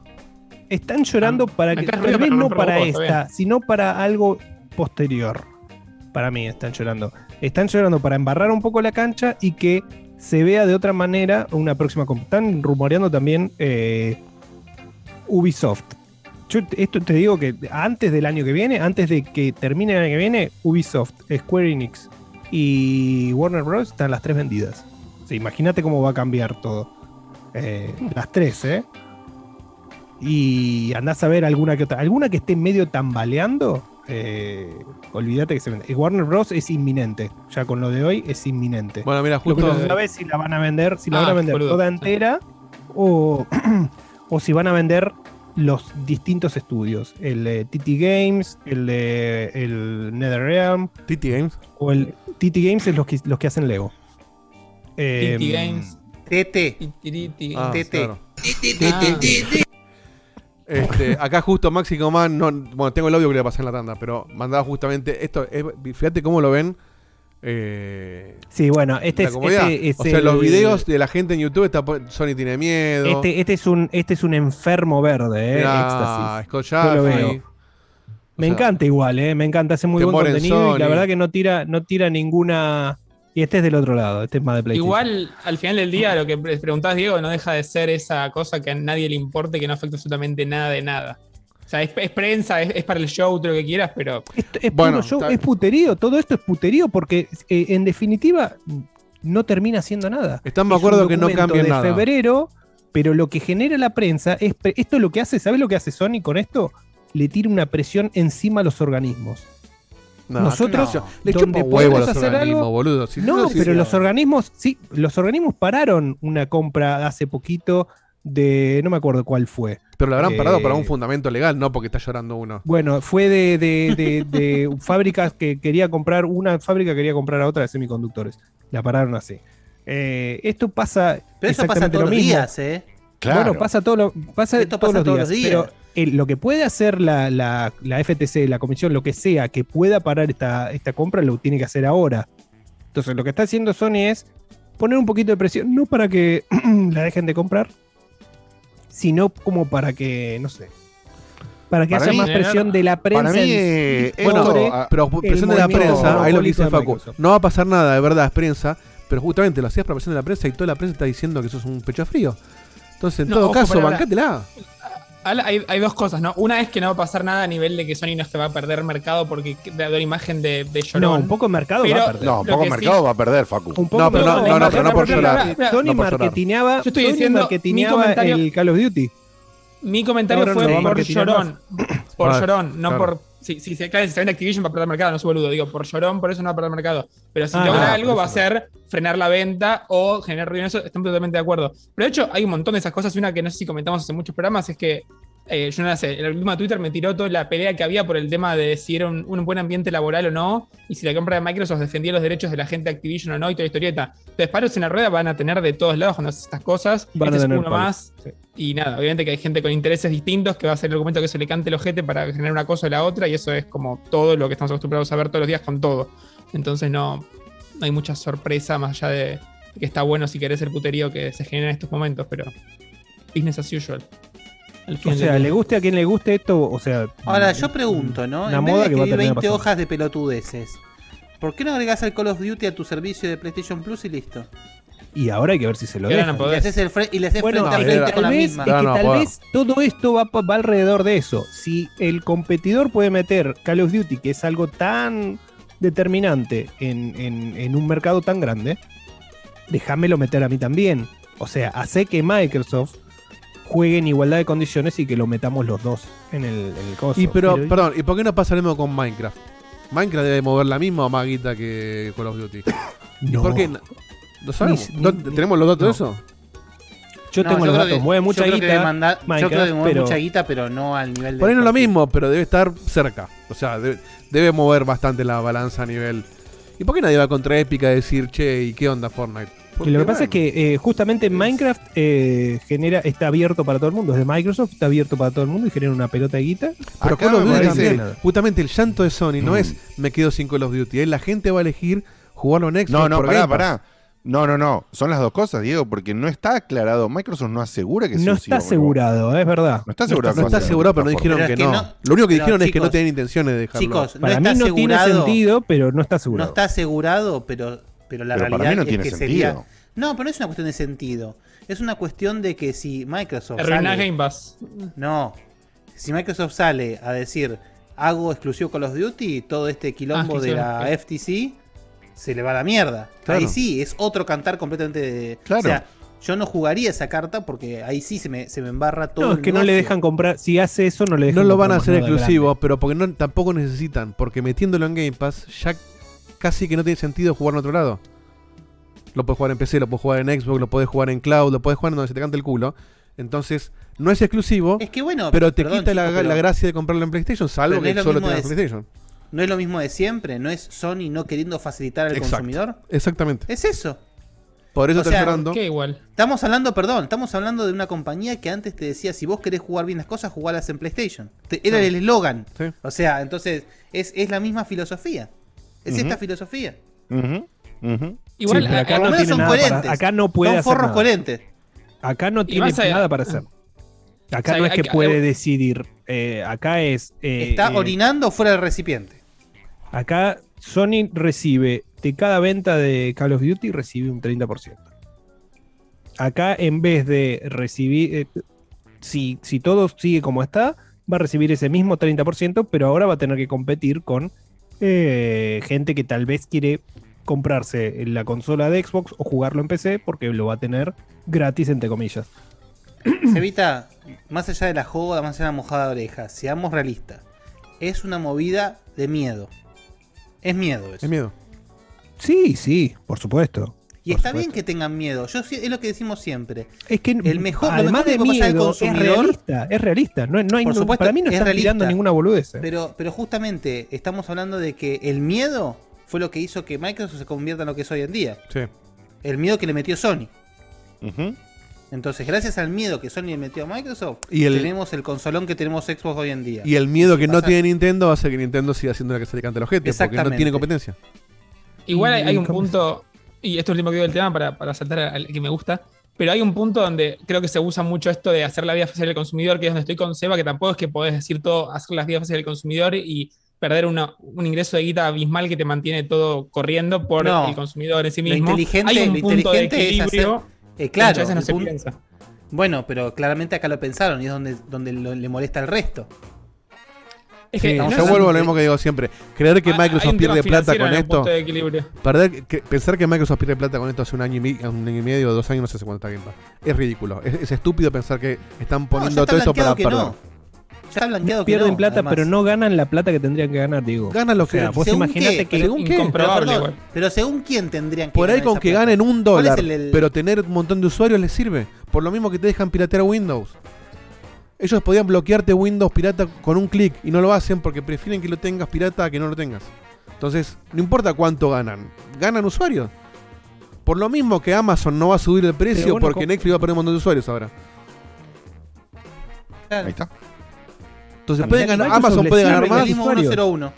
Están llorando para que. Tal vez no para esta, bien. sino para algo posterior. Para mí están llorando. Están llorando para embarrar un poco la cancha y que se vea de otra manera una próxima. Están rumoreando también eh, Ubisoft. Yo esto te digo que antes del año que viene, antes de que termine el año que viene, Ubisoft, Square Enix y Warner Bros. están las tres vendidas. Imagínate cómo va a cambiar todo. Eh, las tres, ¿eh? Y andás a ver alguna que otra. Alguna que esté medio tambaleando. Eh, olvídate que se vende. Warner Bros. es inminente. Ya con lo de hoy es inminente. Bueno, mira, Lo que justo. no se sabe es si la van a vender, si la Ah, van a vender boludo. toda entera o, o si van a vender los distintos estudios. El de TT Games, el de el NetherRealm. TT Games. O el TT Games es los que, los que hacen Lego. Em, TT Games. TT. Ah, TT. Este, acá justo Maxi Coman, no, bueno, tengo el audio que le pasé en la tanda, pero mandaba justamente esto, es- fíjate cómo lo ven. eh, Sí, bueno, este es- este es o sea, los videos de la gente en YouTube está Sony tiene miedo. Este, este es un, este es un enfermo verde, eh. Mirá, éxtasis. Scott Yo lo veo. Me encanta igual, eh. Me encanta, hace muy buen contenido y la verdad que no tira, no tira ninguna. Y este es del otro lado, este es más de PlayStation. Igual, al final del día, lo que pre- preguntabas, Diego, no deja de ser esa cosa que a nadie le importe, que no afecta absolutamente nada de nada. O sea, es, es prensa, es, es para el show, todo lo que quieras, pero. es puro show, es puterío, todo esto es puterío porque eh, en definitiva no termina haciendo nada. Estamos de Es un acuerdo que no cambien de nada. febrero, pero lo que genera la prensa es esto lo que hace, ¿sabes lo que hace Sony con esto? Le tira una presión encima a los organismos. No, Nosotros no. Le donde chupa huevo a podemos los hacer algo- boludo. Si no, pero los organismos, sí, los organismos pararon una compra hace poquito de, no me acuerdo cuál fue. Pero lo habrán parado Eh, para un fundamento legal, no porque está llorando uno. Bueno, fue de, de, de- de fábricas que quería comprar, una fábrica quería comprar a otra de semiconductores. La pararon así. Eh, esto pasa. Pero eso pasa exactamente todos lo los días, ¿eh? Bueno, pasa, todo lo, pasa, Esto todos, pasa los todos días, los días. Pero el- lo que puede hacer la, la- la FTC, la comisión, lo que sea, que pueda parar esta, esta compra, lo tiene que hacer ahora. Entonces, lo que está haciendo Sony es poner un poquito de presión, no para que la dejen de comprar, sino como para que, no sé, para que Para haya mí- más presión de la prensa. Para mí, eh, bueno, ah, pero presión de la prensa, ahí lo que dice Facu, no va a pasar nada, de verdad, es prensa, pero justamente lo hacías para presión de la prensa y toda la prensa está diciendo que eso es un pecho frío. Entonces, en No, todo ojo, caso, bancátela. Hay, hay dos cosas, ¿no? Una es que no va a pasar nada a nivel de que Sony no es que va a perder mercado porque da una imagen de, de llorón. No, un poco de mercado va a perder. No, lo poco mercado sí- va a perder, Facu. Un poco No, pero no, no, no, pero no por llorar. Sony No por llorar. marketineaba, Yo estoy Sony diciendo, mi marketineaba comentario- el Call of Duty. Mi comentario Ahora fue no va a por llorón. Por llorón, no claro. por. Si, si se claro, si se vende Activision va a perder mercado, no soy boludo. Digo, por llorón, por eso no va a perder mercado. Pero si Ah, logra algo, va a ser frenar la venta o generar ruido en eso. Estamos totalmente de acuerdo. Pero de hecho, hay un montón de esas cosas. Una que no sé si comentamos hace muchos programas es que. eh, yo no sé, el algoritmo de Twitter me tiró toda la pelea que había por el tema de si era un, un buen ambiente laboral o no, y si la compra de Microsoft defendía los derechos de la gente de Activision o no, y toda la historieta. Entonces, palos en la rueda van a tener de todos lados cuando hacen estas cosas. Van a este es uno palos, más. Y nada, obviamente que hay gente con intereses distintos que va a ser el argumento que se le cante el ojete para generar una cosa o la otra, y eso es como todo lo que estamos acostumbrados a ver todos los días con todo. Entonces no, no hay mucha sorpresa más allá de, que está bueno si querés el puterío que se genera en estos momentos, pero business as usual. Al O sea, le guste a quien le guste esto, o sea. Ahora, yo pregunto, ¿no? Una en vez moda de que va a escribir terminar 20 pasando. hojas de pelotudeces, ¿por qué no agregás el Call of Duty a tu servicio de PlayStation Plus y listo? Y ahora hay que ver si se lo Y dejan. no Y, haces el y le haces Bueno, frente a frente con la tal vez, misma. es que No, no, tal puedo. vez todo esto va, alrededor de eso. Si el competidor puede meter Call of Duty, que es algo tan determinante en, en- en un mercado tan grande, déjamelo meter a mí también. O sea, hace que Microsoft juegue en igualdad de condiciones y que lo metamos los dos en el, en el coso. Y pero, perdón, ¿y por qué no pasa lo mismo con Minecraft? Minecraft debe mover la misma o más guita que Call of Duty. ¿Y No. por qué? ¿Lo sabemos? Ni- ¿No- ni- ¿Tenemos los datos de eso? yo No, tengo los creo datos, que- mueve mucha yo creo que guita. mandar- yo creo que mueve pero- mucha guita, pero no al nivel de. Por ahí no es lo mismo, pero debe estar cerca. O sea, debe, debe mover bastante la balanza a nivel. ¿Y por qué nadie va contra Epic a decir, che, ¿y qué onda Fortnite? Y lo que pasa es que eh, justamente Minecraft eh, genera, está abierto para todo el mundo. Es de Microsoft, está abierto para todo el mundo y genera una pelota de guita. Pero Acá Call of Duty también. Justamente el llanto de Sony no es me quedo sin Call of Duty. es la gente va a elegir jugarlo en Xbox. No, no, por pará, pará. No, no, no. Son las dos cosas, Diego, porque no está aclarado. Microsoft no asegura que No sí o está asegurado, es verdad. No está asegurado. No está asegurado, pero no dijeron Pero que, no. no- Lo único que pero, dijeron es que no tienen intenciones de dejarlo. Chicos, no Para está mí no tiene asegurado. sentido, pero no está No asegurado. está asegurado, pero, pero la Pero para realidad mí no es tiene que sentido. sería. No, pero no es una cuestión de sentido. Es una cuestión de que si Microsoft. Arruinás sale- Game Pass. No. Si Microsoft sale a decir hago exclusivo Call of Duty, todo este quilombo Ah, de la ok. FTC se le va a la mierda. Claro. Ahí sí, es otro cantar completamente de. Claro. O sea, yo no jugaría esa carta porque ahí sí se me, se me embarra todo. No, es el que no le dejan comprar. Si hace eso, no le dejan No lo van a hacer exclusivo, pero porque no, tampoco necesitan. Porque metiéndolo en Game Pass ya casi que no tiene sentido jugar en otro lado. Lo puedes jugar en PC, lo puedes jugar en Xbox, lo puedes jugar en Cloud, lo puedes jugar en donde se te cante el culo. Entonces, no es exclusivo, Es que bueno, pero te perdón, quita la, pero- la gracia de comprarlo en PlayStation, salvo no que lo solo tengas de- PlayStation. No es lo mismo de siempre, no es Sony no queriendo facilitar al Exacto. consumidor. Exactamente. Es eso. Por eso O está sea, igual. Estamos hablando, perdón, estamos hablando de una compañía que antes te decía, si vos querés jugar bien las cosas, jugalas en PlayStation. Te- era Sí. el eslogan. Sí. O sea, entonces, es, es la misma filosofía. Es esta filosofía. Igual, Sí, pero acá no tiene son nada para- acá no puede Son hacer forros nada. coherentes. Acá no tiene nada para hacer. Acá O sea, no es que puede hay- decidir. eh, acá es. eh, Está eh, orinando fuera del recipiente. Acá Sony recibe de cada venta de Call of Duty recibe un 30%. Acá en vez de recibir, eh, si, si todo sigue como está, va a recibir ese mismo 30%, pero ahora va a tener que competir con eh, gente que tal vez quiere comprarse la consola de Xbox o jugarlo en PC porque lo va a tener gratis, entre comillas. Sevita, más allá de la joda, más allá de la mojada de oreja, seamos realistas. Es una movida de miedo. Es miedo eso. Es miedo. Sí, sí, por supuesto. Y por está supuesto. bien que tengan miedo. Yo es lo que decimos siempre. Es que el mejor, lo además mejor que de puede pasar al miedo, es consumidor realista, es realista. No, no hay, Por supuesto, para mí no es están realista. tirando ninguna boludez. eh. Pero, pero justamente estamos hablando de que el miedo fue lo que hizo que Microsoft se convierta en lo que es hoy en día. Sí. El miedo que le metió Sony. Entonces, gracias al miedo que Sony le metió a Microsoft, Y el- tenemos el consolón que tenemos Xbox hoy en día. Y el miedo que no tiene Nintendo va a hacer que Nintendo siga haciendo la que se le cante a los gente, porque no tiene competencia. Igual hay, un ¿cómo punto, y esto es lo último que digo del tema para, para saltar al que me gusta, pero hay un punto donde creo que se usa mucho esto de hacer la vida fácil al consumidor, que es donde estoy con Seba, que tampoco es que podés decir todo, hacer la vida fácil al consumidor y perder una- un ingreso de guita abismal que te mantiene todo corriendo por No. el consumidor en sí Lo mismo. inteligente, hay un lo punto de inteligente es equilibrio hacer. Eh, claro, muchas veces no se punto- piensa. Bueno, pero claramente acá lo pensaron y es donde, donde lo- le molesta al resto. Es Sí, que no yo es- vuelvo a lo mismo que digo siempre. Creer que Ah, Microsoft pierde plata con esto. perder- que- pensar que Microsoft pierde plata con esto hace un año y, mi- un año y medio o dos años, no sé hace cuánto está Game Pass. Es ridículo. Es, es estúpido pensar que están poniendo todo esto para perder. no. Ya está blanqueado que Pierden no, plata, además. pero no ganan la plata que tendrían que ganar, digo. Ganan lo O sea, que- vos ¿Según imaginate qué? que. ¿Según qué? Pero, perdón, igual. pero según quién tendrían que Por ahí ganar con que plata? ganen un ¿Cuál es dólar, el- el- pero tener un montón de usuarios les sirve. Por lo mismo que te dejan piratear Windows. Ellos podían bloquearte Windows pirata con un clic y no lo hacen porque prefieren que lo tengas pirata a que no lo tengas. Entonces, no importa cuánto ganan, ganan usuarios. Por lo mismo que Amazon no va a subir el precio bueno, porque ¿cómo- Netflix va a poner un montón de usuarios ahora. Claro. Ahí está. Entonces, pueden ganar, Amazon puede ganar más. el Salimos 101.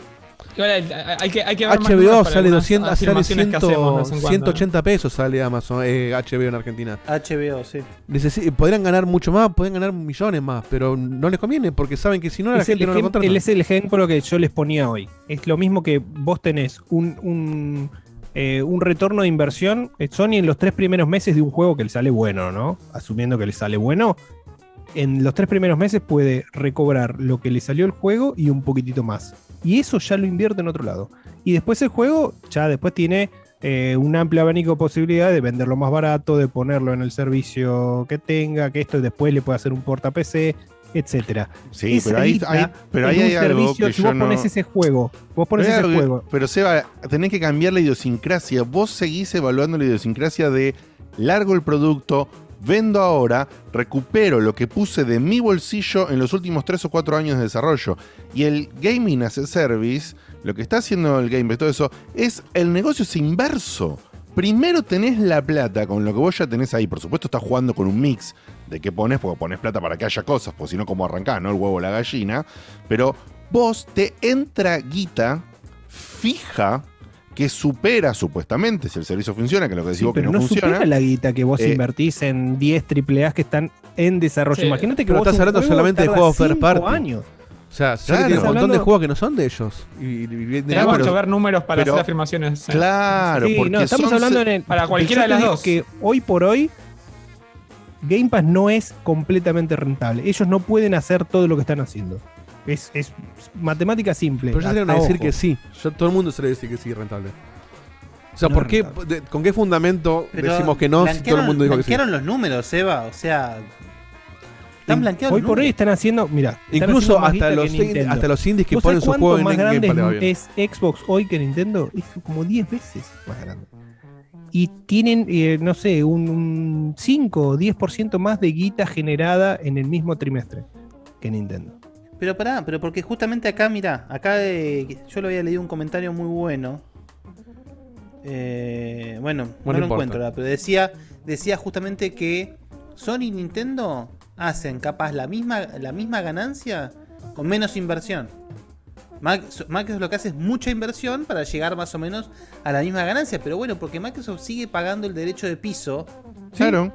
Igual hay, hay que, hay que ver más HBO sale, algunas 200, sale afirmaciones que hacemos de 100, vez en cuando, 180 pesos sale Amazon, eh, HBO en Argentina. HBO, sí. Podrían ganar mucho más, pueden ganar millones más, pero no les conviene porque saben que si no la es, el gente no lo contrata. es el ejemplo que yo les ponía hoy. Es lo mismo que vos tenés un, un, eh, un retorno de inversión. eh, Sony en los tres primeros meses de un juego que le sale bueno, ¿no? Asumiendo que le sale bueno. En los tres primeros meses puede recobrar lo que le salió el juego y un poquitito más. Y eso ya lo invierte en otro lado. Y después el juego ya después tiene eh, un amplio abanico de posibilidades de venderlo más barato, de ponerlo en el servicio que tenga, que esto después le puede hacer un porta PC, etcétera. Sí, Esa pero ahí, pero hay algo servicio, que si yo vos no... pones ese juego, vos pones Pero ese algo juego. Pero Seba, tenés que cambiar la idiosincrasia. Vos seguís evaluando la idiosincrasia de largo el producto, vendo ahora, recupero lo que puse de mi bolsillo en los últimos 3 o 4 años de desarrollo. Y el gaming as a service, lo que está haciendo el Game todo eso, es el negocio es inverso. Primero tenés la plata con lo que vos ya tenés ahí. Por supuesto, estás jugando con un mix de qué pones, porque pones plata para que haya cosas, porque si no, como arrancás, ¿no? El huevo la gallina. Pero vos te entra guita fija que supera supuestamente, si el servicio funciona, que es lo que Sí, decimos que pero no, no, funciona. supera la guita que vos Eh, invertís en 10 AAA que están en desarrollo. Sí, Imagínate que pero vos estás hablando solamente de juegos first cinco party. años. O sea, Claro. tiene un montón de Hablando- juegos que no son de ellos. Y, y- y- Tenemos que ver números para pero- hacer afirmaciones. sí. Claro, Sí, porque no, estamos son hablando se- en el- Para cualquiera de las dos. Que hoy por hoy Game Pass no es completamente rentable. Ellos no pueden hacer todo lo que están haciendo. Es, es matemática simple. Pero yo a- tengo que a decir ojo. que sí. Yo, todo el mundo se le dice que sí, rentable. O sea, No ¿por qué, de- ¿con qué fundamento Pero decimos que no si todo el mundo dijo que sí? blanquearon los números, Eva. O sea. Están blanqueados Hoy por hoy están haciendo, mira, Incluso haciendo hasta los, in- hasta los indies que ¿Vos ponen cuánto en más grande le es Xbox hoy que Nintendo? Es como 10 veces más grande. y tienen, eh, no sé, un, un 5 o 10% más de guita generada en el mismo trimestre que Nintendo. Pero pará, pero porque justamente acá, mira, acá eh, yo lo había leído un comentario muy bueno. Eh, bueno, Bueno, no no lo encuentro, pero decía, decía justamente que Sony y Nintendo hacen capaz la misma, la misma ganancia con menos inversión. Microsoft lo que hace es mucha inversión para llegar más o menos a la misma ganancia, pero bueno, porque Microsoft sigue pagando el derecho de piso. Claro.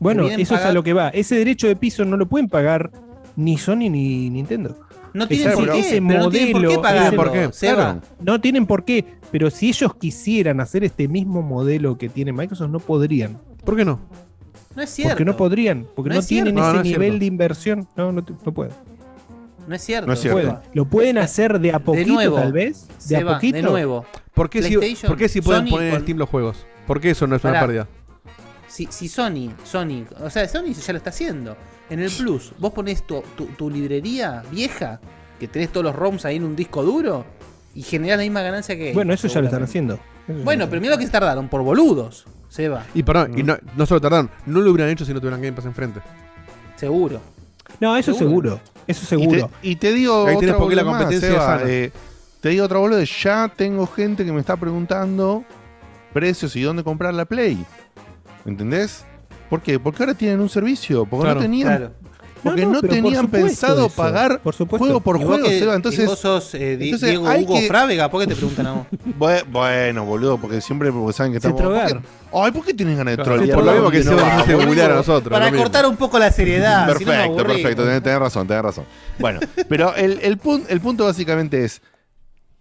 Bueno, eso es a lo que va. Ese derecho de piso no lo pueden pagar ni Sony ni Nintendo. No tienen por qué, ese no tienen por qué modelo, pagarlo, ese- ¿Por qué? Seba. Claro, No tienen por qué. Pero si ellos quisieran hacer este mismo modelo que tiene Microsoft, no podrían. ¿Por qué no? No es cierto. Porque no podrían. Porque No no, es tienen ese No, no es nivel cierto. de inversión. No, no, pueden. No es cierto. No es cierto. Pueden. Lo pueden hacer de a poquito, nuevo, tal vez. De Seba, a poquito. de nuevo. ¿Por qué, si, ¿por qué si pueden Sony poner en con- Steam los juegos? ¿Por qué eso no es una Pará. pérdida? Si, si Sony, Sony, o sea, Sony ya lo está haciendo. En el Plus, vos ponés tu, tu- tu librería vieja, que tenés todos los ROMs ahí en un disco duro, y generás la misma ganancia que. Bueno, eso ya lo están haciendo. Eso Bueno, pero mira lo que se tardaron, por boludos, Seba. Y perdón, y no, no solo tardaron, no lo hubieran hecho si no tuvieran Game Pass enfrente. Seguro. No, eso seguro. Eso seguro. Y te, y te digo Ahí otra tenés por qué la más, competencia Seba, es sana. eh, te digo otra boludo, ya tengo gente que me está preguntando precios y dónde comprar la Play. ¿Entendés? ¿Por qué? Porque ahora tienen un servicio, porque Claro, no tenían claro. porque No, no, no, por tenían pensado eso, pagar por supuesto. juego por juego, que- Seba, entonces vos sos eh, Di- entonces Diego hay Hugo que- Frávega, ¿por qué te preguntan a vos? Bue- Bueno, boludo, porque siempre porque saben que estamos. ¿por qué? Ay, ¿por qué tienes ganas de trolear? por lo mismo que No, Seba nos hace boludo. bullear a nosotros. Para cortar un poco la seriedad. no Perfecto, perfecto, tenés, tenés razón, tenés razón. Bueno, pero el, el, pun- el punto básicamente es,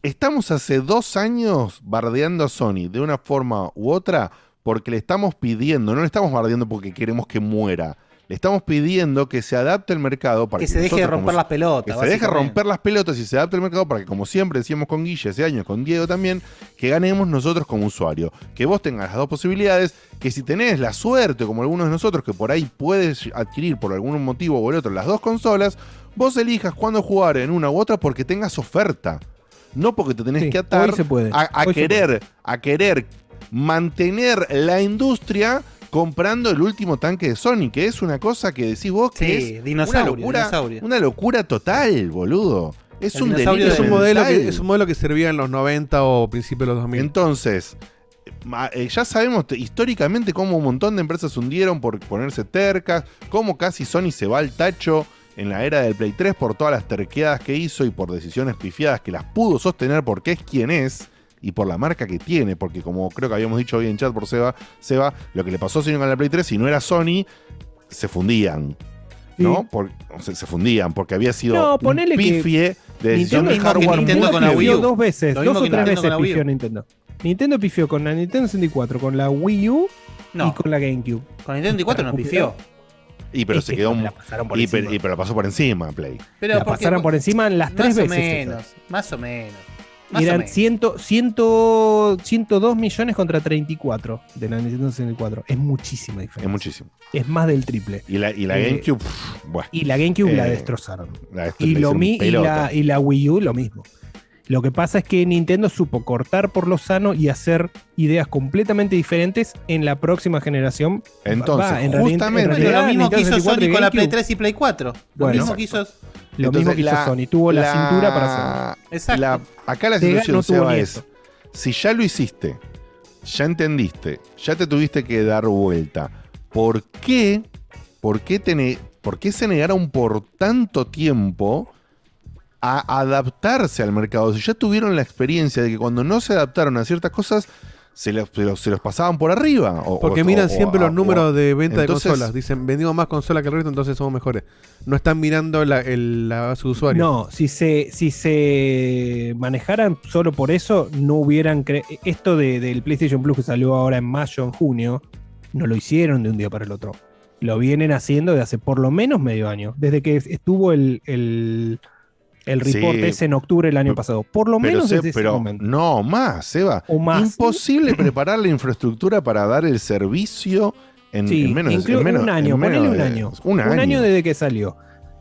estamos hace dos años bardeando a Sony de una forma u otra porque le estamos pidiendo, no le estamos bardeando porque queremos que muera, le estamos pidiendo que se adapte el mercado para Que que, se deje de romper las pelotas, Que se deje romper las pelotas y se adapte el mercado para que, como siempre decíamos con Guille hace años, con Diego también, que ganemos nosotros como usuario. Que vos tengas las dos posibilidades, que si tenés la suerte, como algunos de nosotros, que por ahí puedes adquirir por algún motivo o el otro las dos consolas, vos elijas cuándo jugar en una u otra porque tengas oferta. No porque te tenés Sí, que atar hoy se puede, a, a hoy se querer, a querer mantener la industria comprando el último tanque de Sony, que es una cosa que decís vos que Sí, es dinosaurio, una locura, dinosaurio. una locura total, boludo. Es El un delirio Es un, modelo que, es un modelo que servía en los 90 o principios de los 2000. Entonces, eh, ya sabemos te- históricamente cómo un montón de empresas se hundieron por ponerse tercas, cómo casi Sony se va al tacho en la era del Play 3 por todas las terqueadas que hizo y por decisiones pifiadas que las pudo sostener porque es quien es y por la marca que tiene, porque como creo que habíamos dicho hoy en chat por Seba, Seba lo que le pasó a Sony con la Play 3, si no era Sony, se fundían. ¿No? Por- o sea, se fundían porque había sido No, un que pifie de decisión Nintendo de hardware Nintendo muy con la. Wii U. dos veces, Lo dos o tres veces la pifió Nintendo. Nintendo pifió con la Nintendo 64, con la Wii U No. y con la GameCube. Con Nintendo 64 no pifió. Y pero Es se que quedó la un- pasaron por y, y pero la pasó por encima Play. Pero la pasaron por encima las tres más o veces. menos, esas. más o menos. Más Eran menos. 100, 100, 102 millones contra 34 de la Nintendo 64. Es muchísima diferencia. Es muchísimo. Es más del triple. Y la, y la Eh, GameCube, pff, bueno. Y la GameCube la Eh, destrozaron. la- Y, lo mi- y, la, y la Wii U lo mismo. Lo que pasa es que Nintendo supo cortar por lo sano y hacer ideas completamente diferentes en la próxima generación. Entonces, Va, en en justamente- Bueno, realidad, lo mismo que Nintendo hizo 64 y Sony con la Play GameCube, 3 y Play 4. Lo Bueno. mismo que hizo. Lo Entonces, mismo que hizo la- Sony. Tuvo la, cintura para hacerlo. Exacto. La- acá la Sega situación no es, si ya lo hiciste, ya entendiste, ya te tuviste que dar vuelta, ¿por qué, por qué, te ne- por qué se negaron por tanto tiempo a adaptarse al mercado? Si ya tuvieron la experiencia de que cuando no se adaptaron a ciertas cosas, se los, se los- se los pasaban por arriba. o- Porque o- miran o- siempre o- los números o- de venta Entonces, de consolas. Dicen, vendimos más consolas que el resto, entonces somos mejores. No están mirando la, el- la base de usuarios. No, si se, si se manejaran solo por eso, no hubieran. cre- Esto de- del PlayStation Plus que salió ahora en mayo, en junio, no lo hicieron de un día para el otro. Lo vienen haciendo de hace por lo menos medio año. Desde que estuvo el, el, el Sí. reporte ese en octubre del año pasado. Por lo menos desde ese momento. no, más, Seba. O más. Imposible preparar la infraestructura para dar el servicio en, Sí, en menos, en menos- un año, en menos ponele un de- año. Un año. desde que salió.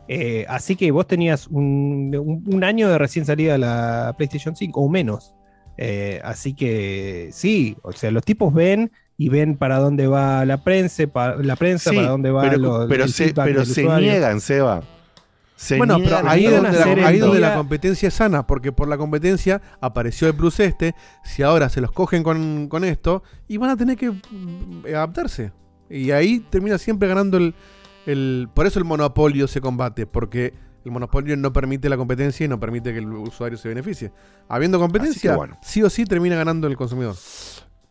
Eh, así que vos tenías un, un- un año de recién salida la PlayStation 5 o menos. Eh, así que sí, o sea, los tipos ven y ven para dónde va la prensa, pa- la prensa Sí, para dónde va pero, lo- pero el se, pero se niegan, Seba. Se bueno, pero ahí donde, la, ahí donde la competencia es sana, porque por la competencia apareció el Plus este, si ahora se los cogen con, con esto, y van a tener que mm, adaptarse. Y ahí termina siempre ganando el, el... Por eso el monopolio se combate, porque el monopolio no permite la competencia y no permite que el usuario se beneficie. Habiendo competencia, bueno. sí o sí termina ganando el consumidor.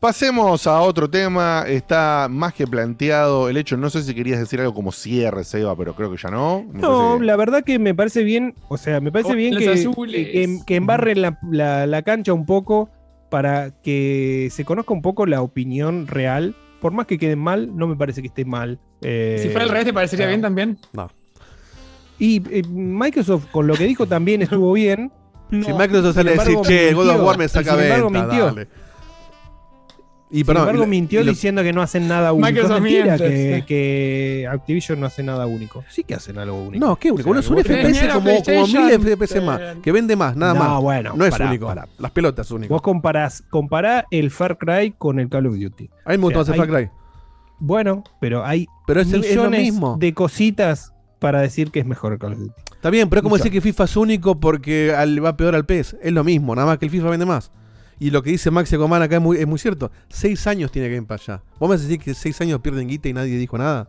Pasemos a otro tema. Está más que planteado el hecho. No sé si querías decir algo como cierre, Seba, pero creo que ya no. Me No, parece la verdad que me parece bien, o sea, me parece Con bien los que, que, embarren la, la- la cancha un poco para que se conozca un poco la opinión real. Por más que quede mal, no me parece que esté mal. Eh, Si fuera al revés, ¿te parecería claro. bien también? No. Y eh, Microsoft con lo que dijo también estuvo bien. si Microsoft sale a decir, che, God of. War me saca venta, mintió. dale. Y Sin perdón, embargo, lo- mintió y lo- diciendo que no hacen nada único. Microsoft mentira que, que Activision no hace nada único. Sí que hacen algo único. No, qué único. O sea, Uno es un FPS como, como mil FPS más, que vende más, nada No, más. bueno, no es pará, único. pará. Las pelotas es único. Vos comparás, compará el Far Cry con el Call of Duty. A mí me O más el Far Cry. Bueno, pero hay Pero es el- es lo mismo. de cositas para decir que es mejor el Call of Duty. Está bien, pero es como Mucho. decir que FIFA es único porque al- va peor al PES. Es lo mismo, nada más que el FIFA vende más. Y lo que dice Maxi Coman acá es muy, es muy cierto. Seis años tiene Game Pass ya. ¿Vos me decís que seis años pierden guita y nadie dijo nada?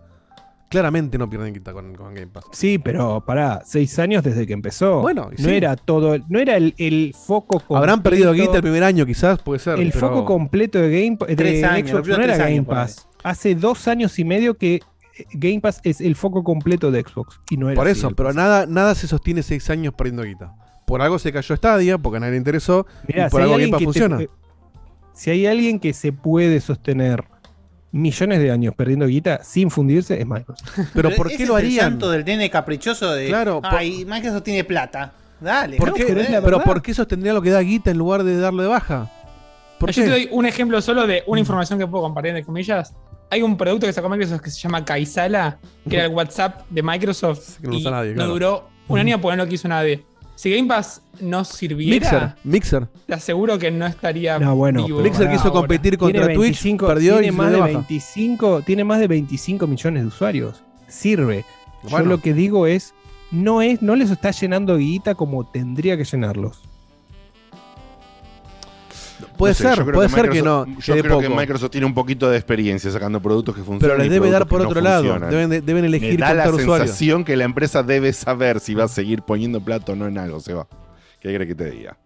Claramente no pierden guita con, con Game Pass. Sí, pero pará, seis años desde que empezó. Bueno, no sí. era todo, no era el, el foco completo. Habrán perdido guita el primer año, quizás, puede ser. El pero- foco completo de Game de Tres años, Xbox los no era Game Pass. Hace dos años y medio que eh, Game Pass es el foco completo de Xbox. Y no era Por eso, pero nada, nada se sostiene seis años perdiendo guita. Por algo se cayó Stadia, porque a nadie le interesó. Mirá, y por si hay algo Game te funciona. si hay alguien que se puede sostener millones de años perdiendo guita sin fundirse, es Microsoft. Pero ¿por qué lo es el harían? santo del nene caprichoso de. Claro, por- Ay, Microsoft tiene plata. Dale. ¿Por no, qué? pero. ¿por qué sostendría lo que da guita en lugar de darlo de baja? ¿Por Yo qué? te doy un ejemplo solo de una información que puedo compartir entre comillas. Hay un producto que sacó Microsoft que se llama Kaisala, que era el WhatsApp de Microsoft. que no lo y nadie, no duró un año porque no lo quiso nadie. Si Game Pass no sirviera, Mixer, Mixer. te aseguro que no estaría No, bueno, vivo. Mixer ahora. quiso competir contra Tiene Twitch, 25 perdió y tiene se más de baja. 25, tiene más de 25 millones de usuarios. Sirve. Bueno. Yo lo que digo es no es no les está llenando guita como tendría que llenarlos. Puede No sé, ser, puede ser que no. Yo creo que. Microsoft tiene un poquito de experiencia sacando productos que funcionan. Pero les debe dar por no otro lado. Deben, de- deben elegir Me da la captar usuarios. sensación que la empresa debe saber si va a seguir poniendo plato o no en algo, se va. ¿Qué quiere que te diga?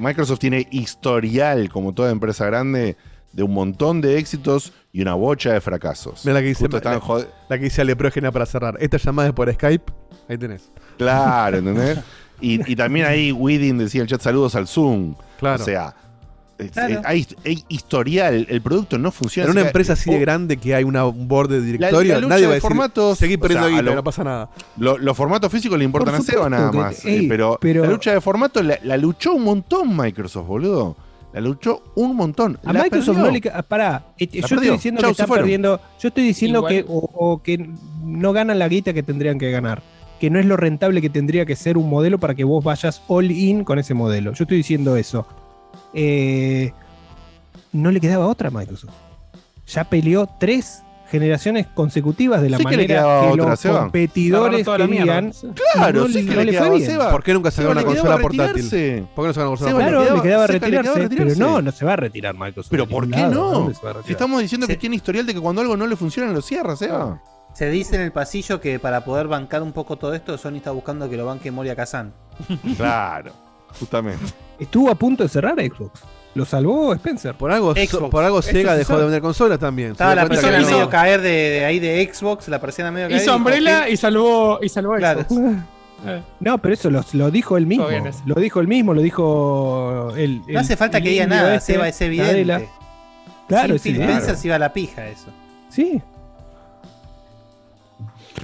Microsoft tiene historial, como toda empresa grande, de un montón de éxitos y una bocha de fracasos. Mira la que estaban la, jod- la que dice Ale, pero es genial para cerrar. Esta llamada es por Skype. Ahí tenés. Claro, ¿entendés? y, y también ahí Widin decía en el chat saludos al Zoom. Claro. O sea, Claro. es- hay, hay historial, el producto no funciona. En una empresa así de grande que hay una, un board de directorio, la lucha nadie va a de decir, formatos. seguir perdiendo o sea, a guita, lo- no pasa nada. lo- los formatos físicos le importan Por a Seba nada supuesto que- más. ey, eh, pero, pero- la lucha de formatos la, la luchó un montón Microsoft, boludo. La luchó un montón. A La Microsoft perdió. no le pará, eh, yo estoy diciendo Chau, que están fueron. perdiendo, yo estoy diciendo Igual- que o, o que no ganan la guita que tendrían que ganar, que no es lo rentable que tendría que ser un modelo para que vos vayas all in con ese modelo. Yo estoy diciendo eso. Eh, no le quedaba otra a Microsoft. Ya peleó tres generaciones consecutivas de la Sí que le manera quedaba que otra, los Seba. competidores querían. Claro, no, sí que no le le quedaba, fue bien. Seba. ¿Por qué nunca sacaron Seba una consola portátil? ¿Por qué no sacaron una consola Seba le Claro, portátil? le quedaba Seca, le quedaba retirarse, pero no, no se va a retirar Microsoft. Pero ¿por qué lado. no? Estamos diciendo que tiene historial de que cuando algo no le funciona lo cierra, Seba. Se dice en el pasillo que para poder bancar un poco todo esto, Sony está buscando que lo banque Moria Kazan. Claro, justamente. Estuvo a punto de cerrar Xbox. Lo salvó Spencer. Por algo, Xbox. por algo Sega dejó de vender consolas también. Estaba la persiana medio no. caer de, de ahí de Xbox, la persiana medio caer. Hizo dijo, Umbrella y salvó, y salvó Claro. Xbox. No, pero eso lo, lo dijo él mismo. Lo dijo él mismo, lo dijo el. No hace falta que diga nada, este, Seba, es evidente. Nadella. Claro, Sin Phil. Spencer se iba a la pija eso. Sí.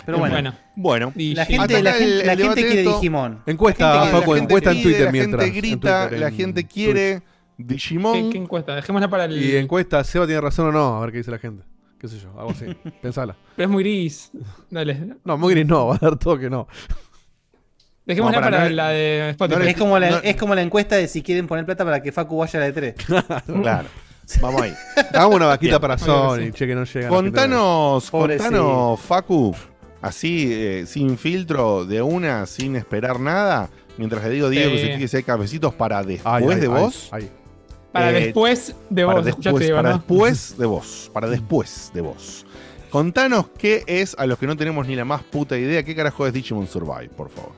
Pero bueno, Bueno. Bueno, Y la gente, la el- la el debate quiere esto. Digimon. Encuesta, La gente- Facu, la encuesta en gente Twitter pide, mientras. La en gente grita, Twitter, la en gente quiere ¿Qué, Digimon. qué encuesta? Dejémosla para el. Y encuesta, Seba tiene razón o no, a ver qué dice la gente. Qué sé yo, algo así. Pensala. Pero es muy gris. Dale. No, muy gris no, va a dar todo que no. Dejémosla No, para, para no- la de Spotify. es, como la, no- es como la encuesta de si quieren poner plata para que Facu vaya a la de 3. Claro. Vamos ahí. Hagamos una vaquita Bien. para Sony, che, que no llega. Contanos, contanos, Facu, así, eh, sin filtro, de una, sin esperar nada, mientras le digo a Diego que se fije si hay cafecitos para después Ay, ay, de ay, vos. ay. Para Eh, después de para vos, después, escuchaste, Diego, para ¿no? después de vos. Para después de vos. Contanos qué es, a los que no tenemos ni la más puta idea, qué carajo es Digimon Survive, por favor.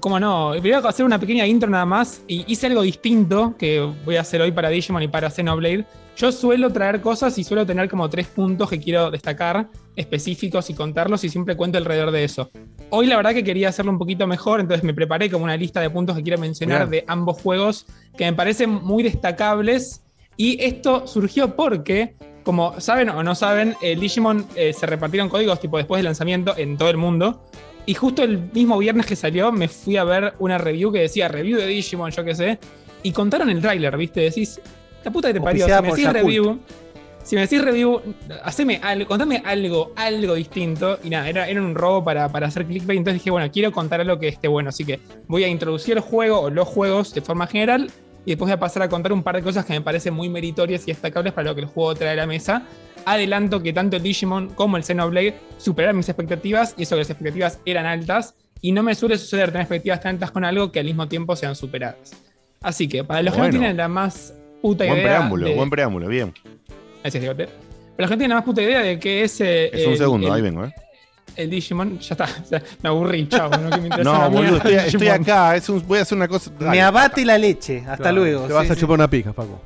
¿Cómo no? Voy a hacer una pequeña intro nada más. Y hice algo distinto que voy a hacer hoy para Digimon y para Xenoblade. Yo suelo traer cosas y suelo tener como tres puntos que quiero destacar, específicos y contarlos, y siempre cuento alrededor de eso. Hoy la verdad que quería hacerlo un poquito mejor, entonces me preparé como una lista de puntos que quiero mencionar Bien. de ambos juegos que me parecen muy destacables. Y esto surgió porque, como saben o no saben, el Digimon eh, se repartieron códigos tipo después del lanzamiento en todo el mundo. Y justo el mismo viernes que salió, me fui a ver una review que decía review de Digimon, yo qué sé. Y contaron el tráiler, ¿viste? Decís, la puta que te parió. Si me decís review, si me decís review, haceme algo, contame algo, algo distinto. Y nada, era, era un robo para, para hacer clickbait. Entonces dije, bueno, quiero contar algo que esté bueno. Así que voy a introducir el juego o los juegos de forma general. Y después voy a pasar a contar un par de cosas que me parecen muy meritorias y destacables para lo que el juego trae a la mesa. Adelanto que tanto el Digimon como el Xenoblade superaron mis expectativas y eso que las expectativas eran altas. Y no me suele suceder tener expectativas tan altas con algo que al mismo tiempo sean superadas. Así que para los que Bueno. no tienen la más puta Buen idea. preámbulo, de- buen preámbulo, bien. Gracias, Diegote. Para los que no tienen la más puta idea de qué es. eh, Es un el- segundo, el- ahí vengo, ¿eh? El Digimon, ya está. me aburrí, chao. No, que me interesa No, boludo, estoy, acá, es un- voy a hacer una cosa. Me abate la leche. Hasta Claro, luego. Te vas Sí, a sí. chupar una pija, Paco.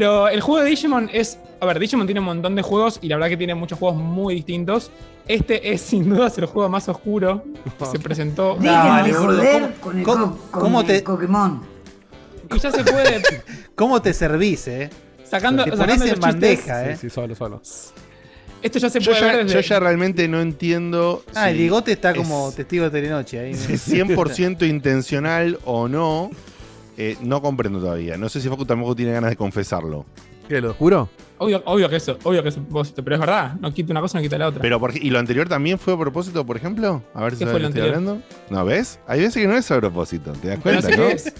Pero el juego de Digimon es. A ver, Digimon tiene un montón de juegos y la verdad que tiene muchos juegos muy distintos. Este es sin duda el juego más oscuro que se presentó. Dale, joder ¿cómo- con el cómo- con cómo el te- Pokémon. Y ya se puede. ¿Cómo te servís, eh? Sacando, Te sacando en bandeja, eh. Sí, sí, solo, solo. Esto ya se Yo puede ya, ver desde. yo ya realmente no entiendo Ah, el si Diegote está es- como testigo de telenoche ahí. si es 100% intencional o no. Eh, no comprendo todavía. No sé si Facu tampoco tiene ganas de confesarlo. ¿Qué, lo juro? Obvio, obvio que eso, obvio que es a propósito, pero es verdad. No quita una cosa, no quita la otra. Pero por- ¿Y lo anterior también fue a propósito, por ejemplo? A ver si ¿Qué sabes lo estoy anterior? hablando. ¿No ves? Hay veces que no es a propósito, ¿te das Pero cuenta, sé no? qué es.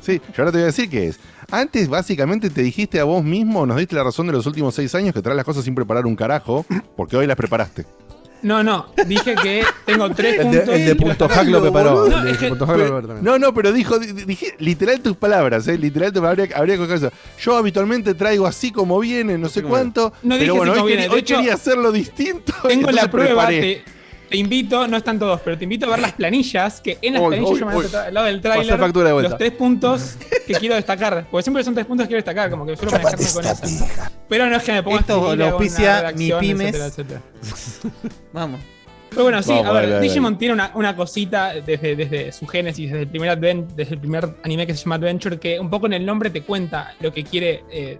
Sí, yo ahora te voy a decir qué es. Antes, básicamente, te dijiste a vos mismo, nos diste la razón de los últimos seis años que traes las cosas sin preparar un carajo, porque hoy las preparaste. No, no, dije que tengo tres El de, puntos. el de y los punto tres- hack lo preparó. No, El de es que- punto hack lo preparó también. No, no, pero dijo, di- dije literal tus palabras, ¿eh? Literal tus palabras, habría, habría que coger eso. Yo habitualmente traigo así como viene, no sé cuánto. No dije pero bueno, así hoy, quería, hoy hecho, quería hacerlo distinto. Tengo la prueba, preparé. te, te invito, no están todos, pero te invito a ver las planillas, que en las planillas yo me anoto al lado del tráiler factura de vuelta. los tres puntos que quiero destacar. Porque siempre son tres puntos que quiero destacar, como que suelo manejarme con eso. Pero no es que me ponga a Esto lo auspicia mi pymes. etcétera, etcétera. Vamos. Pero bueno, sí, Vamos, a ver, dale, dale, Digimon tiene una, una cosita desde, desde su génesis, desde el, primer adven- desde el primer anime que se llama Adventure, que un poco en el nombre te cuenta lo que quiere eh,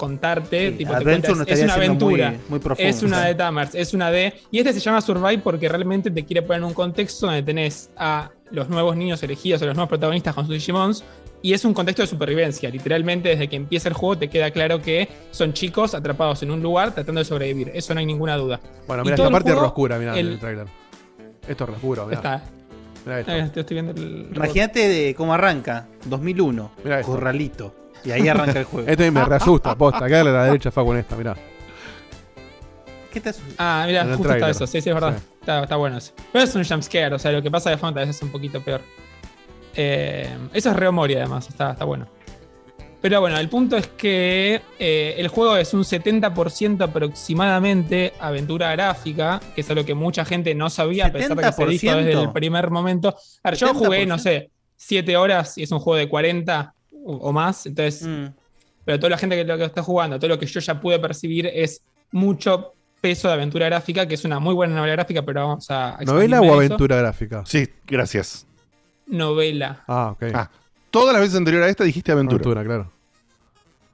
contarte. Sí, tipo, te Adventure cuenta, no es, una muy- aventura, muy profundo, es una de Tamers, es una de... Y este se llama Survive porque realmente te quiere poner en un contexto donde tenés a los nuevos niños elegidos, a los nuevos protagonistas con sus Digimons, y es un contexto de supervivencia. Literalmente, desde que empieza el juego, te queda claro que son chicos atrapados en un lugar tratando de sobrevivir. Eso no hay ninguna duda. Bueno, mira, esta parte es juego, oscura, mirá, el- el trailer. Esto es oscuro, mirá. Está. Mirá esto. Eh, estoy viendo el. Imagínate de cómo arranca. 2001. Mirá esto. Corralito. Y ahí arranca el juego. Esto me reasusta, posta. Acá a la derecha Facu en esta, mirá. ¿Qué te Ah, mira, En el justo está eso. Sí, sí, es verdad. Sí. Está, está bueno eso. Pero es un jumpscare, o sea, lo que pasa de fondo a veces es un poquito peor. Eh, eso es Reomori, además, está, está bueno. Pero bueno, el punto es que eh, el juego es un 70% aproximadamente aventura gráfica, que es algo que mucha gente no sabía, a pesar de que se dijo desde el primer momento. A ver, yo jugué, no sé, 7 horas y es un juego de 40 o más, entonces Mm. pero toda la gente que lo que está jugando, todo lo que yo ya pude percibir es mucho peso de aventura gráfica, que es una muy buena novela gráfica, pero vamos a. ¿Novela o eso. aventura gráfica? Sí, gracias. Novela, Ah, ok. Ah, todas las veces anteriores a esta dijiste aventura. Aventura, claro.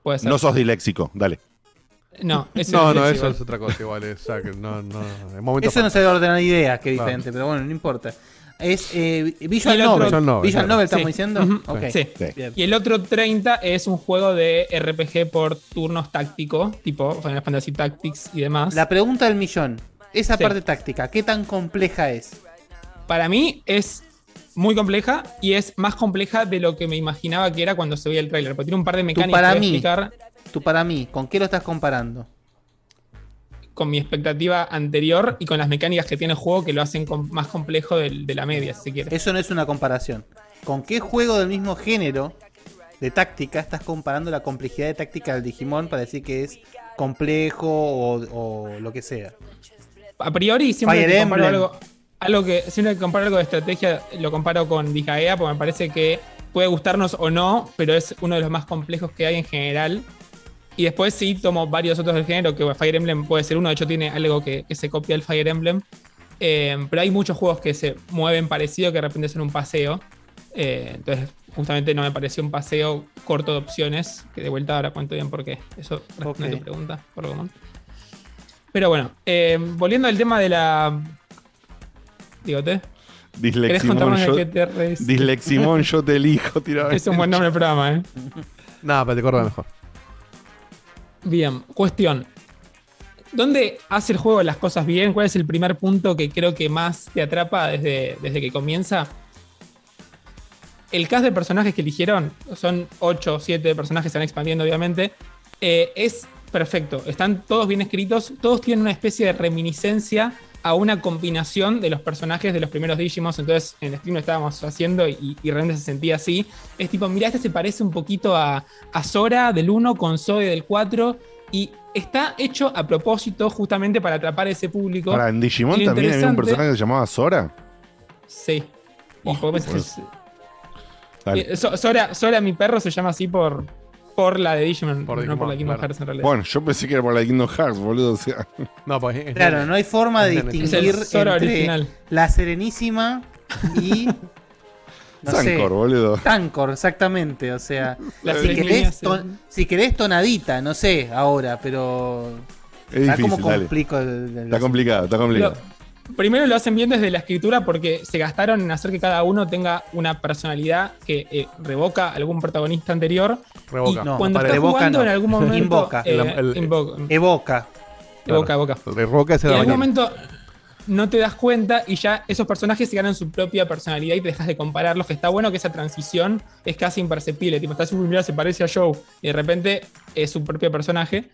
puede ser. No sos disléxico, dale. No, ese No, es no, eso es otra cosa igual. Es, o sea, que no, no, Eso no sabe ordenar ideas, que es Claro. diferente, pero bueno, no importa. Es eh, Visual Novel. Visual Novel, Visual claro. Novel, estamos Sí. diciendo. Sí. Y el otro 30 es un juego de RPG por turnos táctico, tipo Final Fantasy Tactics y demás. La pregunta del millón. Esa Sí. parte táctica, ¿qué tan compleja es? para mí es muy compleja y es más compleja de lo que me imaginaba que era cuando se veía el tráiler. Porque tiene un par de Tú mecánicas para que voy a mí, explicar tú para mí, ¿con qué lo estás comparando? Con mi expectativa anterior y con las mecánicas que tiene el juego que lo hacen com- más complejo del- de, la media, si se quiere. Eso no es una comparación. ¿Con qué juego del mismo género de táctica estás comparando la complejidad de táctica del Digimon para decir que es complejo o, o lo que sea? A priori, siempre Fire que comparo algo, algo que siempre que comparo algo de estrategia, lo comparo con Disgaea, porque me parece que puede gustarnos o no, pero es uno de los más complejos que hay en general. Y después sí tomo varios otros del género, que Fire Emblem puede ser uno, de hecho tiene algo que, que se copia del Fire Emblem. Eh, pero hay muchos juegos que se mueven parecido, que de repente son un paseo. Eh, entonces, justamente no me pareció un paseo corto de opciones, que de vuelta ahora cuento bien por qué. Eso responde a tu pregunta, por lo común. Pero bueno, eh, volviendo al tema de la. Digote. ¿Querés Disleximón, de yo, qué te? Disleximón, yo te elijo. tiraba Es un buen nombre del programa, ¿eh? No, pero te corta mejor. Bien, cuestión. ¿Dónde hace el juego las cosas bien? ¿Cuál es el primer punto que creo que más te atrapa desde, desde que comienza? El cast de personajes que eligieron, son 8 o 7 personajes, se van expandiendo obviamente, eh, es perfecto. Están todos bien escritos, todos tienen una especie de reminiscencia a una combinación de los personajes de los primeros Digimon. Entonces en el stream lo estábamos haciendo y, y realmente se sentía así. Es tipo, mira, este se parece un poquito a, a Sora del 1 con Zoe del 4 y está hecho a propósito justamente para atrapar a ese público. Ahora, en Digimon Y también había un personaje que se llamaba Sora. Sí. Y pues, Dale. Eh, So- Sora, Sora, mi perro, se llama así por, por la de Digimon, no por Digimon, la Kingdom claro. Hearts en realidad. Bueno, yo pensé que era por la Kingdom Hearts, boludo. O sea. No, pues Claro, no hay forma de distinguir el entre original. la Serenísima y. No sé, Sancor, boludo. Tancor, exactamente. O sea, La si, querés ton- si querés tonadita, no sé ahora, pero. Es difícil, ¿Cómo dale. complico el- el- Está complicado, está complicado. Primero lo hacen bien desde la escritura porque se gastaron en hacer que cada uno tenga una personalidad que eh, revoca a algún protagonista anterior. Revoca. Y No, cuando está revoca jugando no. en algún momento. Invoca. eh, El- el- invoca. Evoca. Evoca, evoca. Revoca ese Y en algún mañana. momento no te das cuenta y ya esos personajes se ganan su propia personalidad y te dejas de compararlos. Que está bueno que esa transición es casi imperceptible. Tipo, estás mira, se parece a Joe y de repente es su propio personaje.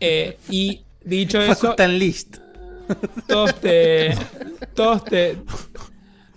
Eh, y dicho eso, en list. Todos te. Todos te.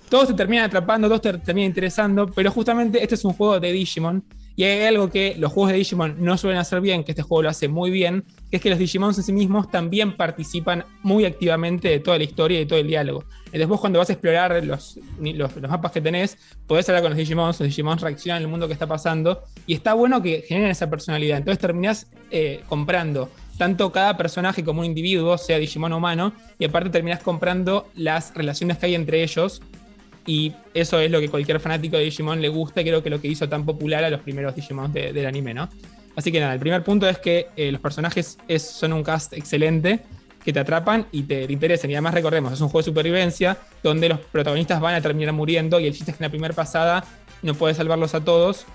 Todos te terminan atrapando, todos te terminan interesando, pero justamente este es un juego de Digimon. Y hay algo que los juegos de Digimon no suelen hacer bien, que este juego lo hace muy bien, que es que los Digimons en sí mismos también participan muy activamente de toda la historia y todo el diálogo. Entonces vos cuando vas a explorar los, los mapas que tenés, podés hablar con los Digimons, los Digimons reaccionan al mundo que está pasando, y está bueno que generen esa personalidad. Entonces terminás eh, comprando tanto cada personaje como un individuo, sea Digimon o humano, y aparte terminás comprando las relaciones que hay entre ellos. Y eso es lo que cualquier fanático de Digimon le gusta y creo que lo que hizo tan popular a los primeros Digimon de- del anime, ¿no? Así que nada, el primer punto es que eh, los personajes es- son un cast excelente, que te atrapan y te, te interesan. Y además recordemos, es un juego de supervivencia donde los protagonistas van a terminar muriendo y el chiste es que en la primera pasada no puedes salvarlos a todos.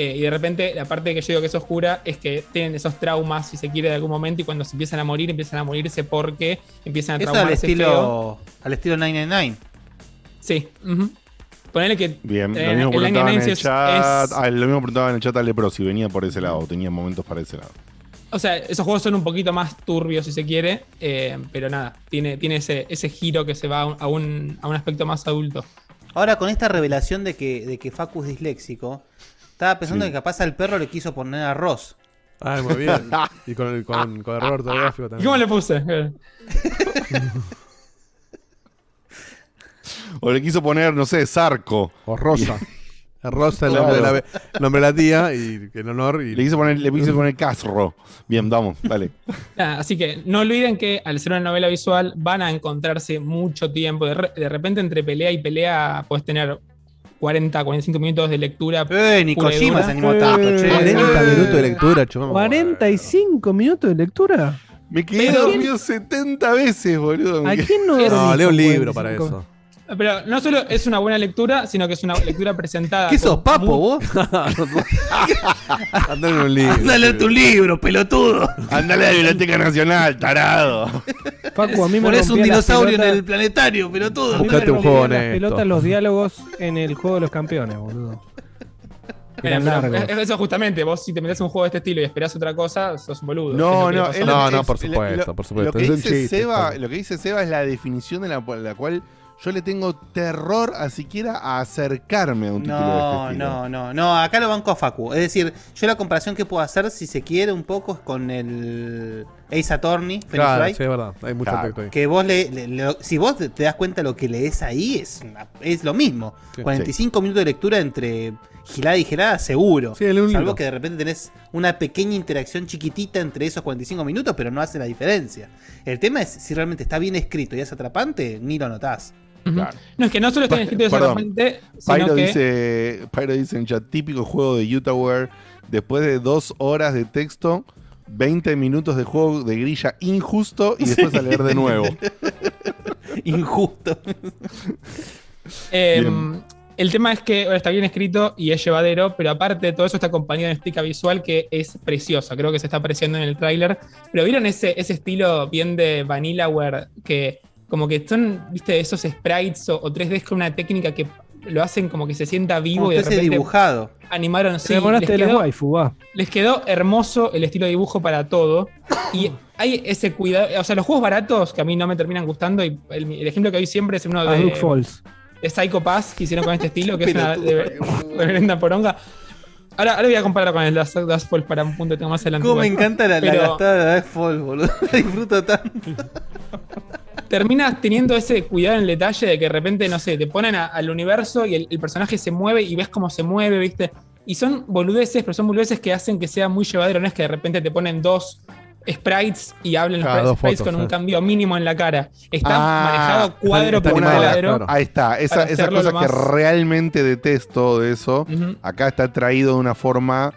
Eh, y de repente la parte que yo digo que es oscura es que tienen esos traumas, si se quiere, de algún momento y cuando se empiezan a morir, empiezan a morirse porque empiezan a al traumarse feo. estilo, al estilo 999. Sí. ujú. Ponele que. Bien, eh, lo mismo el preguntaban en Line el es- chat. es- Ah, lo mismo preguntaban en el chat a Lepro si venía por ese lado, tenía momentos para ese lado. O sea, esos juegos son un poquito más turbios, si se quiere. eh, pero nada, tiene, tiene ese, ese giro que se va a un, a un, a un aspecto más adulto. Ahora con esta revelación de que, de que Facu es disléxico, estaba pensando Sí. que capaz al perro le quiso poner arroz. Ah, muy bien. y con, el, con, con error ortográfico ¿Y también. cómo le puse? O le quiso poner, no sé, Zarco. O Rosa. Rosa es el nombre de la, el nombre de la tía y en honor. Y... Le quiso poner, le quiso poner Casro. Bien, vamos, dale. Nada, así que no olviden que al ser una novela visual van a encontrarse mucho tiempo. De, re- de repente, entre pelea y pelea, puedes tener 40, 45 minutos de lectura. Eh, ni Kojima se animó tanto, che. 40 minutos de lectura, chumamos. 45 minutos de lectura. Me quedé dormido 70 veces, boludo. ¿A quién no Es- No, leo un libro para 45? eso. Pero no solo es una buena lectura, sino que es una lectura presentada. ¿Qué sos, papo, vos? Andá en un libro. Anda a leer tu libro, pelotudo. Andale a la Biblioteca Nacional, tarado. Facu, a mí me Ponés un rompía las dinosaurio en el planetario, me Buscate un juego las pelotas los diálogos en el juego de los campeones, boludo. Pero, largos. es- Eso justamente, vos si te metes un juego de este estilo y esperás otra cosa, sos un boludo. No, no, no, es- por supuesto, lo- por supuesto. Lo que, un dice Seba, Facu. lo que dice Seba es la definición de la, la cual yo le tengo terror a siquiera a acercarme a un título de este No, estilo. no, no, no, acá lo banco a Facu. Es decir, yo la comparación que puedo hacer, si se quiere, un poco es con el Ace Attorney, Claro, Wright. sí, es verdad. Hay mucho Claro. texto ahí. Que vos le, le- le- si vos te das cuenta lo que lees ahí, es, una- es lo mismo. Sí. 45 minutos de lectura entre gilada y gilada, seguro. Sí, Salvo libro. que de repente tenés una pequeña interacción chiquitita entre esos 45 minutos, pero no hace la diferencia. El tema es si realmente está bien escrito y es atrapante, ni lo notás. No, es que no solo está escrito de sino Pyro que. dice, Pyro dice en chat, típico juego de Utahware, después de dos horas de texto, 20 minutos de juego de grilla injusto y después a leer de nuevo. Injusto. Eh, Bien. el tema es que bueno, está bien escrito y es llevadero, pero aparte de todo eso está acompañado de una estética visual que es preciosa. Creo que se está apreciando en el tráiler. Pero vieron ese, ese estilo bien de Vanillaware que como que son, viste, esos sprites o, o 3D con una técnica que lo hacen como que se sienta vivo Como y de repente dibujado. animaron sí, les la quedó- waifu, va. les quedó hermoso el estilo de dibujo para todo. Y hay ese cuidado. O sea, los juegos baratos que a mí no me terminan gustando. Y el, el ejemplo que doy siempre es uno A de, Falls. de Psycho Pass que hicieron con este estilo, que es una de- reverenda poronga. Ahora, ahora voy a comparar con el Last Last Fall para un punto que tengo más adelante. Cómo me encanta la, la Pero gastada de Fall, boludo. La disfruto tanto. terminas teniendo ese cuidado en el detalle de que de repente, no sé, te ponen a- al universo y el, el personaje se mueve y ves cómo se mueve, ¿viste? Y son boludeces, pero son boludeces que hacen que sea muy llevadero. No es que de repente te ponen dos sprites y hablen los Claro, sprites fotos, con un cambio mínimo en la cara. Está Ah, manejado cuadro por cuadro. claro. Ahí está, esa, esa cosa que realmente detesto de eso, acá está traído de una forma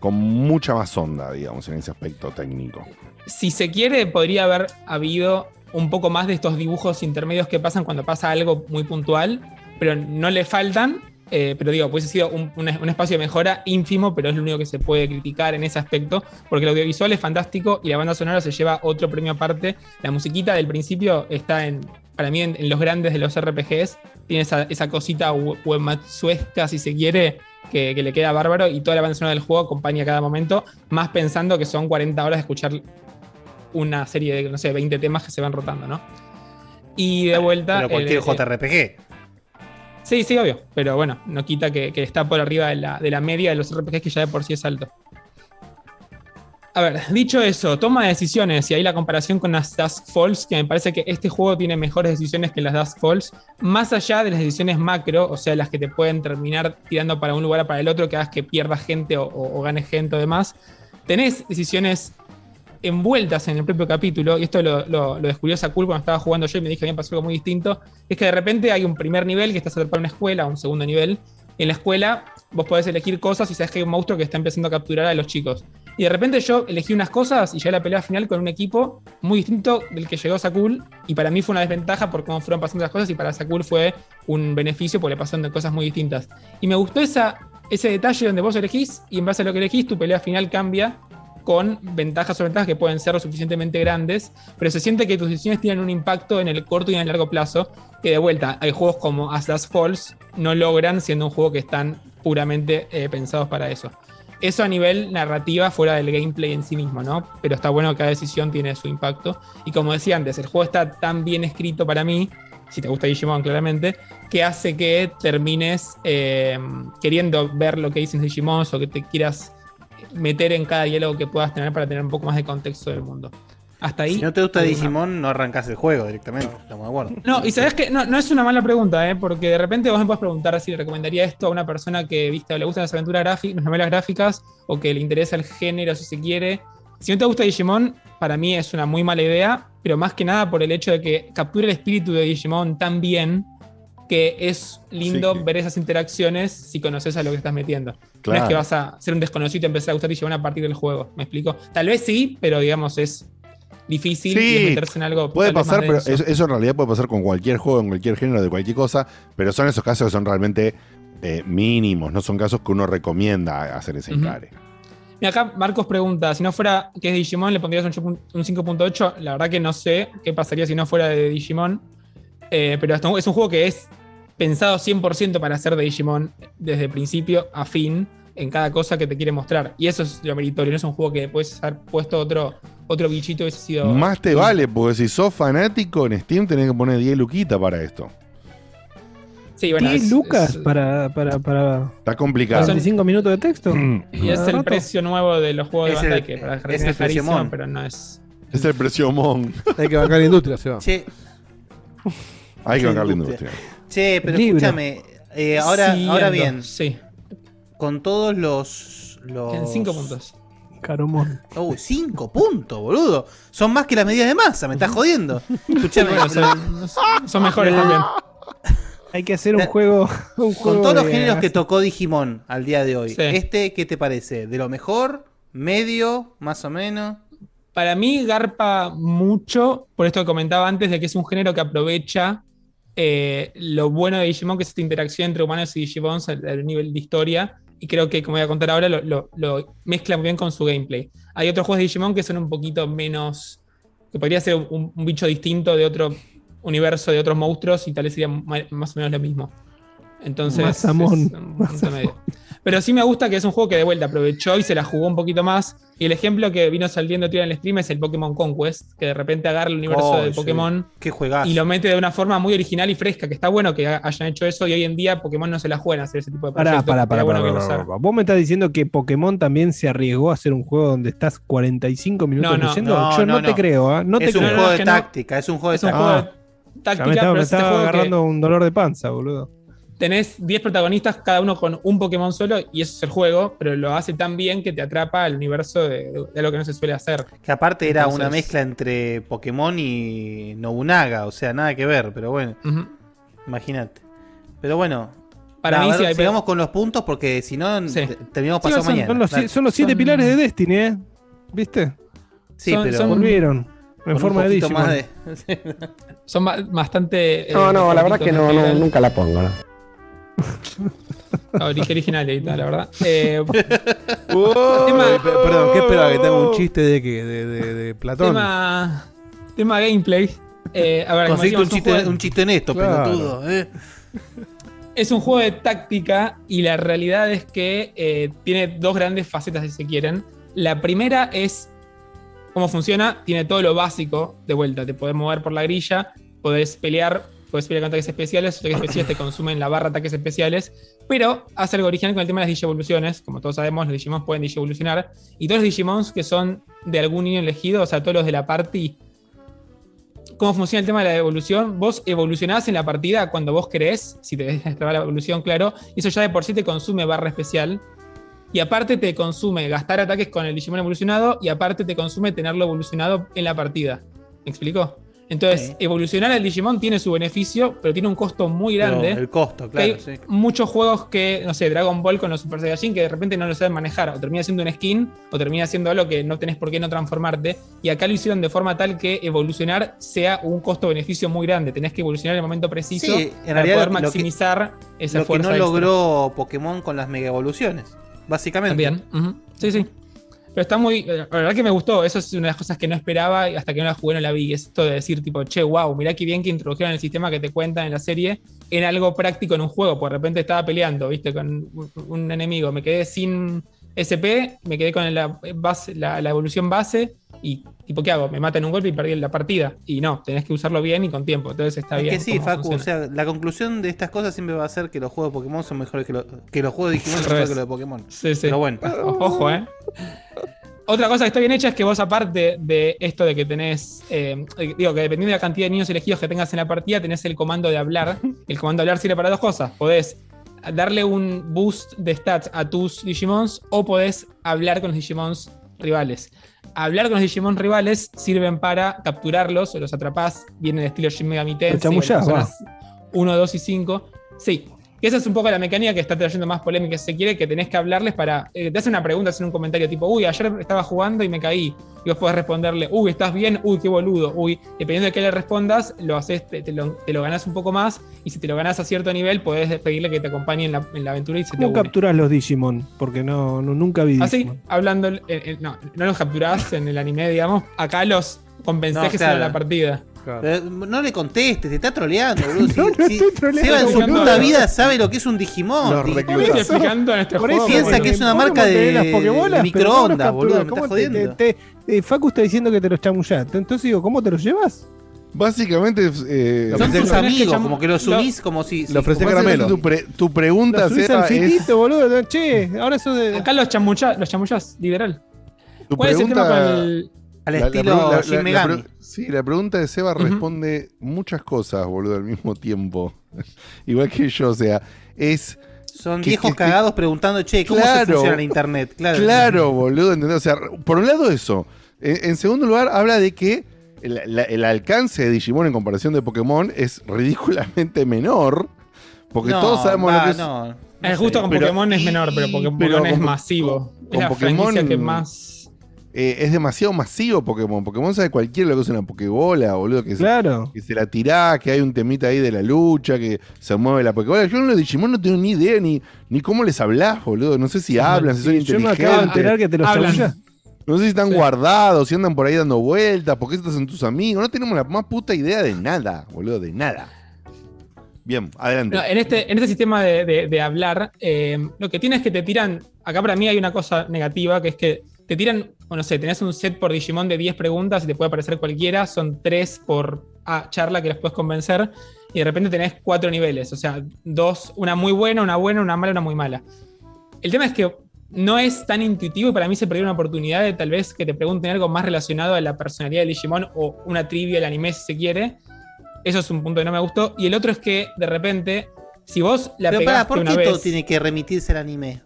con mucha más onda, digamos, en ese aspecto técnico. si se quiere, podría haber habido un poco más de estos dibujos intermedios que pasan cuando pasa algo muy puntual, pero no le faltan. eh, pero digo, pues ha sido un, un- un espacio de mejora ínfimo, pero es lo único que se puede criticar en ese aspecto, porque el audiovisual es fantástico y la banda sonora se lleva otro premio aparte. La musiquita del principio está en, para mí, en, los grandes de los RPGs. Tiene esa, esa cosita we- webmatsuesca, si se quiere, que, que le queda bárbaro y toda la banda sonora del juego acompaña cada momento, más pensando que son 40 horas de escuchar una serie de, no sé, 20 temas que se van rotando, ¿no? Y de vuelta. Pero cualquier el- JRPG. Sí, sí, obvio. Pero bueno, no quita que, que está por arriba de la, de la media de los RPGs que ya de por sí es alto. A ver, dicho eso, toma de decisiones y ahí la comparación con las Dusk Falls, que me parece que este juego tiene mejores decisiones que las Dusk Falls, más allá de las decisiones macro, o sea, las que te pueden terminar tirando para un lugar o para el otro, que hagas que pierdas gente o, o, o ganes gente o demás, tenés decisiones envueltas en el propio capítulo, y esto lo, lo, lo descubrió Sakul cuando estaba jugando yo y me dije que había pasado algo muy distinto, es que de repente hay un primer nivel que estás atrapado en una escuela, un segundo nivel, en la escuela vos podés elegir cosas y sabes que hay un monstruo que está empezando a capturar a los chicos. Y de repente yo elegí unas cosas y llegué a la pelea final con un equipo muy distinto del que llegó Sakul. Y para mí fue una desventaja por cómo fueron pasando las cosas. Y para Sakul fue un beneficio porque le pasaron cosas muy distintas. Y me gustó esa, ese detalle donde vos elegís y en base a lo que elegís, tu pelea final cambia con ventajas o ventajas que pueden ser lo suficientemente grandes, pero se siente que tus decisiones tienen un impacto en el corto y en el largo plazo, que de vuelta hay juegos como As Last Falls no logran siendo un juego que están puramente eh, pensados para eso. Eso a nivel narrativa fuera del gameplay en sí mismo, ¿no? Pero está bueno que cada decisión tiene su impacto. Y como decía antes, el juego está tan bien escrito para mí, si te gusta Digimon claramente, que hace que termines eh, queriendo ver lo que dicen Digimon o que te quieras meter en cada diálogo que puedas tener para tener un poco más de contexto del mundo. Hasta ahí. Si no te gusta Digimon, no arrancas el juego directamente. Estamos de acuerdo. no, y sabes que no, no es una mala pregunta, ¿eh? porque de repente vos me puedes preguntar si le recomendaría esto a una persona que viste, le gustan las aventuras gráficas, las novelas gráficas, o que le interesa el género si se quiere. Si no te gusta Digimon, para mí es una muy mala idea, pero más que nada por el hecho de que captura el espíritu de Digimon tan bien que es lindo Sí, que- ver esas interacciones si conoces a lo que estás metiendo. No Claro. es que vas a ser un desconocido y empezar a gustar Digimon a partir del juego. ¿Me explico? Tal vez sí, pero digamos es difícil y es meterse en algo. puede pasar, pero eso, eso en realidad puede pasar con cualquier juego, en cualquier género, de cualquier cosa, pero son esos casos que son realmente eh, mínimos, no son casos que uno recomienda hacer ese encare. Y acá Marcos pregunta, si no fuera que es Digimon, ¿le pondrías un 8 un 5.8? La verdad que no sé qué pasaría si no fuera de Digimon. Eh, pero es un juego que es pensado 100% para ser de Digimon desde principio a fin en cada cosa que te quiere mostrar. Y eso es lo meritorio, no es un juego que puedes haber puesto otro, otro bichito hubiese sido... Más te vale, porque si sos fanático en Steam tenés que poner 10 luquitas para esto. Sí, bueno, 10 es- lucas es- para, para, para Está complicado. 25 minutos de texto. Y es el rato. precio nuevo de los juegos Es de el- Bandai, que para es el carísimo, mon. pero no es... Es el precio Mon. Hay que bancar la industria, se va. Che, Hay que Sí, bancar la industria. Che, pero Libro. escúchame. eh, ahora, Siguiendo, ahora bien, Sí, con todos los. los... en 5 puntos. Caromón. Uy, 5 puntos, boludo. Son más que las medidas de masa, me estás jodiendo. Escúchame, Bueno, son, son mejores también. Hay que hacer un juego. Un con juego todos los de- géneros que tocó Digimon al día de hoy, Sí. ¿este qué te parece? ¿De lo mejor? ¿Medio? ¿Más o menos? Para mí garpa mucho, por esto que comentaba antes, de que es un género que aprovecha eh, lo bueno de Digimon, que es esta interacción entre humanos y Digimons al, al nivel de historia. Y creo que, como voy a contar ahora, lo, lo- lo mezcla muy bien con su gameplay. Hay otros juegos de Digimon que son un poquito menos. que podría ser un, un bicho distinto de otro universo, de otros monstruos, y tal vez sería más o menos lo mismo. Entonces. Mazamón. es un punto medio. Pero sí me gusta que es un juego que de vuelta aprovechó y se la jugó un poquito más. Y el ejemplo que vino saliendo tío en el stream es el Pokémon Conquest, que de repente agarra el universo Oh, de sí. Pokémon Qué juegazo. y lo mete de una forma muy original y fresca, que está bueno que ha- hayan hecho eso y hoy en día Pokémon no se la juegan a hacer ese tipo de proyectos. pará, pará, bueno pará. Vos me estás diciendo que Pokémon también se arriesgó a hacer un juego donde estás 45 minutos No, no, leyendo. no, Yo no, no, te no. creo, ¿ah? No es te un creo. juego es de que no- táctica, es un juego de Es un táctica. juego de Ya me táctica, estaba, pero me es este estaba que agarrando un dolor de panza, boludo. Tenés 10 protagonistas, cada uno con un Pokémon solo, y eso es el juego, pero lo hace tan bien que te atrapa al universo de, de algo que no se suele hacer. Que aparte era Entonces- una mezcla entre Pokémon y Nobunaga, o sea, nada que ver, pero bueno, Ujú. imagínate. Pero bueno, Para nada, mí a ver, sí hay- sigamos con los puntos porque si no Sí. terminamos Sí, pasado son- mañana. Son los, Dale. son los siete Son- pilares de Destiny, ¿eh? ¿Viste? Sí, son- pero son- Volvieron. En forma de Digimon. más de- Son ba- bastante. eh, No, no, la verdad que no, no, nunca la pongo. ¿no? Ori- originales y tal, la verdad. Eh, Oh, Tema- perdón, ¿qué esperaba? ¿Que tenga un chiste de qué? ¿De, de, de Platón? tema, tema gameplay. Eh, a ver, Conseguiste un decíamos, es un chiste, juego- un chiste en esto, Claro. pelotudo. ¿eh? Es un juego de táctica y la realidad es que eh, tiene dos grandes facetas, si se quieren. La primera es cómo funciona. Tiene todo lo básico de vuelta. Te podés mover por la grilla, podés pelear, pelear con ataques especiales. Los ataques especiales te consumen la barra de ataques especiales. Pero hace algo original con el tema de las Digievoluciones. Como todos sabemos, los Digimons pueden Digievolucionar. Y todos los Digimons que son de algún niño elegido, o sea, todos los de la party cómo funciona el tema de la evolución. Vos evolucionás en la partida cuando vos querés, si te destraba la evolución, claro. y Eso ya de por sí te consume barra especial. Y aparte te consume gastar ataques con el Digimon evolucionado y aparte te consume tenerlo evolucionado en la partida. ¿Me explicó? Entonces, Sí. evolucionar al Digimon tiene su beneficio, pero tiene un costo muy grande. Pero el costo, Que claro. hay sí. muchos juegos que, no sé, Dragon Ball con los Super Saiyajin que de repente no lo saben manejar. O termina siendo un skin, o termina siendo algo que no tenés por qué no transformarte. Y acá lo hicieron de forma tal que evolucionar sea un costo-beneficio muy grande. Tenés que evolucionar en el momento preciso Sí, en para poder lo que- maximizar esa Lo que fuerza no extra. logró Pokémon con las mega evoluciones, básicamente. También. Sí, sí. Pero está muy. La verdad que me gustó. Eso es una de las cosas que no esperaba y hasta que no la jugué no la vi. Es esto de decir, tipo, che, wow, mirá qué bien que introdujeron el sistema que te cuentan en la serie en algo práctico en un juego. Por de repente estaba peleando, viste, con un, enemigo. Me quedé sin SP, me quedé con la, base, la evolución base y, tipo, ¿qué hago? Me matan un golpe y perdí la partida. Y no, tenés que usarlo bien y con tiempo. Entonces está Es bien. que sí, Facu, funciona. o sea, la conclusión de estas cosas siempre va a ser que los juegos de Pokémon son mejores que, los que los juegos de Digimon son mejores que los de Pokémon. Sí, sí. Pero bueno. Ojo, eh. Otra cosa que está bien hecha es que vos, aparte de esto de que tenés, eh, digo, que dependiendo de la cantidad de niños elegidos que tengas en la partida, tenés el comando de hablar. El comando de hablar sirve para dos cosas. Podés darle un boost de stats a tus Digimons o podés hablar con los Digimons rivales. Hablar con los Digimon rivales sirven para capturarlos o los atrapás. Viene el estilo Shin Megami Tensei. chamullás, va. 1, 2 y 5. Sí. Que esa es un poco la mecánica que está trayendo más polémica, si se quiere, que tenés que hablarles para. eh, te hacen una pregunta, hacen un comentario tipo, uy, ayer estaba jugando y me caí. Y vos podés responderle, uy, ¿estás bien? Uy, qué boludo. Uy, dependiendo de qué le respondas, lo haces, te, te lo, te lo ganás un poco más. Y si te lo ganás a cierto nivel, podés pedirle que te acompañe en la, en la aventura y se te ¿Cómo une. capturás los Digimon? Porque no, no- nunca vi Así, Digimon. hablando, eh, eh, no, no los capturás en el anime, digamos. Acá los compensás No, que claro. son la partida. Pero no le contestes, te está troleando, boludo. Si, si- troleando, Seba en su boludo. puta vida sabe lo que es un Digimon. Los Di- reclutas. Estoy explicando en este Por juego, eso piensa que es una ¿Cómo marca de, microondas, boludo. ¿Me ¿Cómo estás jodiendo? te- te- eh, Facu está diciendo que te los chamullaste. Entonces digo, ¿cómo te los llevas? Básicamente. Eh, Son tus amigos, cham- como que los lo- unís como si. si- Básicamente Tu, pre- tu pregunta, al es. boludo. Che, ahora eso de. Acá los chamuchas, los. Tu ¿Cuál es el tema pregunta- con el. Al La- la estilo la- la- Shin la Megami. sí, la pregunta de Seba responde muchas cosas, boludo, al mismo tiempo. Igual que yo, o sea, es. Son que- viejos que- cagados preguntando, che, ¿cómo se funciona el internet? Claro. Claro, boludo, ¿entendés? O sea, por un lado eso. En, en segundo lugar, habla de que el, la- el alcance de Digimon en comparación de Pokémon es ridículamente menor. Porque No, todos sabemos lo que es. no. Es justo con Pero- Pokémon es menor, pero Pokémon pero es con- masivo. con- es la Pokémon- que más. Eh, es demasiado masivo Pokémon. Pokémon sabe cualquiera lo que es una Pokébola, boludo. Que, se- Claro. que se la tirá, que hay un temita ahí de la lucha, que se mueve la Pokébola. Yo en los Digimon no tengo ni idea ni, ni cómo les hablás, boludo. No sé si hablan, si son Sí, yo me acabo de inteligentes. enterar que te los Hablan. No sé si están guardados, si andan por ahí dando vueltas, porque estos son tus amigos. No tenemos la más puta idea de nada, boludo, de nada. Bien, adelante. No, en, este, en este sistema de, de- de hablar, eh, lo que tiene es que te tiran. Acá para mí hay una cosa negativa, que es que te tiran, o no sé, tenés un set por Digimon de 10 preguntas y te puede aparecer cualquiera, son 3 por ah, charla que los puedes convencer, y de repente tenés 4 niveles, o sea, dos, una muy buena, una buena, una mala, una muy mala. El tema es que no es tan intuitivo y para mí se perdió una oportunidad de tal vez que te pregunten algo más relacionado a la personalidad del Digimon o una trivia del anime si se quiere. Eso es un punto que no me gustó. Y el otro es que de repente, si vos la Pero pegaste pará, ¿por una qué vez. todo tiene que remitirse al anime?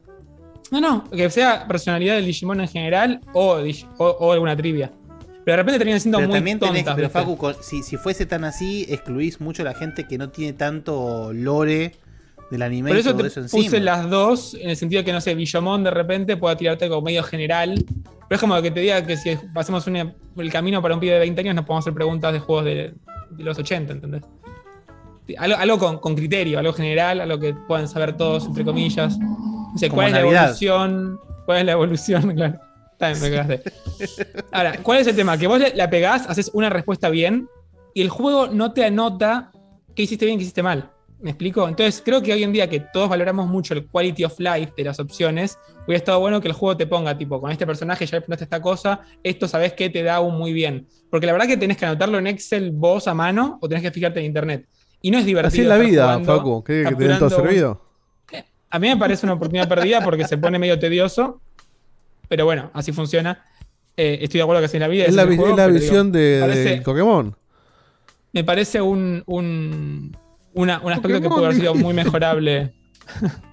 No, no, que sea personalidad del Digimon en general o, o, o alguna trivia. Pero de repente terminan siendo Pero muy también tenés, tontas. pero. Facu, si, si fuese tan así, excluís mucho a la gente que no tiene tanto lore del anime Por y eso todo te eso encima. puse las dos, en el sentido de que, no sé, Villamón de repente pueda tirarte como medio general. Pero es como que te diga que si pasamos una- el camino para un pibe de 20 años, nos podemos hacer preguntas de juegos de, de los 80, ¿entendés? Algo, algo con, con criterio, algo general, algo que puedan saber todos, entre comillas. No sé, Como ¿cuál es la evolución? ¿Cuál es la evolución? Claro. Está bien, me. Ahora, ¿cuál es el tema? Que vos la pegás, haces una respuesta bien y el juego no te anota qué hiciste bien, qué hiciste mal. ¿Me explico? Entonces, creo que hoy en día que todos valoramos mucho el quality of life de las opciones, hubiera estado bueno que el juego te ponga, tipo, con este personaje ya preguntaste esta cosa, esto sabes que te da un muy bien. Porque la verdad que tenés que anotarlo en Excel vos a mano o tenés que fijarte en internet. Y no es divertido. Así es la vida, jugando, Facu. ¿Qué que te den todo servido? A mí me parece una oportunidad perdida porque se pone medio tedioso. Pero bueno, así funciona. Eh, estoy de acuerdo que así es la vida. Es la, juego, la digo, visión de, parece- del Pokémon. me parece un, un, una- un aspecto que puede haber sido muy mejorable.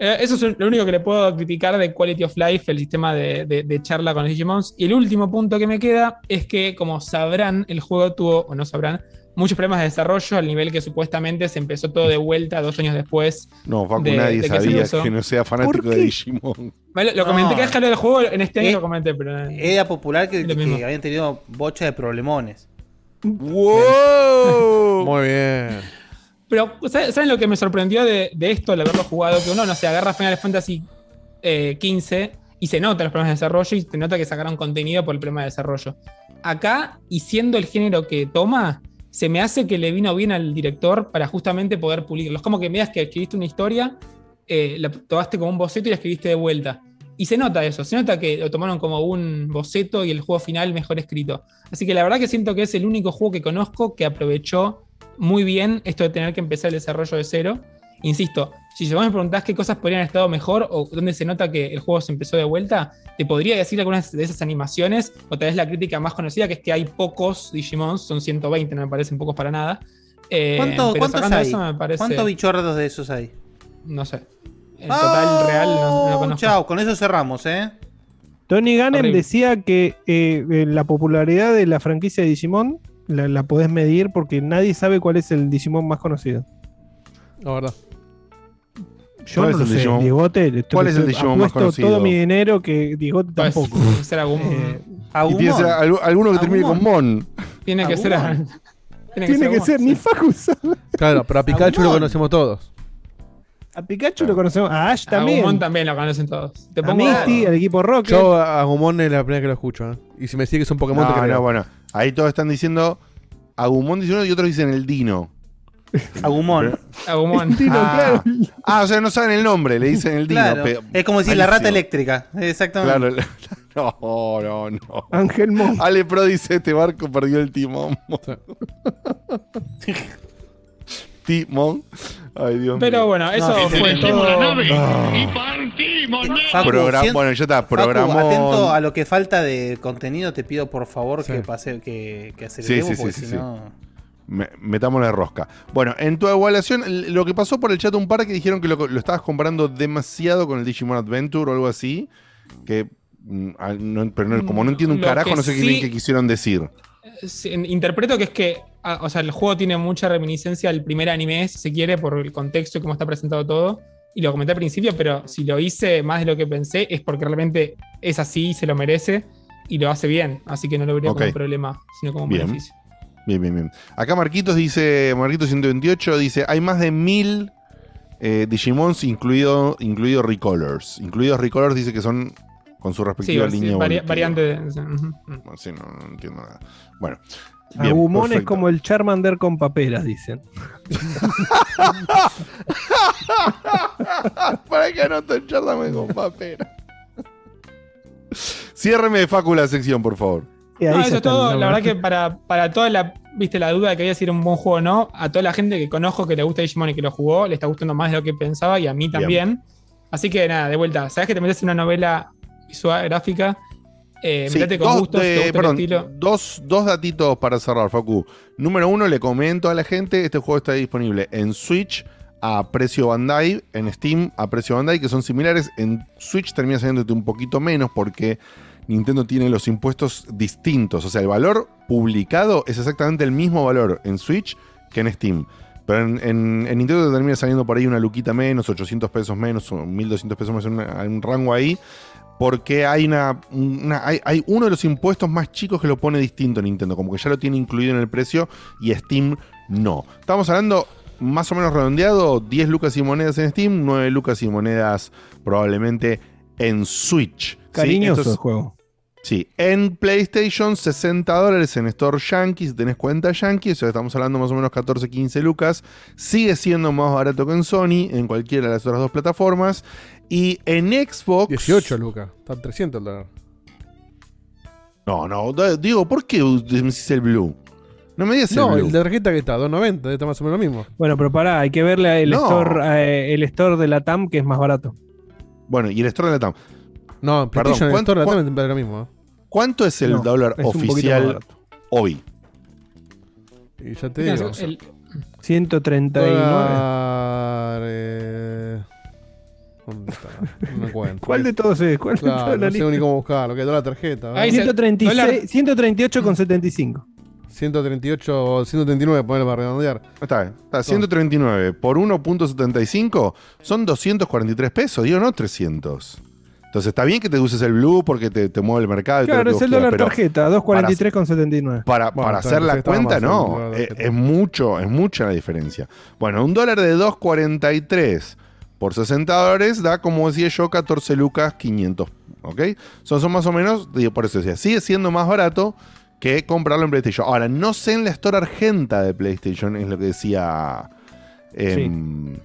Eh, Eso es lo único que le puedo criticar de Quality of Life, el sistema de, de- de charla con los Digimons. Y el último punto que me queda es que, como sabrán, el juego tuvo, o no sabrán, muchos problemas de desarrollo al nivel que supuestamente se empezó todo de vuelta dos años después. No, Facu, de- nadie de que se sabía que no sea fanático de Digimon. Me Lo, comenté que es del juego, en este año Eh, lo comenté, pero. Era popular que, que habían tenido bocha de problemones. ¡Wow! Muy bien. Pero, ¿saben lo que me sorprendió de, de esto, al haberlo jugado? Que uno, no sé, agarra Final Fantasy eh, 15 y se nota los problemas de desarrollo y se nota que sacaron contenido por el problema de desarrollo. Acá, y siendo el género que toma, se me hace que le vino bien al director para justamente poder pulirlo. Es como que digas que escribiste una historia, eh, la tomaste como un boceto y la escribiste de vuelta. Y se nota eso, se nota que lo tomaron como un boceto y el juego final mejor escrito. Así que la verdad que siento que es el único juego que conozco que aprovechó muy bien esto de tener que empezar el desarrollo de cero. Insisto, si vos me preguntás qué cosas podrían haber estado mejor o dónde se nota que el juego se empezó de vuelta, te podría decir algunas de esas animaciones, o tal vez la crítica más conocida, que es que hay pocos Digimons, son 120, no me parecen pocos para nada. Eh, ¿Cuánto- pero ¿Cuántos hay? eso me parece- ¿Cuántos bichordos de esos hay? No sé. El total real no, no conozco. Chao, con eso cerramos, ¿eh? Tony Gannem Horrible. decía que eh, eh, la popularidad de la franquicia de Digimon la, la podés medir porque nadie sabe cuál es el Digimon más conocido. La verdad. Yo ¿Cuál no es lo sé, Digimon? Diegote, le- ¿Cuál es el Digimon más conocido? todo mi dinero que Diegote tampoco. ser algún- Eh, Y tiene que ser al- alguno que termine con Mon. Tiene que ser. Tiene que ser, ni Facu sabe. Claro, pero a Pikachu lo conocemos todos. A Pikachu lo conocemos, a Ash también. Agumon también lo conocen todos. Te A pongo Misty, al equipo Rocket. Yo a Agumon es la primera que lo escucho. ¿eh? Y si me sigue que es un Pokémon, te No, creo. no, bueno. Ahí todos están diciendo Agumon dice uno y otros dicen el Dino. Agumon. Agumon. ah, ah, o sea, no saben el nombre, le dicen el Dino. Claro. Es como decir la rata eléctrica. Exactamente. Claro. No, no, no. Ángel Mon. Ale Pro dice: Este barco perdió el timón. timón. Ay, Dios Pero mío. bueno, eso No, fue todo. Ah. Facu, Progra- siento- bueno, ya está, Facu, programó- atento a lo que falta de contenido, te pido por favor que pase, que, que Sí, sí, sí, porque sí, si sí. no. Me- metamos la rosca. Bueno, en tu evaluación, lo que pasó por el chat un par que dijeron que lo, lo estabas comparando demasiado con el Digimon Adventure o algo así. Que. mm, no- pero no- como no entiendo un Lo carajo, no sé qué, quisieron decir. Sí, interpreto que es que, ah, o sea, el juego tiene mucha reminiscencia al primer anime, si se quiere, por el contexto y cómo está presentado todo. Y lo comenté al principio, pero si lo hice más de lo que pensé, es porque realmente es así y se lo merece y lo hace bien. Así que no lo vería como un problema, sino como un Bien. beneficio. Bien, bien, bien. Acá Marquitos dice, Marquitos 128 dice, hay más de mil eh, Digimons, incluido, incluido Recolors. Incluidos Recolors dice que son con su Sí, respectiva sí, línea vari- evolutiva. variante de. sí, sí, no, no entiendo nada. Bueno. bien, Agumon es como el Charmander con paperas, dicen. Para que anoto el Charmander con papel. Ciérreme de Facu la sección, por favor. No, eso es todo. La verdad que para, para toda la, viste, la duda de que había si era un buen juego o no, a toda la gente que conozco que le gusta Digimon y que lo jugó, le está gustando más de lo que pensaba y a mí también. Así que nada, de vuelta, sabes que te metes en una novela visual, gráfica, eh, Sí, con dos, gusto, si te de- gusta el perdón, estilo. dos, dos datitos para cerrar, Facu. Número uno, le comento a la gente, este juego está disponible en Switch a precio Bandai, en Steam a precio Bandai, que son similares. En Switch termina saliéndote un poquito menos porque Nintendo tiene los impuestos distintos. O sea, el valor publicado es exactamente el mismo valor en Switch que en Steam. Pero en, en- en Nintendo te termina saliendo por ahí una luquita menos, 800 pesos menos, o 1200 pesos más, en un rango ahí porque hay una, una- hay, hay uno de los impuestos más chicos que lo pone distinto Nintendo, como que ya lo tiene incluido en el precio y Steam no. Estamos hablando más o menos redondeado, 10 lucas y monedas en Steam, 9 lucas y monedas probablemente en Switch. Cariñoso el juego. Sí, en PlayStation 60 dólares en Store Yankee, si tenés cuenta Yankee, o sea, estamos hablando más o menos 14, 15 lucas. Sigue siendo más barato que en Sony, en cualquiera de las otras dos plataformas. Y en Xbox... 18 lucas. Están 300 el dólar. No, no, digo, ¿por qué me decís el Blue? No me digas No, el de tarjeta que está, 2.90, está más o menos lo mismo. Bueno, pero pará, hay que verle el, No. store, eh, el store de la TAM que es más barato. Bueno, y el Store de la TAM. No, en Perdón, PlayStation, el ¿cuánto- Store cuán- también es lo mismo. ¿Cuánto es el No, dólar es oficial hoy? Y ya te Fíjense, digo. el- 139. Dólar, eh, ¿Dónde está? No me encuentro. ¿Cuál de todos es? ¿Cuál de Claro, toda la no sé lista? ni cómo buscarlo. Que dólar tarjeta. ¿eh? Ahí se- 136, dólar- 138 con 75. 138 o 139, ponerlo para redondear. Está bien, está 139 por 1.75 son 243 pesos, digo, no 300. Entonces está bien que te uses el Blue porque te, te mueve el mercado y Claro, es el dólar tarjeta, 243 con 79. Para, Bueno, para hacer la sí, cuenta, no. dólar Es, mucho, es mucha la diferencia. Bueno, un dólar de 2.43 por 60 dólares da, como decía yo, 14 lucas 500. ¿Ok? Son, son más o menos, digo, por eso decía, sigue siendo más barato que comprarlo en PlayStation. Ahora, no sé en la Store Argenta de PlayStation, es lo que decía. em,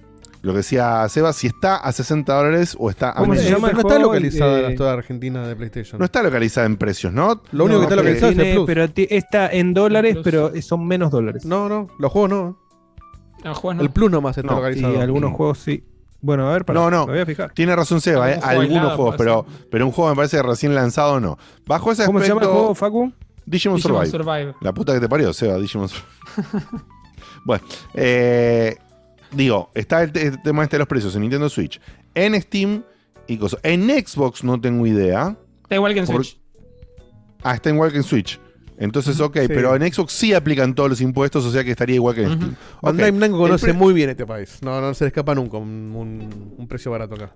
Lo que decía Seba, si está a 60 dólares o está a ¿Cómo se llama el no está juego? localizada Eh, la Store Argentina de PlayStation. No está localizada en precios, ¿no? Lo único que está localizado es el Plus. pero está en dólares, pero son menos dólares. No, no, los juegos no. no, juegos no. El Plus nomás está No, localizado. Y algunos juegos sí. Bueno, a ver, para, No, no. me voy a fijar. Tiene razón Seba, ¿eh? Algunos juegos, pero, pero un juego me parece recién lanzado no. Bajo ese ¿Cómo se llama el aspecto, juego, Facu? Digimon, Digimon Survive. Survive. La puta que te parió, Seba, Digimon Survive. bueno, eh, digo, está el, te- el tema este de los precios en Nintendo Switch, en Steam y cosas. En Xbox no tengo idea. Está igual que en Por- Switch. Ah, está igual que en Switch. Entonces, ok, Sí. pero en Xbox sí aplican todos los impuestos, o sea que estaría igual que en Steam. Ok. Bandai Namco El conoce pre- muy bien este país. No, no se le escapa nunca un, un- un precio barato acá.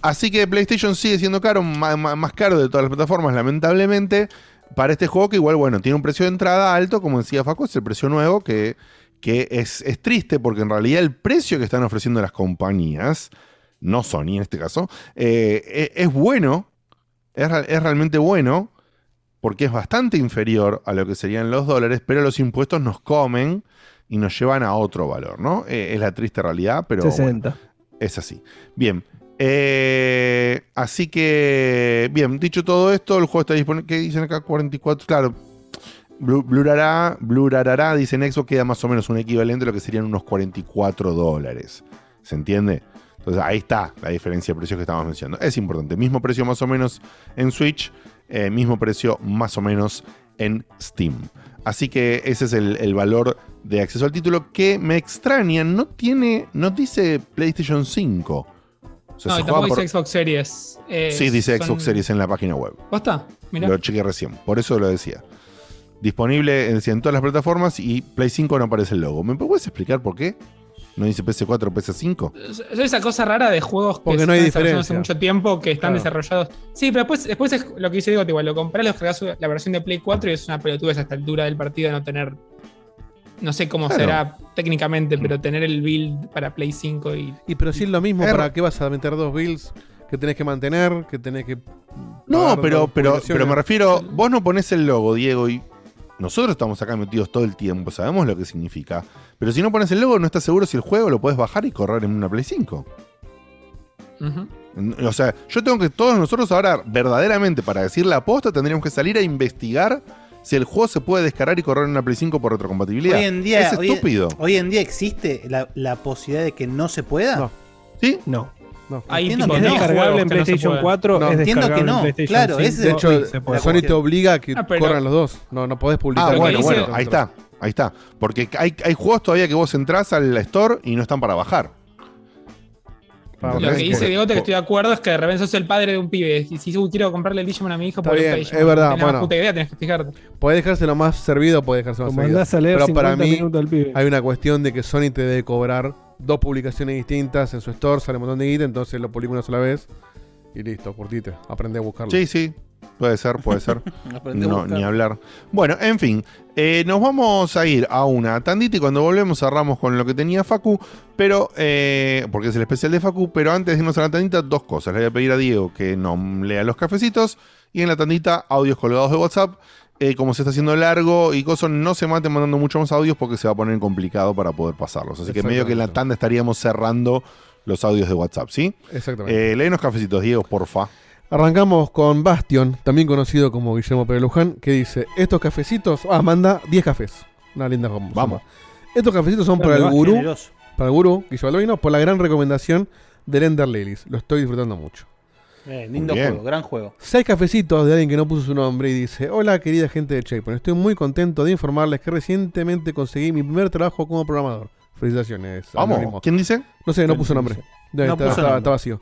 Así que PlayStation sigue siendo caro, ma- más, caro de todas las plataformas, lamentablemente, para este juego que igual, bueno, tiene un precio de entrada alto, como decía Faco, es el precio nuevo, que, que es, es triste porque en realidad el precio que están ofreciendo las compañías, no Sony en este caso, eh, e- es bueno, es, es realmente bueno, porque es bastante inferior a lo que serían los dólares, pero los impuestos nos comen y nos llevan a otro valor, ¿no? Eh, es la triste realidad, pero... bueno, 60. es así. Bien. eh, así que, bien, dicho todo esto, el juego está disponible. ¿Qué dicen acá? 44. Claro. Blu- Blurará, Blurará, dice Xbox, queda más o menos un equivalente a lo que serían unos 44 dólares. ¿Se entiende? Entonces ahí está la diferencia de precios que estamos mencionando. Es importante. Mismo precio más o menos en Switch, eh, mismo precio más o menos en Steam. Así que ese es el, el valor de acceso al título que me extraña. No tiene, no dice PlayStation 5. O sea, no, se tampoco por- dice Xbox Series. Eh, Sí, dice son- Xbox Series en la página web. ¿Posta? Mirá. Lo chequé recién, por eso lo decía. Disponible en, en todas las plataformas y Play 5 no aparece el logo. ¿Me puedes explicar por qué? ¿No dice PS4 o PS5? Es esa cosa rara de juegos que Porque no hay hace mucho tiempo, que están Claro. desarrollados. Sí, pero después, después es lo que dice Diego, igual lo comprás, lo cargas la versión de Play 4 y es una pelotuda a esta altura del partido de no tener. No sé cómo Claro. será técnicamente, pero tener el build para Play 5 y. Y pero si es lo mismo, ¿para qué vas a meter dos builds que tenés que mantener, que tenés que... No, pero, pero, pero me refiero, vos no pones el logo, Diego, y nosotros estamos acá metidos todo el tiempo, sabemos lo que significa. Pero si no pones el logo, no estás seguro si el juego lo puedes bajar y correr en una Play 5. Ujú. En- O sea, yo tengo que, todos nosotros ahora, verdaderamente, para decir la aposta, tendríamos que salir a investigar si el juego se puede descargar y correr en una Play 5 por retrocompatibilidad. Hoy en día, es hoy- estúpido. Hoy, en día existe la, la posibilidad de que no se pueda. ¿Sí? No. Hay Entiendo que Es no. descargable en no PlayStation pueden. 4, No. es Entiendo que no, claro, 5. ese De hecho, Sí, se puede. Sony te obliga a que Ah, pero- corran los dos. No, no podés publicar. Ah, bueno, bueno, ahí está, ahí está. Porque hay, hay juegos todavía que vos entrás al store y no están para bajar. Para Lo que dice Por- Diego, que estoy de acuerdo, es que de repente sos el padre de un pibe. Y si quiero comprarle el Digimon a mi hijo por el bien, PlayStation, es verdad, tenés bueno. puta idea, tenés que fijarte. Podés dejárselo más servido, podés dejárselo más Como servido. andás a leer Pero para 50 mí minutos al pibe. hay una cuestión de que Sony te debe cobrar dos publicaciones distintas en su store, sale un montón de guita, entonces lo publica una sola vez y listo, curtite, aprende a buscarlo. Sí, sí. Puede ser, puede ser. No, ni hablar. Bueno, en fin. eh, nos vamos a ir a una tandita y cuando volvemos cerramos con lo que tenía Facu. Pero, eh, porque es el especial de Facu. Pero antes de irnos a la tandita, dos cosas. Le voy a pedir a Diego que nos lea los cafecitos. Y en la tandita, audios colgados de WhatsApp. Eh, como se está haciendo largo y cosas, no se maten mandando muchos más audios porque se va a poner complicado para poder pasarlos. Así que medio que en la tanda estaríamos cerrando los audios de WhatsApp, ¿sí? Exactamente. Eh, lee unos cafecitos, Diego, porfa. Arrancamos con Bastion, también conocido como Guillermo Pérez Luján, que dice, estos cafecitos, ah, manda 10 cafés. Una linda Vamos. suma. Estos cafecitos son para el gurú, generoso. para el gurú, Guillermo Baldoino, por la gran recomendación de Ender Lilies. Lo estoy disfrutando mucho. Eh, lindo juego, gran juego. Seis cafecitos de alguien que no puso su nombre y dice, hola querida gente de Checkpoint, estoy muy contento de informarles que recientemente conseguí mi primer trabajo como programador. Felicitaciones. Vamos. anónimo. ¿Quién dice? No sé, no puso nombre. Debe No estar- puso está, nombre. está vacío.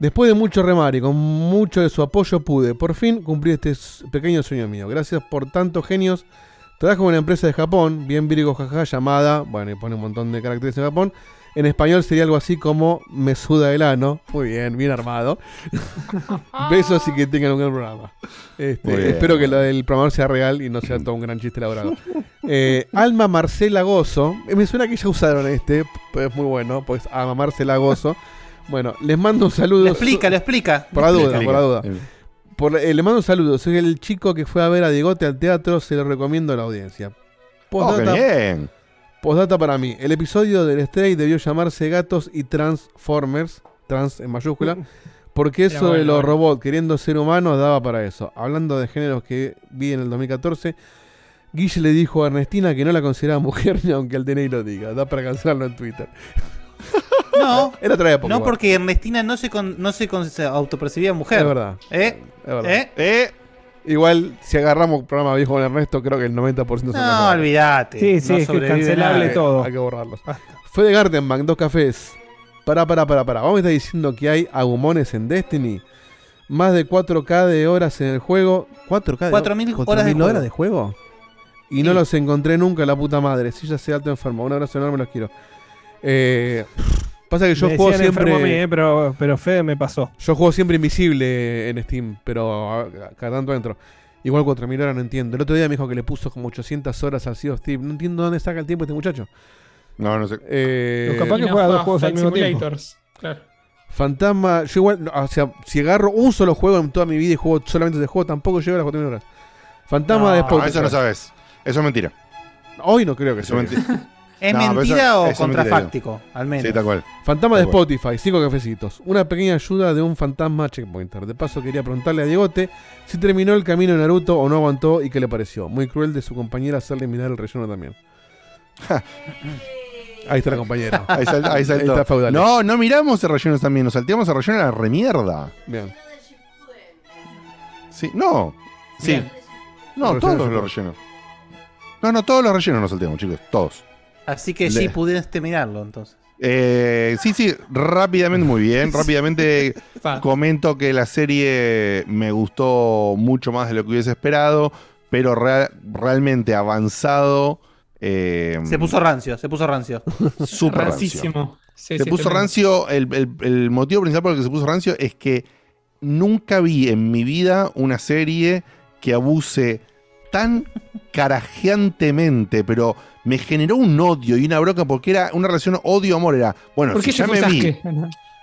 Después de mucho remar y con mucho de su apoyo pude por fin cumplir este pequeño sueño mío. Gracias por tanto genios. Trabajo en una empresa de Japón, bien virgo jaja, llamada, bueno, y pone un montón de caracteres en Japón. En español sería algo así como me suda el ano. Muy bien, bien armado. Besos y que tengan un gran programa. Este, espero que lo del programador sea real y no sea todo un gran chiste elaborado. Eh, Alma Marcela Gozo. Eh, Me suena que ya usaron este, pero es muy bueno, pues Alma Marcela Gozo. Bueno, les mando un saludo. Lo explica, lo explica. Por la duda, por la duda. Por, eh, le mando un saludo. Soy el chico que fue a ver a Diegote al teatro. Se lo recomiendo a la audiencia. Oh, qué Postdata- bien. Postdata para mí. El episodio del Stray debió llamarse Gatos y Transformers. Trans en mayúscula. Porque eso de los bueno. robots queriendo ser humanos daba para eso. Hablando de géneros que vi en el 2014. Guille le dijo a Ernestina que no la consideraba mujer ni aunque el DNI lo diga. Da para cancelarlo en Twitter. No, Era otra época. no igual. porque Ernestina no se, con- no se, con- se autopercibía mujer. Es verdad. ¿Eh? Es verdad. ¿Eh? Eh, Igual, si agarramos programa viejo con Ernesto, creo que el 90% son No, olvídate. Sí, sí, no es que cancelable nada. todo. Hay que borrarlos. Fue de Gartenbank, dos cafés. Pará, pará, pará, pará. Vamos a estar diciendo que hay agumones en Destiny. Más de 4K de horas en el juego. ¿4K de 4.000 4.000 horas de juego. horas de juego? Y no los encontré nunca, la puta madre. Si ya sea alto enfermo. Un abrazo enorme, los quiero. Eh, pasa que yo Me juego enfermo a mí, siempre. eh, pero, pero Fede me pasó. Yo juego siempre invisible en Steam, pero cada tanto entro. Igual 4.000 horas no entiendo. El otro día me dijo que le puso como 800 horas al Sea of Thieves. No entiendo dónde saca el tiempo este muchacho. No, no sé. Eh, capaz que no juega dos juegos al mismo tiempo. Simulators. Claro. Fantasma, yo igual, no, o sea, si agarro un solo juego en toda mi vida y juego solamente ese juego, tampoco llego a las 4.000 horas. Fantasma de No, Spotify. eso no sabes. Eso es mentira. Hoy no creo que Eso sea. es mentira. ¿Es No, mentira eso- o eso es mentira, contrafáctico? Al menos. Sí, tal cual. Fantasma de cual. Spotify, 5 cafecitos. Una pequeña ayuda de un fantasma checkpointer. De paso quería preguntarle a Diegote si terminó el camino de Naruto o no aguantó y qué le pareció. Muy cruel de su compañera hacerle mirar el relleno también. Ahí está la compañera. Ahí, sal- ahí saltó. está Feudal. No, no miramos el relleno también. Nos salteamos el relleno a la remierda. Bien. Sí, no. Sí. Bien. No, todos los rellenos. No, no, todos los rellenos nos salteamos, chicos. Todos. Así que Le- sí pudiste mirarlo entonces. Eh, sí, sí, rápidamente, muy bien. Rápidamente comento que la serie me gustó mucho más de lo que hubiese esperado, pero rea- realmente avanzado. eh, Se puso rancio, se puso rancio. súper rancio. Rancísimo. Sí, se sí, puso rancio. El, el- el motivo principal por el que se puso rancio es que nunca vi en mi vida una serie que abuse tan carajeantemente, pero me generó un odio y una bronca porque era una relación odio-amor. Era, bueno, ¿Por si qué ya se me vi,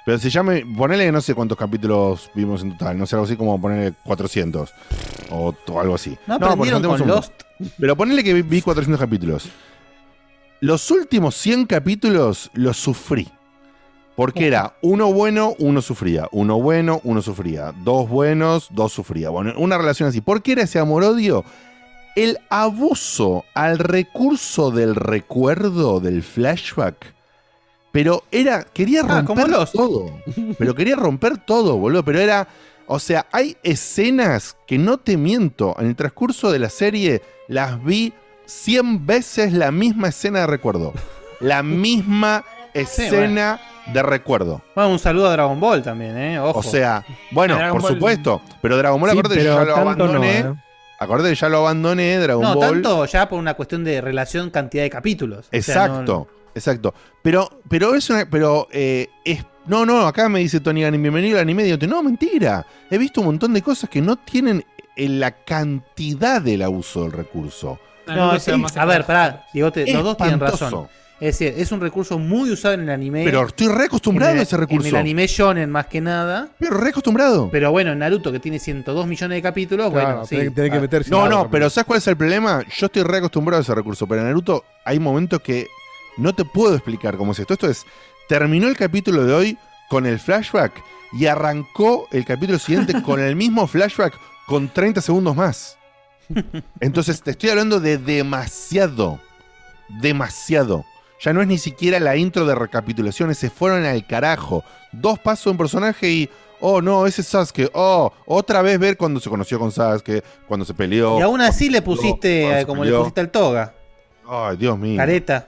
pero si ya me. Ponele no sé cuántos capítulos vimos en total, no sé, algo así como ponerle 400 o, o algo así. ¿No con un- Lost? Pero ponele que vi, vi 400 capítulos. Los últimos 100 capítulos los sufrí. Porque era uno bueno, uno sufría. Uno bueno, uno sufría. Dos buenos, dos sufría. Bueno, una relación así. ¿Por qué era ese amor-odio? El abuso al recurso del recuerdo, del flashback. Pero era. Quería Ah, romper todo. Pero quería romper todo, boludo. Pero era. O sea, hay escenas que no te miento. En el transcurso de la serie las vi 100 veces la misma escena de recuerdo. La misma escena de recuerdo. Bueno, un saludo a Dragon Ball también, ¿eh? Ojo. O sea, bueno, Dragon por Ball- supuesto. Pero Dragon Ball, Sí, ya lo no, abandoné. ¿eh? Acordate que ya lo abandoné, Dragon no, Ball. tanto ya por una cuestión de relación, cantidad de capítulos. O sea, Exacto, exacto. Pero, pero es una. Pero eh, es. No, no, acá me dice Tony Gannon, bienvenido al anime. Digo, no, mentira. He visto un montón de cosas que no tienen eh, la cantidad del abuso del recurso. No, no, sí, a ver, pará, Diegote, los dos tienen razón. Es decir, es un recurso muy usado en el anime. Pero estoy re acostumbrado en el- a ese recurso. En el anime shonen más que nada. Pero re acostumbrado. Pero bueno, en Naruto que tiene 102 millones de capítulos, Claro, bueno, sí. tenés que Ah, meterse. No, no, pero ¿sabes cuál es el problema? Yo estoy re acostumbrado a ese recurso, pero en Naruto hay momentos que no te puedo explicar cómo es esto. Esto es, terminó el capítulo de hoy con el flashback y arrancó el capítulo siguiente con el mismo flashback con 30 segundos más. Entonces te estoy hablando de demasiado, demasiado. Ya no es ni siquiera la intro de recapitulaciones, se fueron al carajo. Dos pasos de un personaje y, oh no, ese es Sasuke. Oh, otra vez ver cuando se conoció con Sasuke, cuando se peleó. Y aún así le pusiste, como le pusiste al toga. Ay, Dios mío. Careta.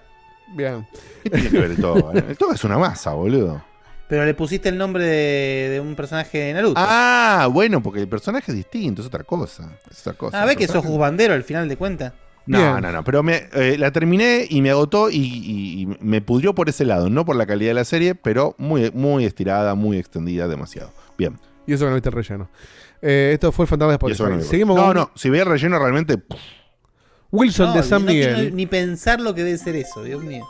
Bien. ¿Qué tiene que ver el Toga? El Toga es una masa, boludo. Pero le pusiste el nombre de, de un personaje de Naruto. Ah, bueno, porque el personaje es distinto, es otra cosa. Es otra cosa. Ah, ve El que sos juzbandero al final de cuentas. No, Bien. no, no, pero me, eh, la terminé y me agotó y, y- y me pudrió por ese lado, no por la calidad de la serie, pero muy, muy estirada, muy extendida, demasiado. Bien. Y eso que no viste el relleno. Eh, esto fue el fantasma de Spotify. no, Seguimos no, con no, si veía el relleno realmente. pff, Wilson No, de San no quiero Miguel. ni pensar lo que debe ser eso, Dios mío.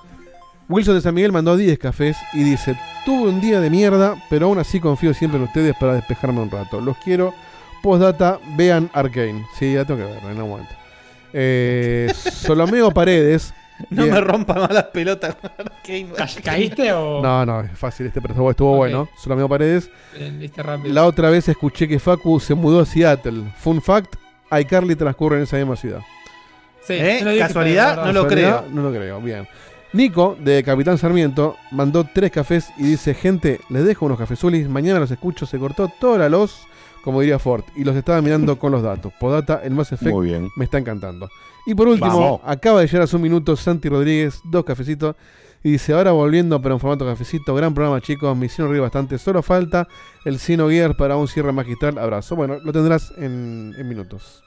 Wilson de San Miguel mandó 10 cafés y dice: Tuve un día de mierda, pero aún así confío siempre en ustedes para despejarme un rato. Los quiero. Postdata, vean Arkane. Sí, ya tengo que verlo en un momento. Eh, Solomeo Paredes. No Bien. me rompa más las pelotas. ¿Caíste o.? No, no, es fácil este, pero estuvo, estuvo Ok. bueno. Solomeo Paredes. La otra vez escuché que Facu se mudó a Seattle. Fun fact: iCarly transcurre en esa misma ciudad. Sí, ¿Eh? no ¿Casualidad? No lo creo. No lo creo, bien. Nico, de Capitán Sarmiento, mandó tres cafés y dice, gente, les dejo unos cafezulis, mañana los escucho, se cortó toda la luz, como diría Ford, y los estaba mirando con los datos. Podata, el más efecto, Muy bien. me está encantando. Y por último, Vamos. acaba de llegar a su minuto Santi Rodríguez, dos cafecitos, Y dice, ahora volviendo, pero en formato cafecito, gran programa chicos, me hicieron reír bastante, solo falta el Sino Gear para un cierre magistral, abrazo. Bueno, lo tendrás en, en minutos.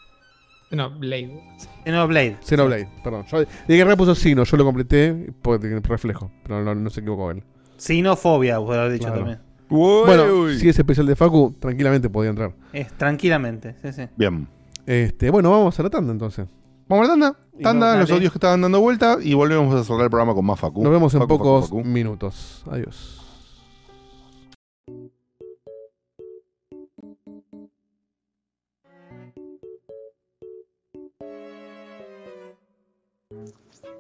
No, Blade. Xenoblade. Xenoblade, perdón. Yo, de que puso Sino, yo lo completé por reflejo, pero no, no se equivocó él. Sinofobia, puedo haber dicho Claro. también. Bueno, si es especial de Facu, tranquilamente podía entrar. Es, tranquilamente, sí, sí. Bien. Este, bueno, vamos a la tanda entonces. Vamos a la tanda. Y Tanda, no, los dale. audios que estaban dando vuelta y volvemos a cerrar el programa con más Facu. Nos vemos en Facu, Facu, pocos Facu. minutos. Adiós.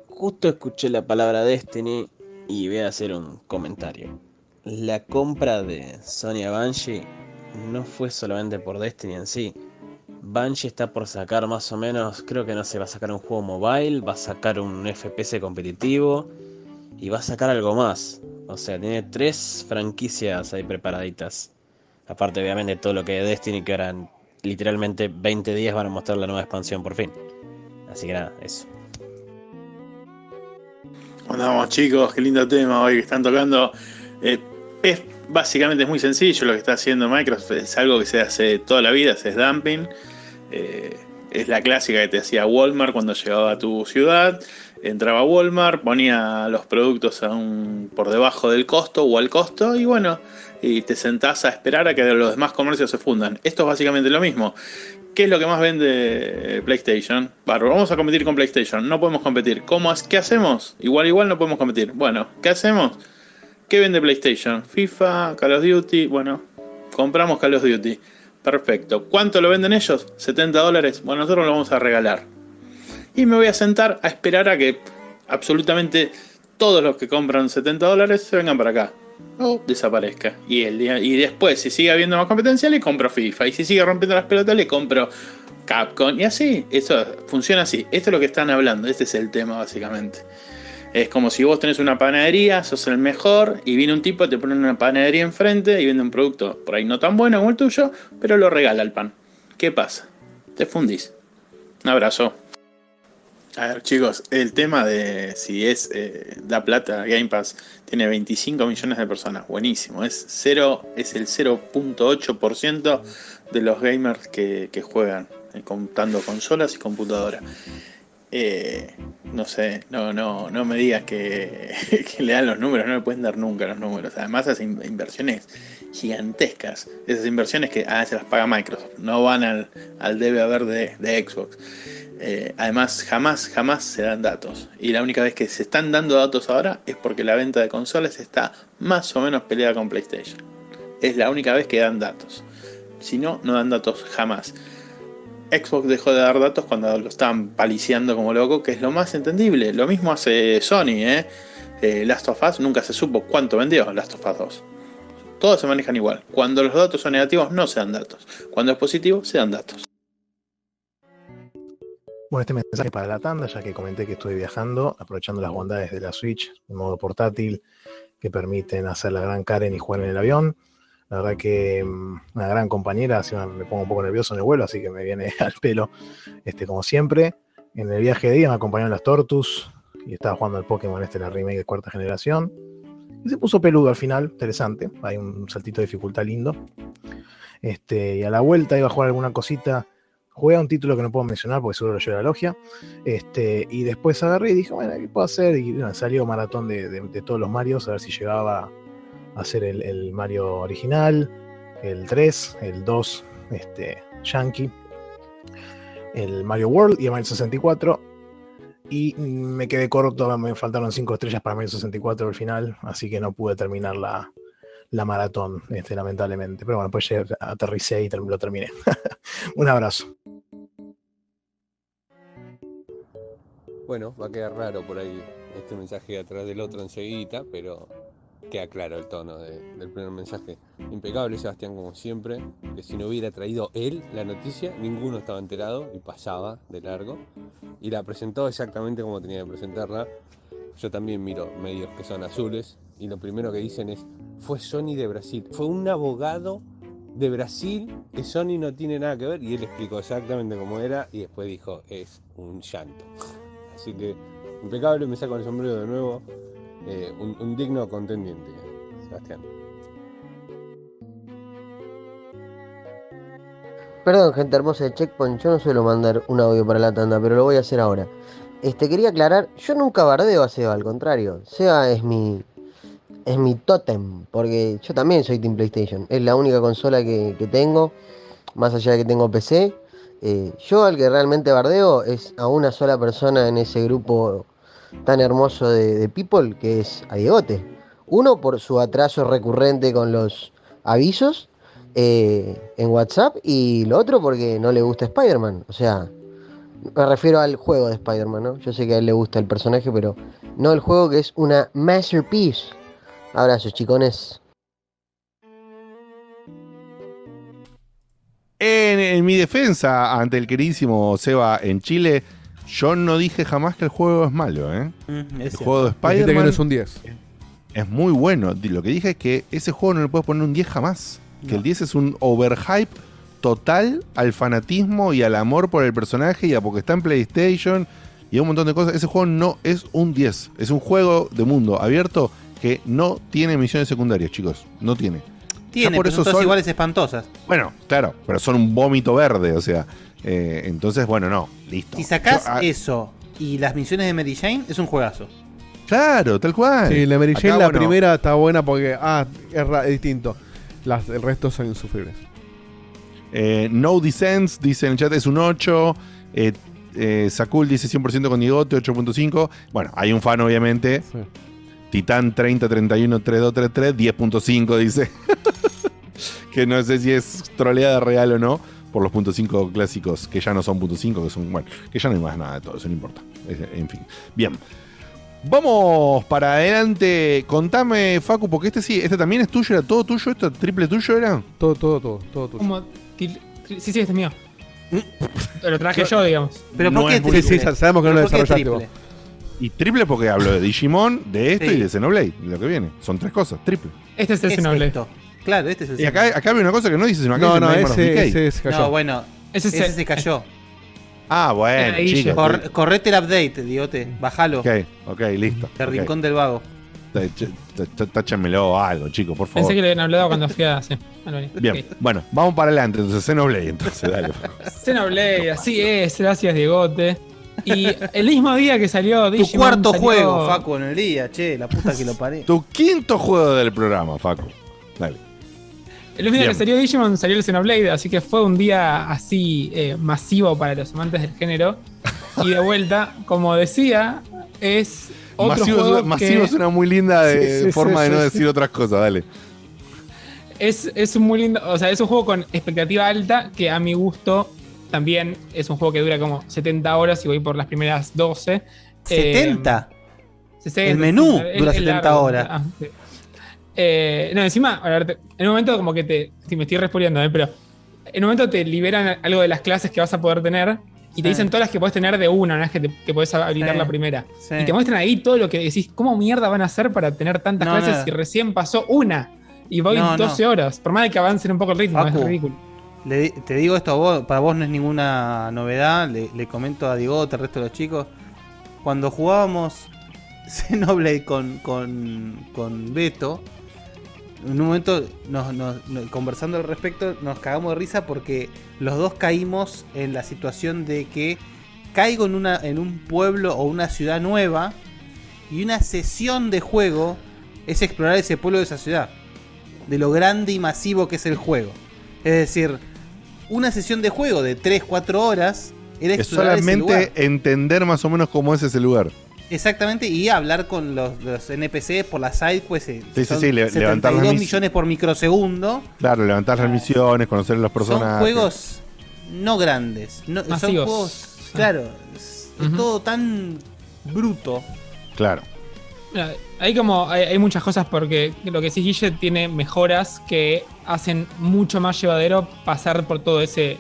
Justo escuché la palabra Destiny y voy a hacer un comentario. La compra de Sony a Banshee no fue solamente por Destiny en sí. Banshee está por sacar más o menos, creo que no sé, va a sacar un juego mobile, va a sacar un FPS competitivo y va a sacar algo más. O sea, tiene tres franquicias ahí preparaditas. Aparte, obviamente, todo lo que es Destiny, que ahora en literalmente 20 días van a mostrar la nueva expansión por fin. Así que nada, eso. Chicos, qué lindo tema hoy que están tocando. Eh, es básicamente es muy sencillo lo que está haciendo Microsoft, es algo que se hace toda la vida, es dumping. Eh, es la clásica que te hacía Walmart cuando llegaba a tu ciudad. Entraba a Walmart, ponía los productos a un- por debajo del costo o al costo y bueno, y te sentás a esperar a que los demás comercios se fundan. Esto es básicamente lo mismo. ¿Qué es lo que más vende PlayStation? Bárbaro, vamos a competir con PlayStation. No podemos competir. ¿Cómo, ¿Qué hacemos? Igual, igual no podemos competir. Bueno, ¿qué hacemos? ¿Qué vende PlayStation? FIFA, Call of Duty. Bueno, compramos Call of Duty. Perfecto. ¿Cuánto lo venden ellos? 70 dólares. Bueno, nosotros lo vamos a regalar. Y me voy a sentar a esperar a que absolutamente todos los que compran 70 dólares se vengan para acá. O desaparezca. Y, el día, y después, si sigue habiendo más competencia, le compro FIFA. Y si sigue rompiendo las pelotas, le compro Capcom. Y así, eso funciona así. Esto es lo que están hablando. Este es el tema, básicamente. Es como si vos tenés una panadería, sos el mejor, y viene un tipo, te pone una panadería enfrente y vende un producto por ahí no tan bueno como el tuyo, pero lo regala el pan. ¿Qué pasa? Te fundís. Un abrazo. A ver, chicos, el tema de si es eh, da plata, Game Pass tiene 25 millones de personas, buenísimo. Es cero, es el 0.8% de los gamers que, juegan, eh, contando consolas y computadoras. Eh, no sé, no, no, no me digas que, le dan los números, no me pueden dar nunca los números. Además, in- inversiones gigantescas. Esas inversiones que ah, se las paga Microsoft, no van al, al debe haber de, de Xbox. Eh, además, jamás, jamás se dan datos. Y la única vez que se están dando datos ahora es porque la venta de consolas está más o menos peleada con PlayStation. Es la única vez que dan datos. Si no, no dan datos jamás. Xbox dejó de dar datos cuando lo estaban paliciando como loco, que es lo más entendible. Lo mismo hace Sony, ¿eh? Eh, Last of Us nunca se supo cuánto vendió Last of Us 2. Todos se manejan igual. Cuando los datos son negativos, no se dan datos. Cuando es positivo, se dan datos. Bueno, este mensaje para la tanda, ya que comenté que estuve viajando, aprovechando las bondades de la Switch en modo portátil, que permiten hacer la gran Karen y jugar en el avión. La verdad que mm, una gran compañera, me pongo un poco nervioso en el vuelo, así que me viene al pelo, este, como siempre. En el viaje de día me acompañaron las Tortus y estaba jugando al Pokémon este, la remake de cuarta generación. Y se puso peludo al final, interesante. Hay un saltito de dificultad lindo. Este, y a la vuelta iba a jugar alguna cosita. Jugué a un título que no puedo mencionar porque seguro lo llevo a la logia. Este, y después agarré y dije, bueno, ¿qué puedo hacer? Y bueno, salió maratón de, de- de todos los Marios, a ver si llegaba hacer el, Mario original, el 3, el 2, este, Yankee, el Mario World y el Mario 64. Y me quedé corto, me faltaron 5 estrellas para Mario 64 al final, así que no pude terminar la, la maratón, este, lamentablemente. Pero bueno, pues aterricé y lo terminé. Un abrazo. Bueno, va a quedar raro por ahí este mensaje atrás del otro enseguida, pero queda claro el tono de- del primer mensaje. Impecable Sebastián como siempre, que si no hubiera traído él la noticia, ninguno estaba enterado y pasaba de largo. Y la presentó exactamente como tenía que presentarla. Yo también miro medios que son azules y lo primero que dicen es, fue Sony de Brasil, fue un abogado de Brasil que Sony no tiene nada que ver y él explicó exactamente cómo era y después dijo, es un llanto. Así que impecable, me saco el sombrero de nuevo eh, un, digno contendiente, Sebastián. Perdón, gente hermosa de Checkpoint, yo no suelo mandar un audio para la tanda, pero lo voy a hacer ahora. Este, quería aclarar, yo nunca bardeo a Seba, al contrario. Seba es mi. es mi tótem, porque yo también soy Team PlayStation. Es la única consola que, que tengo, más allá de que tengo PC. Eh, yo al que realmente bardeo es a una sola persona en ese grupo tan hermoso de, People, que es a. Uno por su atraso recurrente con los avisos eh, en WhatsApp y lo otro porque no le gusta Spider-Man. O sea, me refiero al juego de Spider-Man, ¿no? Yo sé que a él le gusta el personaje, pero no el juego que es una masterpiece. Abrazos, chicones. En, en mi defensa ante el queridísimo Seba en Chile, yo no dije jamás que el juego es malo, ¿eh? Mm, es el cierto. juego de Spider-Man no es un 10. es muy bueno. Di- Lo que dije es que ese juego no le puedes poner un 10 jamás. Que el 10 es un overhype total al fanatismo y al amor por el personaje y a porque está en PlayStation y a un montón de cosas. Ese juego no es un 10. Es un juego de mundo abierto que no tiene misiones secundarias, chicos. No tiene. Tiene, por pero son eso todas son- iguales espantosas. Bueno, claro, pero son un vómito verde, o sea. eh, entonces, bueno, no, listo. Si sacás Yo, ah, eso y las misiones de Mary Jane, es un juegazo. Claro, tal cual. Sí, la Mary Acá, Jane, la bueno, primera está buena porque, ah, es, ra- es distinto. Las, el resto son insufribles. Eh, no Dissents dice en el chat es un 8. Eh, eh, Sakul dice 100% con Digote, 8.5. Bueno, hay un fan, obviamente. Titán 3031 3233, 10.5 dice. Que no sé si es troleada real o no. Por los puntos 5 clásicos, que ya no son puntos 5, que son. Bueno, que ya no hay más nada de todo, eso no importa. En fin. Bien. Vamos para adelante. Contame, Facu, porque este sí, este también es tuyo, era todo tuyo, esto triple tuyo era. Todo, todo, todo, todo tuyo. Como Sí, sí, este es mío. Lo traje yo, digamos. Pero ¿por No qué triple? Sí, sí, sabemos que no lo desarrollaste vos. Y triple porque hablo de Digimon, de esto Sí. y de Xenoblade, de lo que viene. Son tres cosas, triple. Este es el Es Xenoblade. esto. Claro, este es el Y acá, acá había una cosa que no dice, sino acá No, dice no, Nightmare of ese- Decay. ese se cayó. No, bueno, Ese ese, es- se cayó. Ah, bueno, Ahí chicos. Cor- correte el update, diote. Bájalo. Ok, ok, listo. El ok. rincón del vago. Táchamelo algo, chicos, por favor. Pensé que le habían hablado cuando fui a. Sí. Bien, Ok. bueno, vamos para adelante. Entonces, Xenoblade, entonces, dale. Xenoblade, así es, gracias Diegote. Y el mismo día que salió Tu Digimon. cuarto salió- juego, Facu, en el día, che, la puta que lo paré. tu quinto juego del programa, Facu. Dale. El mismo día que salió Digimon salió el Xenoblade, así que fue un día así eh, masivo para los amantes del género. Y de vuelta, como decía, es otro Masivo, juego masivo que es una muy linda de- Sí, sí, forma sí, de no sí, decir otras cosas, dale. es, es un muy lindo, o sea, es un juego con expectativa alta que a mi gusto también es un juego que dura como 70 horas y voy por las primeras 12. Eh, ¿70? 60, El menú dura es 70 largo. horas. Ah, sí. Eh, no, encima, a ver, en un momento como que te. Si me estoy respondiendo, pero en un momento te liberan algo de las clases que vas a poder tener y te dicen todas las que puedes tener de una, no es que, te, que puedes habilitar Sí. la primera. Sí. Y te muestran ahí todo lo que decís, ¿cómo mierda van a hacer para tener tantas No, clases no. si recién pasó una? Y voy No, no. 12 horas, por más de que avancen un poco el ritmo, Facu, es ridículo. Le te digo esto a vos, para vos no es ninguna novedad, le, le comento a Diego, al resto de los chicos. Cuando jugábamos Xenoblade con, con, con Beto, en un momento nos- nos- nos- conversando al respecto nos cagamos de risa porque los dos caímos en la situación de que caigo en, una, en un pueblo o una ciudad nueva y una sesión de juego es explorar ese pueblo de esa ciudad. De lo grande y masivo que es el juego. Es decir, una sesión de juego de 3-4 horas era Es explorar ese lugar. solamente entender más o menos cómo es ese lugar. Exactamente, y hablar con los, los NPCs por las side, pues eh, Sí, sí, son sí, le- levantar las 72 mis- millones por microsegundo. Claro, levantar las misiones, conocer a los personajes. Son juegos no grandes. No, son Masivos. juegos, Ah. claro, es, todo tan bruto. Claro. Mira, Hay como hay, hay muchas cosas porque lo que sí Guille tiene mejoras que hacen mucho más llevadero pasar por todo ese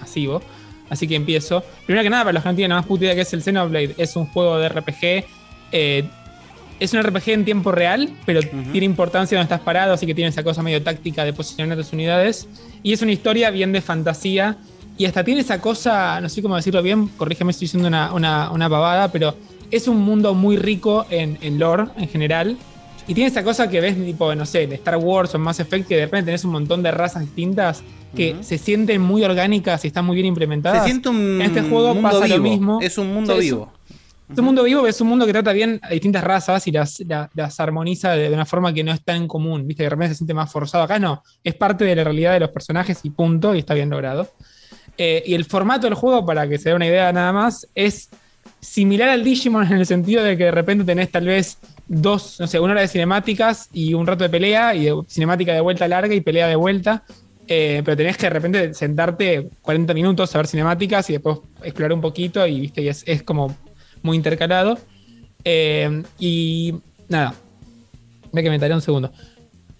masivo. Así que empiezo. Primero que nada, para los que no tienen la más puta idea que es el Xenoblade, es un juego de RPG. eh, es un RPG en tiempo real, pero tiene importancia donde estás parado, así que tiene esa cosa medio táctica de posicionar tus unidades. Y es una historia bien de fantasía. Y hasta tiene esa cosa, no sé cómo decirlo bien, corrígeme si estoy diciendo una, una, una pavada, pero es un mundo muy rico en, en lore en general. Y tiene esa cosa que ves, tipo, no sé, de Star Wars o Mass Effect, que de repente tenés un montón de razas distintas que se sienten muy orgánicas y están muy bien implementadas. Se siente un en este juego mundo pasa vivo. lo mismo. Es un mundo vivo. Es un mundo vivo, es un mundo que trata bien a distintas razas y las, la- las armoniza de, de una forma que no es tan común. Viste, de repente se siente más forzado. Acá no, es parte de la realidad de los personajes y punto, y está bien logrado. Eh, y el formato del juego, para que se dé una idea nada más, es similar al Digimon en el sentido de que de repente tenés tal vez dos, no sé, una hora de cinemáticas y un rato de pelea, y de- cinemática de vuelta larga y pelea de vuelta. Eh, pero tenés que de repente sentarte 40 minutos a ver cinemáticas y después explorar un poquito y, ¿viste? y es, es como muy intercalado. Eh, y nada, ve que me taré un segundo.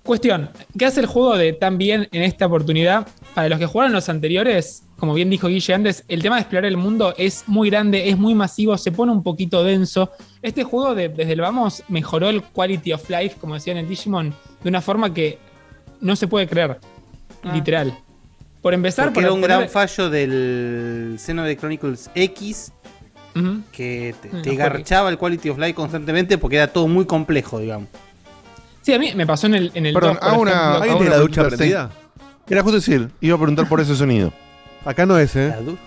Cuestión, ¿qué hace el juego de tan bien en esta oportunidad? Para los que jugaron los anteriores, como bien dijo Guille antes, el tema de explorar el mundo es muy grande, es muy masivo, se pone un poquito denso. Este juego de- desde el vamos mejoró el quality of life, como decían en Digimon, de una forma que no se puede creer. Literal. Por empezar, Porque por era un gran fallo del Xenoblade Chronicles X que te, Mm, te no, garchaba el quality of life constantemente porque era todo muy complejo, digamos. Sí, a mí me pasó en el, en el Perdón, 2, por hago una. ejemplo. una preguntita, sí. Era justo decir, iba a preguntar por ese sonido. Acá no es, ¿eh? La ducha.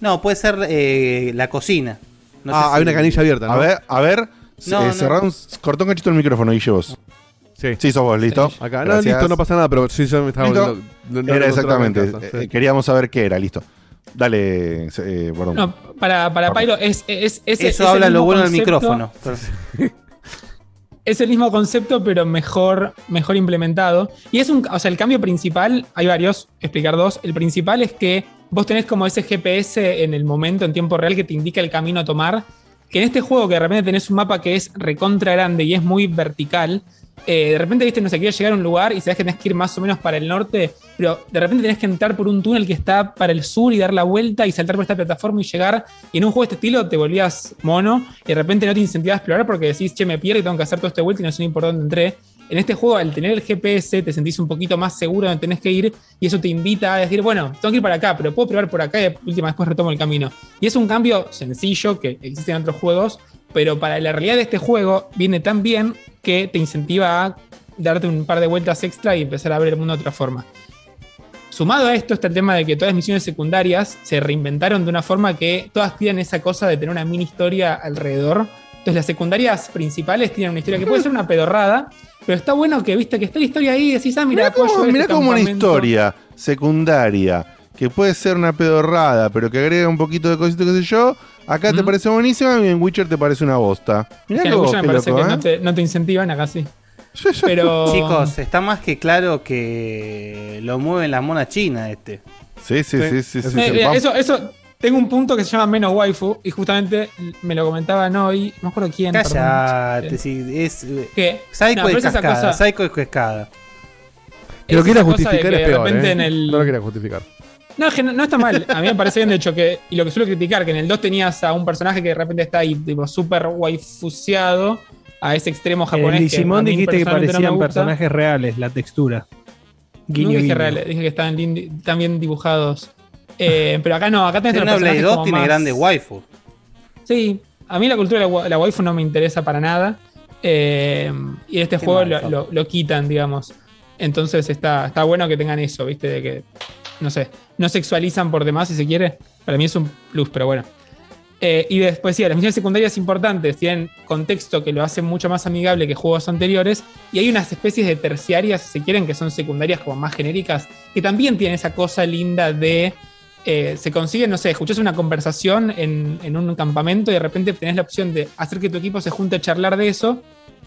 No, puede ser eh, la cocina. No sé ah, si- hay una canilla abierta, ¿no? A ver, a ver. No, eh, no. cerrá un- cortá un cachito el micrófono, Guille, vos. Sí. Sí, sos vos, listo. Acá, no, Gracias. listo, no pasa nada, pero sí, yo me estaba ¿Listo? volviendo- no- no Era lo exactamente. encontraba en casa, eh, sí. Queríamos saber qué era, listo. Dale, eh, perdón. No, para, para Pyro es, es, es- es Eso el habla lo mismo bueno del concepto. micrófono. Es el mismo concepto, pero mejor, mejor implementado. Y es un. O sea, el cambio principal, hay varios, explicar dos. El principal es que vos tenés como ese GPS en el momento, en tiempo real, que te indica el camino a tomar. Que en este juego, que de repente tenés un mapa que es recontra grande y es muy vertical, eh, de repente, viste, no sé, quieres llegar a un lugar y sabes que tenés que ir más o menos para el norte, pero de repente tenés que entrar por un túnel que está para el sur y dar la vuelta y saltar por esta plataforma y llegar. Y en un juego de este estilo te volvías mono y de repente no te incentivas a explorar porque decís, che, me pierdo y tengo que hacer todo este vuelta y no sé ni por dónde entré. En este juego, al tener el GPS, te sentís un poquito más seguro de donde tenés que ir y eso te invita a decir, bueno, tengo que ir para acá, pero puedo probar por acá y última después retomo el camino. Y es un cambio sencillo que existe en otros juegos, pero para la realidad de este juego viene tan bien que te incentiva a darte un par de vueltas extra y empezar a ver el mundo de otra forma. Sumado a esto está el tema de que todas las misiones secundarias se reinventaron de una forma que todas tienen esa cosa de tener una mini historia alrededor. Entonces las secundarias principales tienen una historia que puede ser una pedorrada, pero está bueno que viste que está la historia ahí y decís, ah, mira, Mirá puedo como, este como una historia secundaria que puede ser una pedorrada, pero que agrega un poquito de cosito, qué sé yo. Acá te parece buenísima y en Witcher te parece una bosta. Mirá Que que vos, me parece loco, que ¿eh? no, te, no te incentivan, acá sí. Pero. Chicos, está más que claro que lo mueven las monas chinas este. Sí, sí, sí, sí. sí, sí, eh, vamos. eso, eso, tengo un punto que se llama menos waifu y justamente me lo comentaban hoy, no me acuerdo quién. Cállate, perdón. sí, es. ¿Qué? Psycho No, es cascada, cosa- Psycho y cascada. Que lo Es quiera justificar que es peor, ¿eh? en el- No lo quiera justificar. No, es que no, no está mal. A mí me parece bien, de hecho, que. Y lo que suelo criticar, que en el 2 tenías a un personaje que de repente está ahí, tipo, súper waifuseado a ese extremo En japonés. el Digimon dijiste que no parecían personajes reales, la textura. Guiño, no dije guiño. reales, dije que estaban, están bien dibujados. Eh, pero acá no, acá tenés Xenoblade personajes 2 como tiene más- grandes waifu. Sí, a mí la cultura de la, wa- la waifu no me interesa para nada. Eh, y este Qué juego lo, lo- lo quitan, digamos. Entonces está, está bueno que tengan eso, ¿viste? De que, no sé, no sexualizan por demás si se quiere. Para mí es un plus, pero bueno. Eh, y después sí, las misiones secundarias importantes tienen contexto que lo hace mucho más amigable que juegos anteriores. Y hay unas especies de terciarias, si se quieren, que son secundarias como más genéricas, que también tienen esa cosa linda de. Eh, se consigue, no sé, escuchás una conversación en, en un campamento y de repente tenés la opción de hacer que tu equipo se junte a charlar de eso.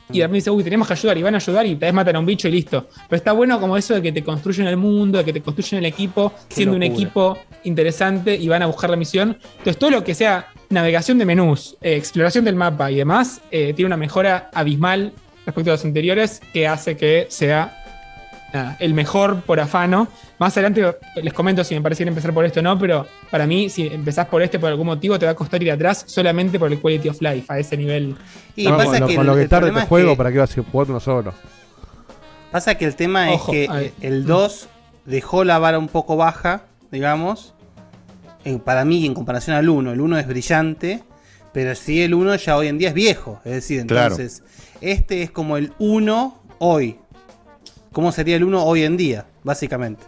Y de repente dice, uy, tenemos que ayudar y van a ayudar y tal vez matan a un bicho y listo. Pero está bueno como eso de que te construyen el mundo, de que te construyen el equipo, Qué siendo un equipo interesante y van a buscar la misión. Entonces, todo lo que sea navegación de menús, eh, exploración del mapa y demás, eh, tiene una mejora abismal respecto a los anteriores que hace que sea nada, el mejor por afano. Más adelante les comento si me parece empezar por esto o no, pero para mí, si empezás por este por algún motivo, te va a costar ir atrás solamente por el quality of life, a ese nivel. Y No, pasa con lo, que con el- lo que tarde este es juego, que- ¿para qué vas a jugar uno solo? Pasa que el tema Ojo, es que el 2 dejó la vara un poco baja, digamos. para mí, en comparación al 1, el 1 es brillante. Pero sí el 1 ya hoy en día es viejo. Es decir, Claro. entonces, este es como el 1 hoy. ¿Cómo sería el 1 hoy en día? Básicamente.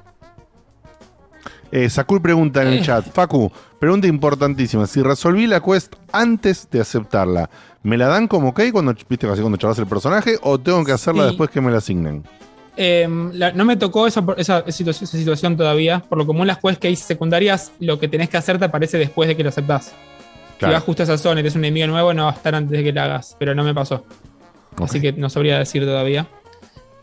Eh, Sakul pregunta en el Eh. chat. Facu, pregunta importantísima. Si resolví la quest antes de aceptarla, ¿me la dan como ok cuando, viste, así cuando charlas el personaje o tengo que hacerla Sí. después que me la asignen? Eh, la- no me tocó esa, esa, esa situación, esa situación todavía. Por lo común, las quests que hay secundarias, lo que tenés que hacer te aparece después de que lo aceptás. Claro. Si vas justo a esa zona y es un enemigo nuevo, no va a estar antes de que la hagas. Pero no me pasó. Así que no sabría decir todavía.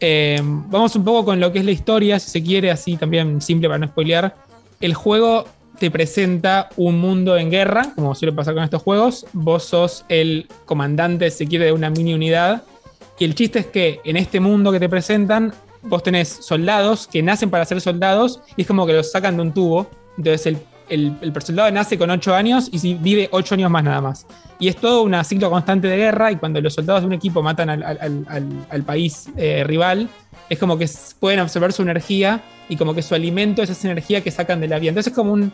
Eh, vamos un poco con lo que es la historia, si se quiere, así también simple para no spoilear. El juego te presenta un mundo en guerra, como suele pasar con estos juegos. Vos sos el comandante, si se quiere, de una mini unidad. Y el chiste es que en este mundo que te presentan, vos tenés soldados que nacen para ser soldados y es como que los sacan de un tubo. Entonces el, el, el soldado nace con 8 años y vive 8 años más nada más. Y es todo un ciclo constante de guerra y cuando los soldados de un equipo matan al, país eh, rival, es como que pueden absorber su energía y como que su alimento es esa energía que sacan de la vida. Entonces es como un,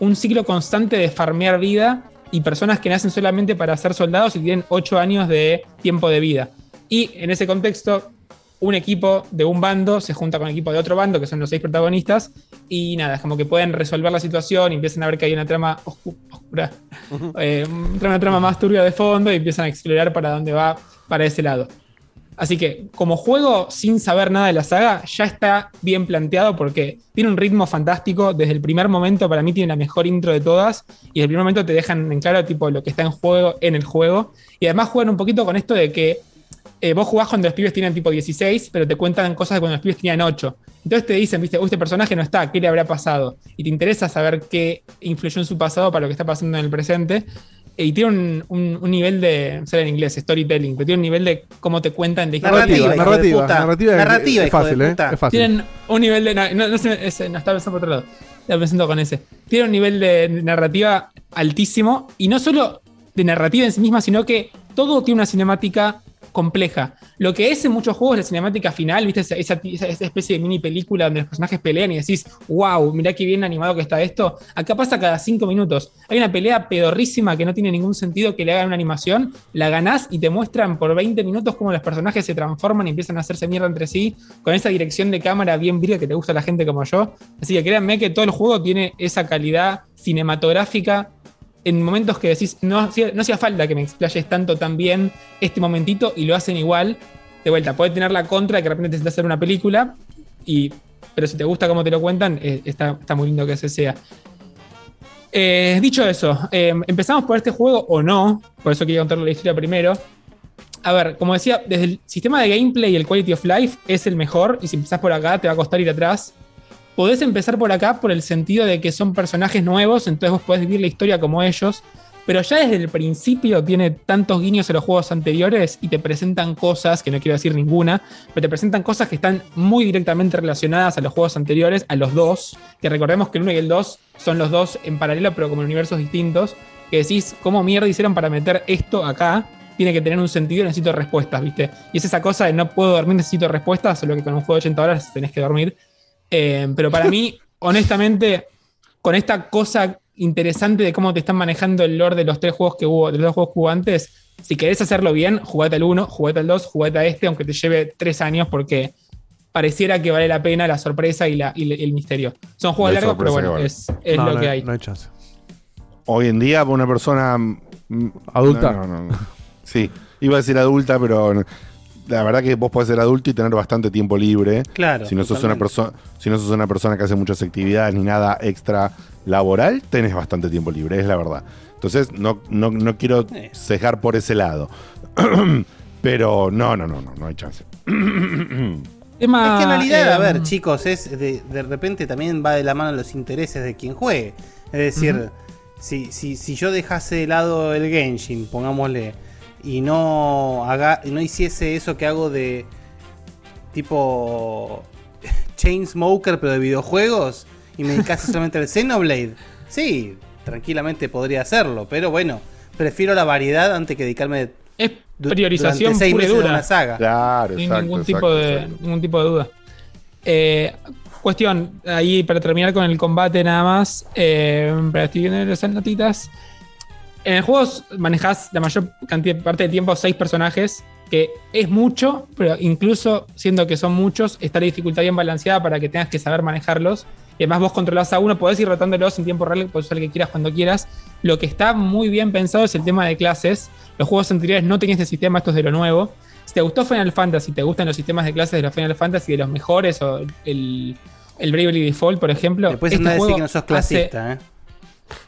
un ciclo constante de farmear vida y personas que nacen solamente para ser soldados y tienen 8 años de tiempo de vida. Y en ese contexto, un equipo de un bando se junta con el equipo de otro bando, que son los seis protagonistas, y nada, es como que pueden resolver la situación y empiezan a ver que hay una trama oscu- oscura, eh, una trama más turbia de fondo y empiezan a explorar para dónde va para ese lado. Así que, como juego sin saber nada de la saga, ya está bien planteado porque tiene un ritmo fantástico. Desde el primer momento, para mí, tiene la mejor intro de todas. Y desde el primer momento te dejan en claro tipo, lo que está en juego en el juego. Y además juegan un poquito con esto de que eh, vos jugás cuando los pibes tienen tipo 16, pero te cuentan cosas de cuando los pibes tenían 8. Entonces te dicen, viste, "Uy, este personaje no está, ¿qué le habrá pasado? Y te interesa saber qué influyó en su pasado para lo que está pasando en el presente. Eh, Y tiene un, un- un nivel de, sale en inglés, storytelling, pero tiene un nivel de cómo te cuentan de Narrativa, hijo de narrativa, puta. narrativa, es- Narrativa, es de fácil, ¿eh? Es fácil. Tienen un nivel de. No, no, sé, ese, no estaba pensando por otro lado. Estaba pensando con ese. Tienen un nivel de narrativa altísimo. Y no solo de narrativa en sí misma, sino que todo tiene una cinemática compleja. Lo que es en muchos juegos la cinemática final, ¿viste? Esa, especie de mini película donde los personajes pelean y decís, wow, mirá qué bien animado que está esto. Acá pasa cada cinco minutos. Hay una pelea pedorrísima que no tiene ningún sentido que le hagan una animación, la ganás y te muestran por 20 minutos cómo los personajes se transforman y empiezan a hacerse mierda entre sí, con esa dirección de cámara bien virga que te gusta a la gente como yo. Así que créanme que todo el juego tiene esa calidad cinematográfica en momentos que decís, no, hacía- no hacía falta que me explayes tanto tan bien este momentito y lo hacen igual. De vuelta, puede tener la contra de que de repente te hacer una película, y, pero si te gusta cómo te lo cuentan, eh, está, está muy lindo que ese sea. Eh, dicho eso, eh, empezamos por este juego o no, por eso quería contarle la historia primero. A ver, como decía, desde el sistema de gameplay y el quality of life es el mejor, y si empezás por acá te va a costar ir atrás. Podés empezar por acá por el sentido de que son personajes nuevos, entonces vos podés vivir la historia como ellos, pero ya desde el principio tiene tantos guiños a los juegos anteriores y te presentan cosas, que no quiero decir ninguna, pero te presentan cosas que están muy directamente relacionadas a los juegos anteriores, a los dos, que recordemos que el 1 y el 2 son los dos en paralelo, pero como en universos distintos, que decís, ¿cómo mierda hicieron para meter esto acá? Tiene que tener un sentido, necesito respuestas, ¿viste? Y es esa cosa de no puedo dormir, necesito respuestas, solo que con un juego de 80 horas tenés que dormir. Eh, pero para mí, honestamente, con esta cosa interesante de cómo te están manejando el lore de los tres juegos que hubo, de los dos juegos que hubo antes, si querés hacerlo bien, jugate al 1, jugate al 2, jugate a este, aunque te lleve tres años, porque pareciera que vale la pena la sorpresa y, la- y el misterio. Son juegos No largos, pero bueno, vale. es, es No, lo no que hay-. No hay chance. Hoy en día, para una persona. mm, ¿Adulta? No, no, no. Sí, iba a decir adulta, pero la verdad que vos podés ser adulto y tener bastante tiempo libre. Claro, Si no sos una persona, si no sos una persona que hace muchas actividades ni nada extra laboral, tenés bastante tiempo libre, es la verdad. Entonces, no, no, no quiero Eh. cejar por ese lado. pero no, no, no, no, no hay chance. Tema, Es que en realidad, a eh, ver, chicos, es de, de repente también va de la mano los intereses de quien juegue. Es decir, si, si, si yo dejase de lado el Genshin, pongámosle, y no haga, y no hiciese eso que hago de tipo Chainsmoker, pero de videojuegos, y me dedicase solamente al Xenoblade, sí, tranquilamente podría hacerlo, pero bueno, prefiero la variedad antes que dedicarme Es priorización seis pura y dura. una saga. Claro, Sin exacto, ningún, exacto, tipo de, exacto. ningún tipo de duda. Eh, cuestión, ahí para terminar con el combate nada más, eh, para estoy viendo esas notitas. En el juego manejas la mayor cantidad parte del tiempo seis personajes, que es mucho, pero incluso siendo que son muchos, está la dificultad bien balanceada para que tengas que saber manejarlos. Y además vos controlás a uno, podés ir rotándolos en tiempo real, podés usar el que quieras cuando quieras. Lo que está muy bien pensado es el tema de clases. Los juegos anteriores no tenían este sistema, esto es de lo nuevo. Si te gustó Final Fantasy, te gustan los sistemas de clases de los Final Fantasy, de los mejores, o el, el Bravely Default, por ejemplo. Después este andá a decir juego que no sos hace- clasista, ¿eh?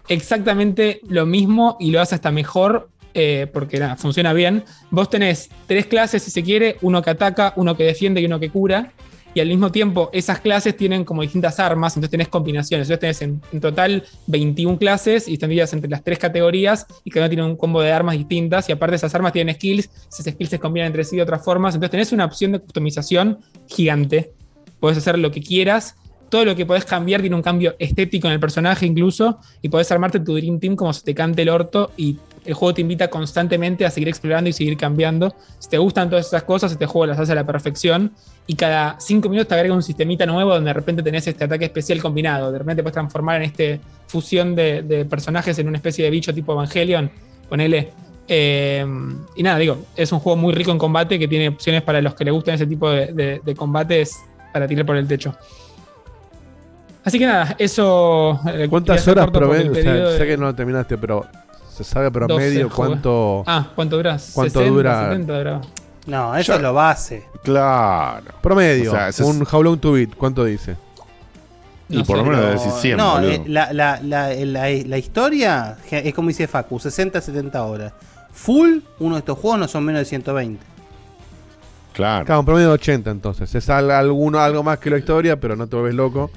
Exactamente lo mismo y lo hace hasta mejor eh, porque nada, funciona bien. Vos tenés tres clases, si se quiere, uno que ataca, uno que defiende y uno que cura. Y al mismo tiempo, esas clases tienen como distintas armas, entonces tenés combinaciones. Entonces tenés en, en total 21 clases y están divididas entre las tres categorías y cada una tiene un combo de armas distintas. Y aparte, esas armas tienen skills, esas skills se combinan entre sí de otras formas. Entonces tenés una opción de customización gigante. Podés hacer lo que quieras todo lo que podés cambiar tiene un cambio estético en el personaje incluso y podés armarte tu Dream Team como se te cante el orto y el juego te invita constantemente a seguir explorando y seguir cambiando. Si te gustan todas esas cosas, este juego las hace a la perfección y cada cinco minutos te agrega un sistemita nuevo donde de repente tenés este ataque especial combinado, de repente puedes transformar en este fusión de, personajes en una especie de bicho tipo Evangelion, ponele. Eh, y nada, digo, es un juego muy rico en combate que tiene opciones para los que les gustan ese tipo de combates para tirar por el techo. Así que nada, eso. eh, ¿Cuántas horas promedio? O sea, sé que no lo terminaste, pero se sabe 12 promedio cuánto. Ah, ¿cuánto dura? ¿Cuánto 60, dura? 70 duraba. No, eso es lo base. Claro. Promedio. O sea, es- un How Long to Beat, ¿cuánto dice? Y por lo menos debe decir 100, No, eh, la, la, la, la- la historia es como dice Facu, 60, 70 horas. Full, uno de estos juegos no son menos de 120. Claro. Claro, un promedio de 80 entonces. Es al- alguno, algo más que la historia, pero no te vuelves loco.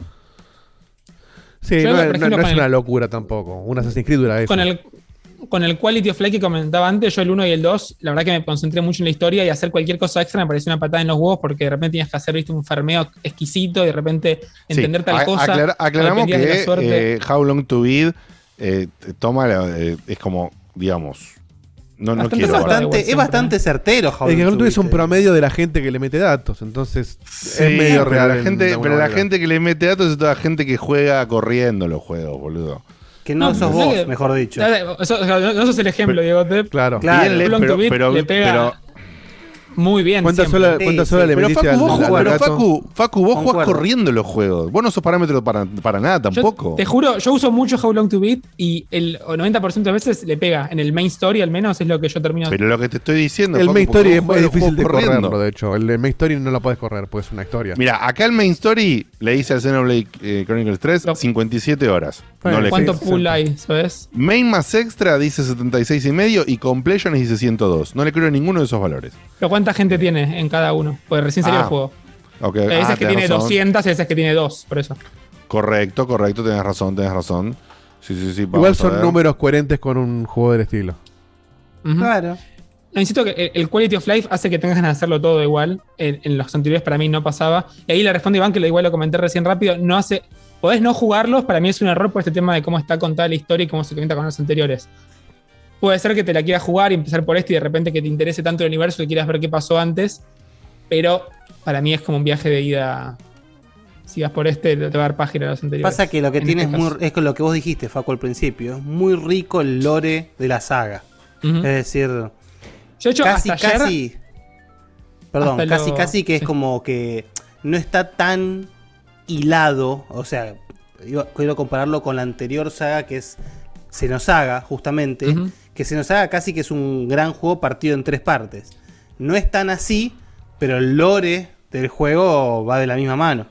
Sí, Yo, no, es- no- ejemplo, no con es el- una locura tampoco. Un Assassin's Creed dura eso. Con el, con el Quality of Life que comentaba antes, yo el 1 y el 2, la verdad que me concentré mucho en la historia y hacer cualquier cosa extra me pareció una patada en los huevos porque de repente tienes que hacer ¿viste? un farmeo exquisito y de repente Sí, entender tal a- cosa. aclara- aclaramos que eh, How Long to Beat eh, toma eh, es como, digamos, no, no quiero. es bastante, es bastante certero, How to Long es un promedio de la gente que le mete datos, entonces Sí, es medio pero real. La en gente, pero la manera. gente que le mete datos es toda gente que juega corriendo los juegos, boludo. Que no, sos no, vos, que- mejor dicho. Dale, no, sos el ejemplo, Diego. Te- Claro. Long pero- pero- le pega pero- muy bien. ¿Cuántas horas- cuántas horas le Pero Facu, al- vos, al pero? Facu, Facu, vos jugás corriendo los juegos. Vos no sos parámetro para, para nada Yo tampoco. te juro, yo uso mucho How Long to Beat y el 90% de veces le pega. En el main story, al menos, es lo que yo termino. Pero lo que te estoy diciendo El Facu, main story es, los difícil de corriendo. correrlo, de hecho. El, el main story no lo podés correr, porque es una historia. Mira, acá el main story le hice a Xenoblade eh, Chronicles 3 57 horas. No le ¿Cuánto pool hay? ¿Sabes? Main más extra dice 76 y medio y completion dice 102. No le creo a ninguno de esos valores. Pero ¿cuánta gente tiene en cada uno? Porque recién salió Ah, el juego. Ok, Hay veces ah, que tiene razón. 200 y veces que tiene 2, por eso. Correcto, correcto, tenés razón, tenés razón. Sí, sí, sí. Igual son números coherentes con un juego del estilo. Claro. No, insisto que el- el Quality of Life hace que tengas ganas de hacerlo todo igual. En, en los anteriores para mí no pasaba. Y ahí le responde Iván, que lo igual lo comenté recién rápido. No hace. Podés no jugarlos, para mí es un error por este tema de cómo está contada la historia y cómo se comenta con los anteriores. Puede ser que te la quieras jugar y empezar por este y de repente que te interese tanto el universo que quieras ver qué pasó antes. Pero para mí es como un viaje de ida. Si vas por este, te va a dar página a los anteriores. Pasa que lo que En tiene este es, muy, es con lo que vos dijiste, Facu, al principio. Es muy rico el lore de la saga. Es decir, Yo, de hecho, casi, hasta ayer- casi. Perdón, hasta casi, lo- casi que es sí. como que no está tan hilado. O sea, iba- quiero compararlo con la anterior saga que es Xenosaga, justamente. Ujú. Que Xenosaga casi que es un gran juego partido en tres partes. No es tan así, pero el lore del juego va de la misma mano.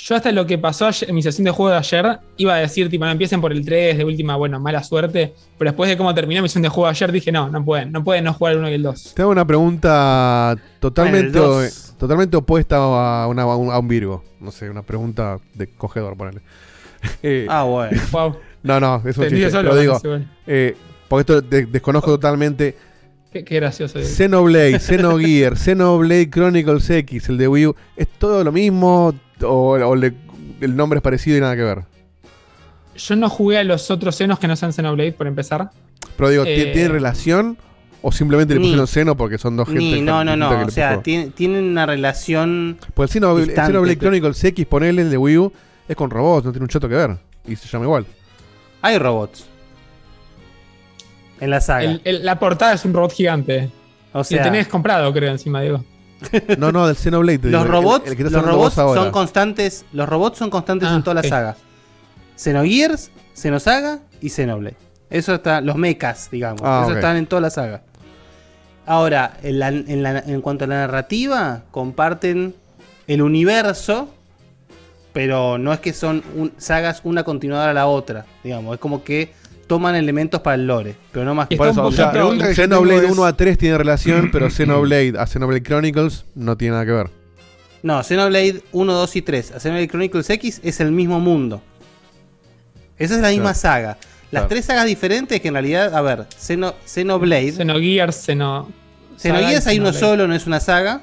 Yo hasta lo que pasó ayer- en mi sesión de juego de ayer, iba a decir, tipo, no empiecen por el 3, de última, bueno, mala suerte. Pero después de cómo terminé mi sesión de juego de ayer, dije, no, no pueden, no pueden no jugar el 1 y el 2. Te hago una pregunta totalmente, Bueno, totalmente opuesta a, una- a un, a un Virgo. No sé, una pregunta de cogedor, ponele. Eh, Ah, bueno. Wow. No, no, es un Te chiste. solo, Lo digo. bueno. eh, porque esto de- desconozco totalmente. Qué, qué gracioso. Xenoblade, Xenogear, Xenoblade Chronicles X, el de Wii U, ¿es todo lo mismo o, o le- el nombre es parecido y nada que ver? Yo no jugué a los otros senos que no sean Xenoblade, por empezar. Pero digo, Eh, ¿tie- ¿tiene relación o simplemente le Ni. pusieron seno porque son dos gente Ni, no, no, no. que O sea, tiene- tienen una relación. Pues el Xenoblade, el distante, Xenoblade pero- Chronicles X, ponele el de Wii U, es con robots, no tiene un choto que ver. Y se llama igual. Hay robots. En la saga. El- el- la portada es un robot gigante. O y sea- lo tenés comprado, creo, encima, Diego. No, no, del Xenoblade. digo, Los el- robots, el los robots son constantes. Los robots son constantes Ah, en toda la saga. Xenogears, Xenosaga y Xenoblade. Eso está. Los mechas, digamos. Ah, Eso están en toda la saga. Ahora, en, la- en la- en cuanto a la narrativa, comparten el universo. Pero no es que son un- sagas una continuada a la otra. Digamos, es como que toman elementos para el lore. Pero no más que Por eso, o sea, Xenoblade tengo es- 1 a 3 tiene relación, pero Xenoblade a Xenoblade Chronicles no tiene nada que ver. No, Xenoblade 1, 2 y 3 a Xenoblade Chronicles X es el mismo mundo. Esa es la misma Claro. saga. Las Claro. tres sagas diferentes que en realidad, a ver, Xeno, Xenoblade. Xenogears, Xeno. Xenogears hay uno solo, no es una saga.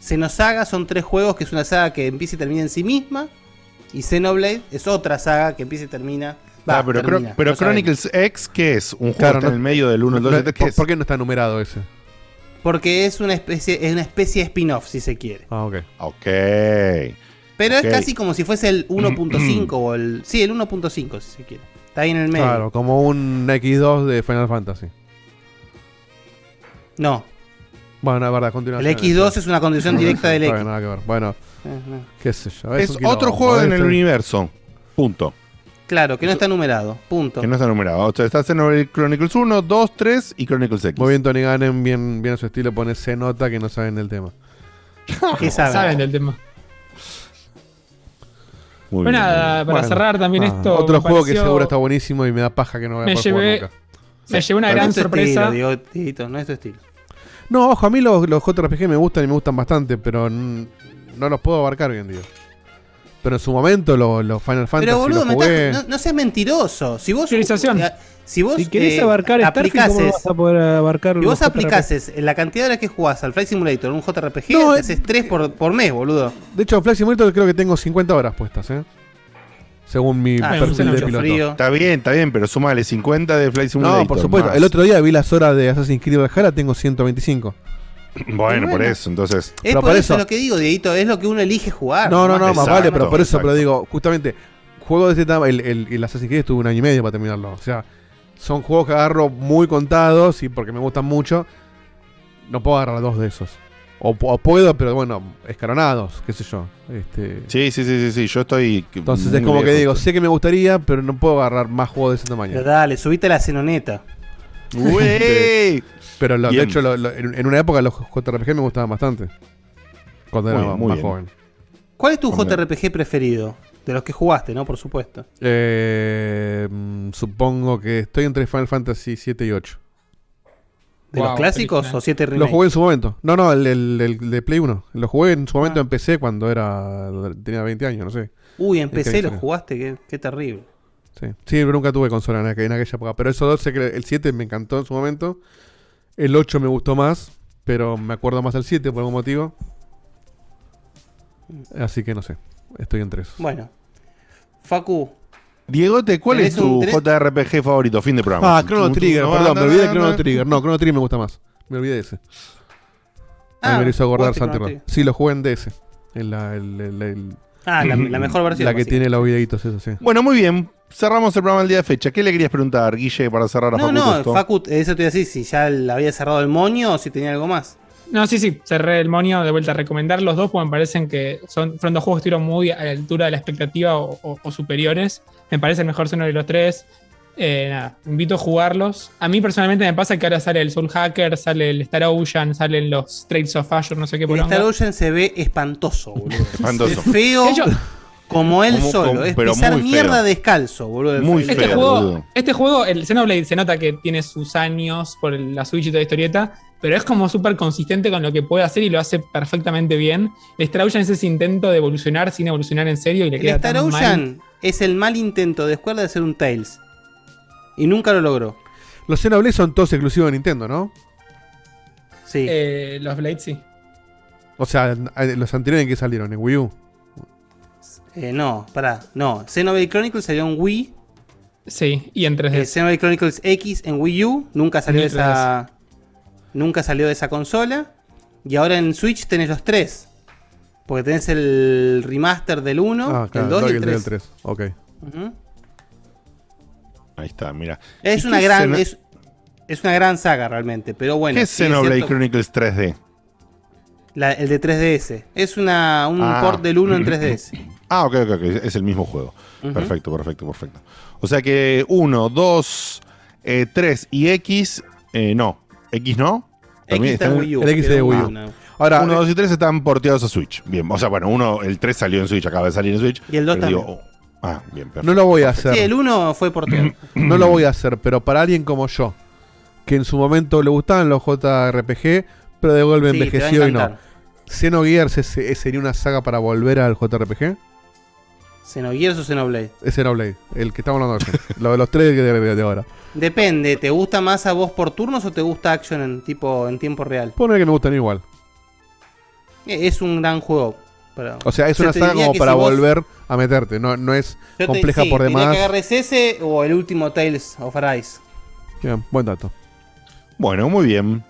Xenosaga son tres juegos que es una saga que empieza y termina en sí misma. Y Xenoblade es otra saga que empieza y termina. Va, Ah, pero termina, Cro- pero no sabemos. Chronicles X, ¿qué es? ¿Un juego Claro, en no- el medio del 1, el 2, No, el 3? ¿Qué ¿por, qué no está numerado ese? Porque es una especie, es una especie de spin-off, si se quiere. Ah, ok. Ok. Pero es casi como si fuese el 1.5 o el. Sí, el 1.5, si se quiere. Está ahí en el medio. Claro, como un X2 de Final Fantasy. No. Bueno, es verdad, El continuación. X2 es una condición directa del X. bien, nada que ver. Bueno, Eh, no. qué sé yo. Es otro juego en el universo. Punto. Claro, que no está numerado. Punto. Que no está numerado. O sea, está Xenoblade Chronicles 1, 2, 3 y Chronicles X. Muy bien, Tony Gannon, bien, bien a su estilo, pone C nota que no saben del tema. ¿Qué saben? Saben del tema. Muy Bueno, bien. nada, para Bueno, cerrar también ah, esto. Otro juego que seguro está buenísimo y me da paja que no voy a Me poder jugar llevé, nunca. me llevé una gran es sorpresa. estilo, Dieguito, no es tu estilo. No, ojo, a mí los, los JRPG me gustan y me gustan bastante, pero no los puedo abarcar hoy en día. Pero en su momento los, los Final Fantasy Pero boludo, jugué. estás- no, no seas mentiroso. Si vos. Eh, Si vos. Si querés eh, abarcar Starfield, ¿cómo no aplicases- vas a poder abarcar Si vos JRPG? aplicases la cantidad de horas que jugás al Flight Simulator en un JRPG, No, eh, haces 3 por, por mes, boludo. De hecho, Flight Simulator creo que tengo 50 horas puestas, ¿eh? Según mi Ah, perfil de piloto. frío. Está bien, está bien, pero súmale 50 de Flight Simulator. No, por supuesto. más. El otro día vi las horas de Assassin's Creed Valhalla, tengo 125. Bueno, por eso, entonces. Es Pero por por eso, eso- lo que digo, Dieguito, es lo que uno elige jugar. No, no, no, más vale, pero por eso, exacto. pero digo, justamente, juego de este tamaño, el, el, el Assassin's Creed estuve un año y medio para terminarlo. O sea, son juegos que agarro muy contados y porque me gustan mucho, no puedo agarrar dos de esos. O, pu- o puedo, pero bueno, escalonados, qué sé yo. Este, Sí, sí, sí, sí, sí. Yo estoy. entonces es como que digo, sé que me gustaría, pero no puedo agarrar más juegos de ese tamaño. Pero dale, subite a la cenoneta. ¡Uey! Pero lo- de hecho, lo- lo- en, en una época los JRPG me gustaban bastante. Cuando Muy era muy más bien. joven. ¿Cuál es tu Hombre. JRPG preferido? De los que jugaste, ¿no? Por supuesto. Eh, supongo que estoy entre Final Fantasy 7 y 8. ¿De Wow, los clásicos o 7 Lo remake? jugué en su momento. No, no, el, el- el de Play 1. Lo jugué en su momento Ah. en PC cuando era tenía 20 años, no sé. Uy, en ¿Qué PC lo jugaste, qué, qué terrible. Sí. sí, pero nunca tuve consola en aquella época. Pero esos dos, sé que el 7 me encantó en su momento. El 8 me gustó más, pero me acuerdo más del 7 por algún motivo. Así que no sé. Estoy entre esos. Bueno. Facu, Diegote, ¿cuál es ¿Tenés un- tu tenés- JRPG favorito? Fin de programa. Ah, Chrono Trigger, no, perdón, no, me olvidé de no, Chrono no. Trigger. No, Chrono Trigger me gusta más. Me olvidé de ese. Ah, me lo hizo acordar. Trigger. Sí, lo jugué en DS. En la, el- el- el- Ah, la, la mejor versión. la que tiene los videitos, eso sí. Bueno, muy bien. Cerramos el programa el día de fecha. ¿Qué le querías preguntar, Guille, para cerrar a No, Facu no, Tusto? Facu, eso te iba a decir, si ya le había cerrado el moño o si tenía algo más. No, sí, sí, cerré el monio, de vuelta a recomendar los dos, porque me parecen que son, fueron dos juegos que estuvieron muy a la altura de la expectativa o, o- o superiores. Me parece el mejor Xenoblade de los tres. Eh, nada, invito a jugarlos. A mí personalmente me pasa que ahora sale el Soul Hacker, sale el Star Ocean, salen los Trails of Azure, no sé qué El poronga. Star Ocean se ve espantoso, boludo. Espantoso. Es feo De hecho, como él Como- solo. como- es pero pisar feo. mierda descalzo, boludo. Muy Este feo, juego, boludo. este juego, el Xenoblade se nota que tiene sus años por el- la Switch y toda la historieta, pero es como súper consistente con lo que puede hacer y lo hace perfectamente bien. El Star Ocean es ese intento de evolucionar sin evolucionar en serio y le El queda Star tan mal. Ocean es el mal intento de Square de hacer un Tails. Y nunca lo logró. Los Xenoblade son todos exclusivos de Nintendo, ¿no? Sí. Eh, los Blades sí. O sea, eh, los anteriores en que salieron, en Wii U. Eh, no, pará. No, Xenoblade Chronicles salió en Wii. Sí, y en 3D. Eh, Xenoblade Chronicles X en Wii U. Nunca salió de esa. Nunca salió de esa consola. Y ahora en Switch tenés los tres. Porque tenés el remaster del 1, ah, claro, el 2 y el del 3. 3. Ok. Ujú. Ahí está, mira. Es ¿Y una gran. Xeno- Es, Es una gran saga realmente, pero bueno. ¿Qué es Xenoblade cierto- Chronicles 3D? la- el de 3DS. Es una, un Ah. port del 1 en 3DS. Ah, ok, ok, ok. Es el mismo juego. Ujú. Perfecto, perfecto, perfecto. O sea que 1, 2, 3 y X, eh, no. ¿X no? X está en Wii U, El X de Wii U. una. Ahora, 1, 2 y 3 están porteados a Switch. Bien, o sea, bueno, uno, el 3 salió en Switch, acaba de salir en Switch. Y el dos pero digo, también. oh, ah, bien, perfecto. no lo voy a hacer. Sí, el 1 fue porteado. No lo voy a hacer, pero para alguien como yo, que en su momento le gustaban los JRPG, pero de golpe Sí, envejeció y no. ¿Xenogears sería una saga para volver al JRPG? Xenogears o Xenoblade. Es Xenoblade, el que estamos hablando. Lo de los tres de, de- de ahora. Depende, ¿te gusta más a vos por turnos o te gusta action en tipo en tiempo real? Pone que me gustan igual. Eh, Es un gran juego. pero- O sea, es una saga como para si vos- volver a meterte. No, no es yo te- compleja sí, por demás. que agarres ese o el último Tales of Arise. Bien, buen dato. Bueno, muy bien.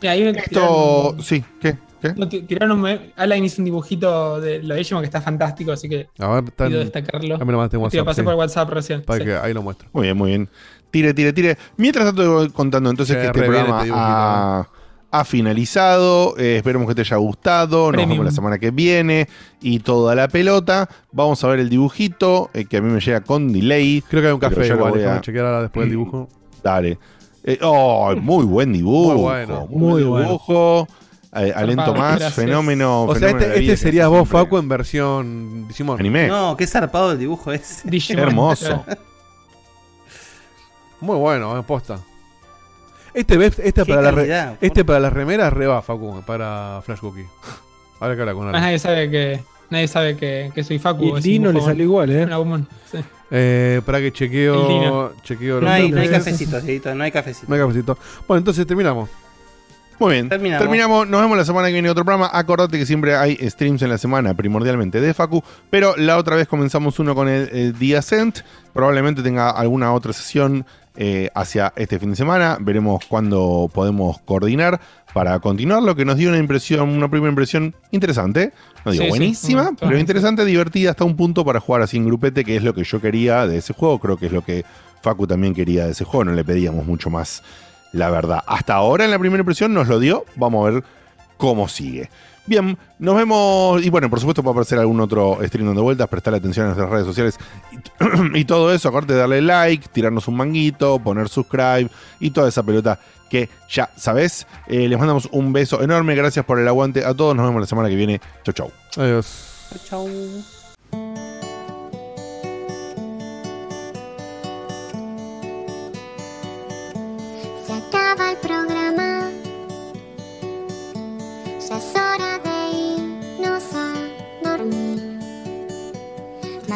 Y ahí me Esto, sí, ¿qué? ¿Qué? no, tiraron un Alan hizo un dibujito de lo de Digimon que está fantástico, así que A ver, tan- pido destacarlo. a mí nomás tengo Te lo WhatsApp, pasé sí. por WhatsApp recién. Para sí. que ahí lo muestro. Muy bien, muy bien. Tire, tire, tire. Mientras tanto, te voy contando entonces que este programa este ha, ha finalizado. Eh, esperemos que te haya gustado. Nos vemos la semana que viene. Y toda la pelota. Vamos a ver el dibujito, eh, que a mí me llega con delay. Creo que hay un café igual. voy a- chequear ahora después del dibujo. Dale. Eh, oh, muy buen dibujo. Muy bueno. Muy buen dibujo. Alento Zarpado, más, gracias. fenómeno. O sea, fenómeno de este, la vida este que sería hace vos, siempre. Facu, en versión Digimon. Anime. No, qué zarpado el dibujo. Digimon. Hermoso. Muy bueno, eh, posta. Este, este, Qué para la re- calidad, este para las remeras reba, Facu, para Flash Cookie. Ahora que habla con Más nadie sabe que nadie sabe que, que soy Facu. Y el es Dino le salió igual, ¿eh? sí. Eh, para que El chequeo. Dino. chequeo No los hay, no hay nombres. cafecito, Dieguito, no hay cafecito. No hay cafecito. Bueno, entonces terminamos. Muy bien, Terminamos. terminamos. Nos vemos la semana que viene otro programa. Acordate que siempre hay streams en la semana, primordialmente de Facu, pero la otra vez comenzamos uno con el, eh, The Ascent. Probablemente tenga alguna otra sesión eh, hacia este fin de semana. Veremos cuándo podemos coordinar para continuar. Lo que nos dio una impresión, una primera impresión interesante. No digo Sí, buenísima, mm, pero interesante, divertida hasta un punto para jugar así en grupete, que es lo que yo quería de ese juego. Creo que es lo que Facu también quería de ese juego. No le pedíamos mucho más la verdad. Hasta ahora en la primera impresión nos lo dio. Vamos a ver cómo sigue. Bien, nos vemos. Y bueno, por supuesto, puede aparecer algún otro stream dando vueltas, prestar atención a nuestras redes sociales y, y todo eso. Aparte de darle like, tirarnos un manguito, poner subscribe y toda esa pelota que ya sabes. Eh, les mandamos un beso enorme. Gracias por el aguante a todos. Nos vemos la semana que viene. Chau, chau. Adiós. Chau. Se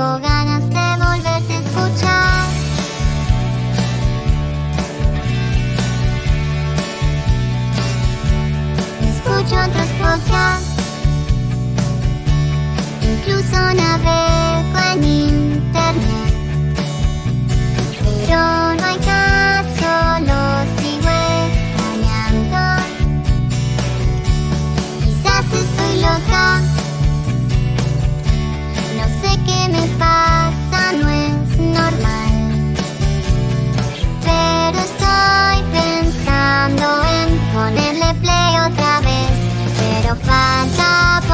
Tengo ganas de volverte a escuchar. Escucho otros podcasts. Incluso navego en internet. Pero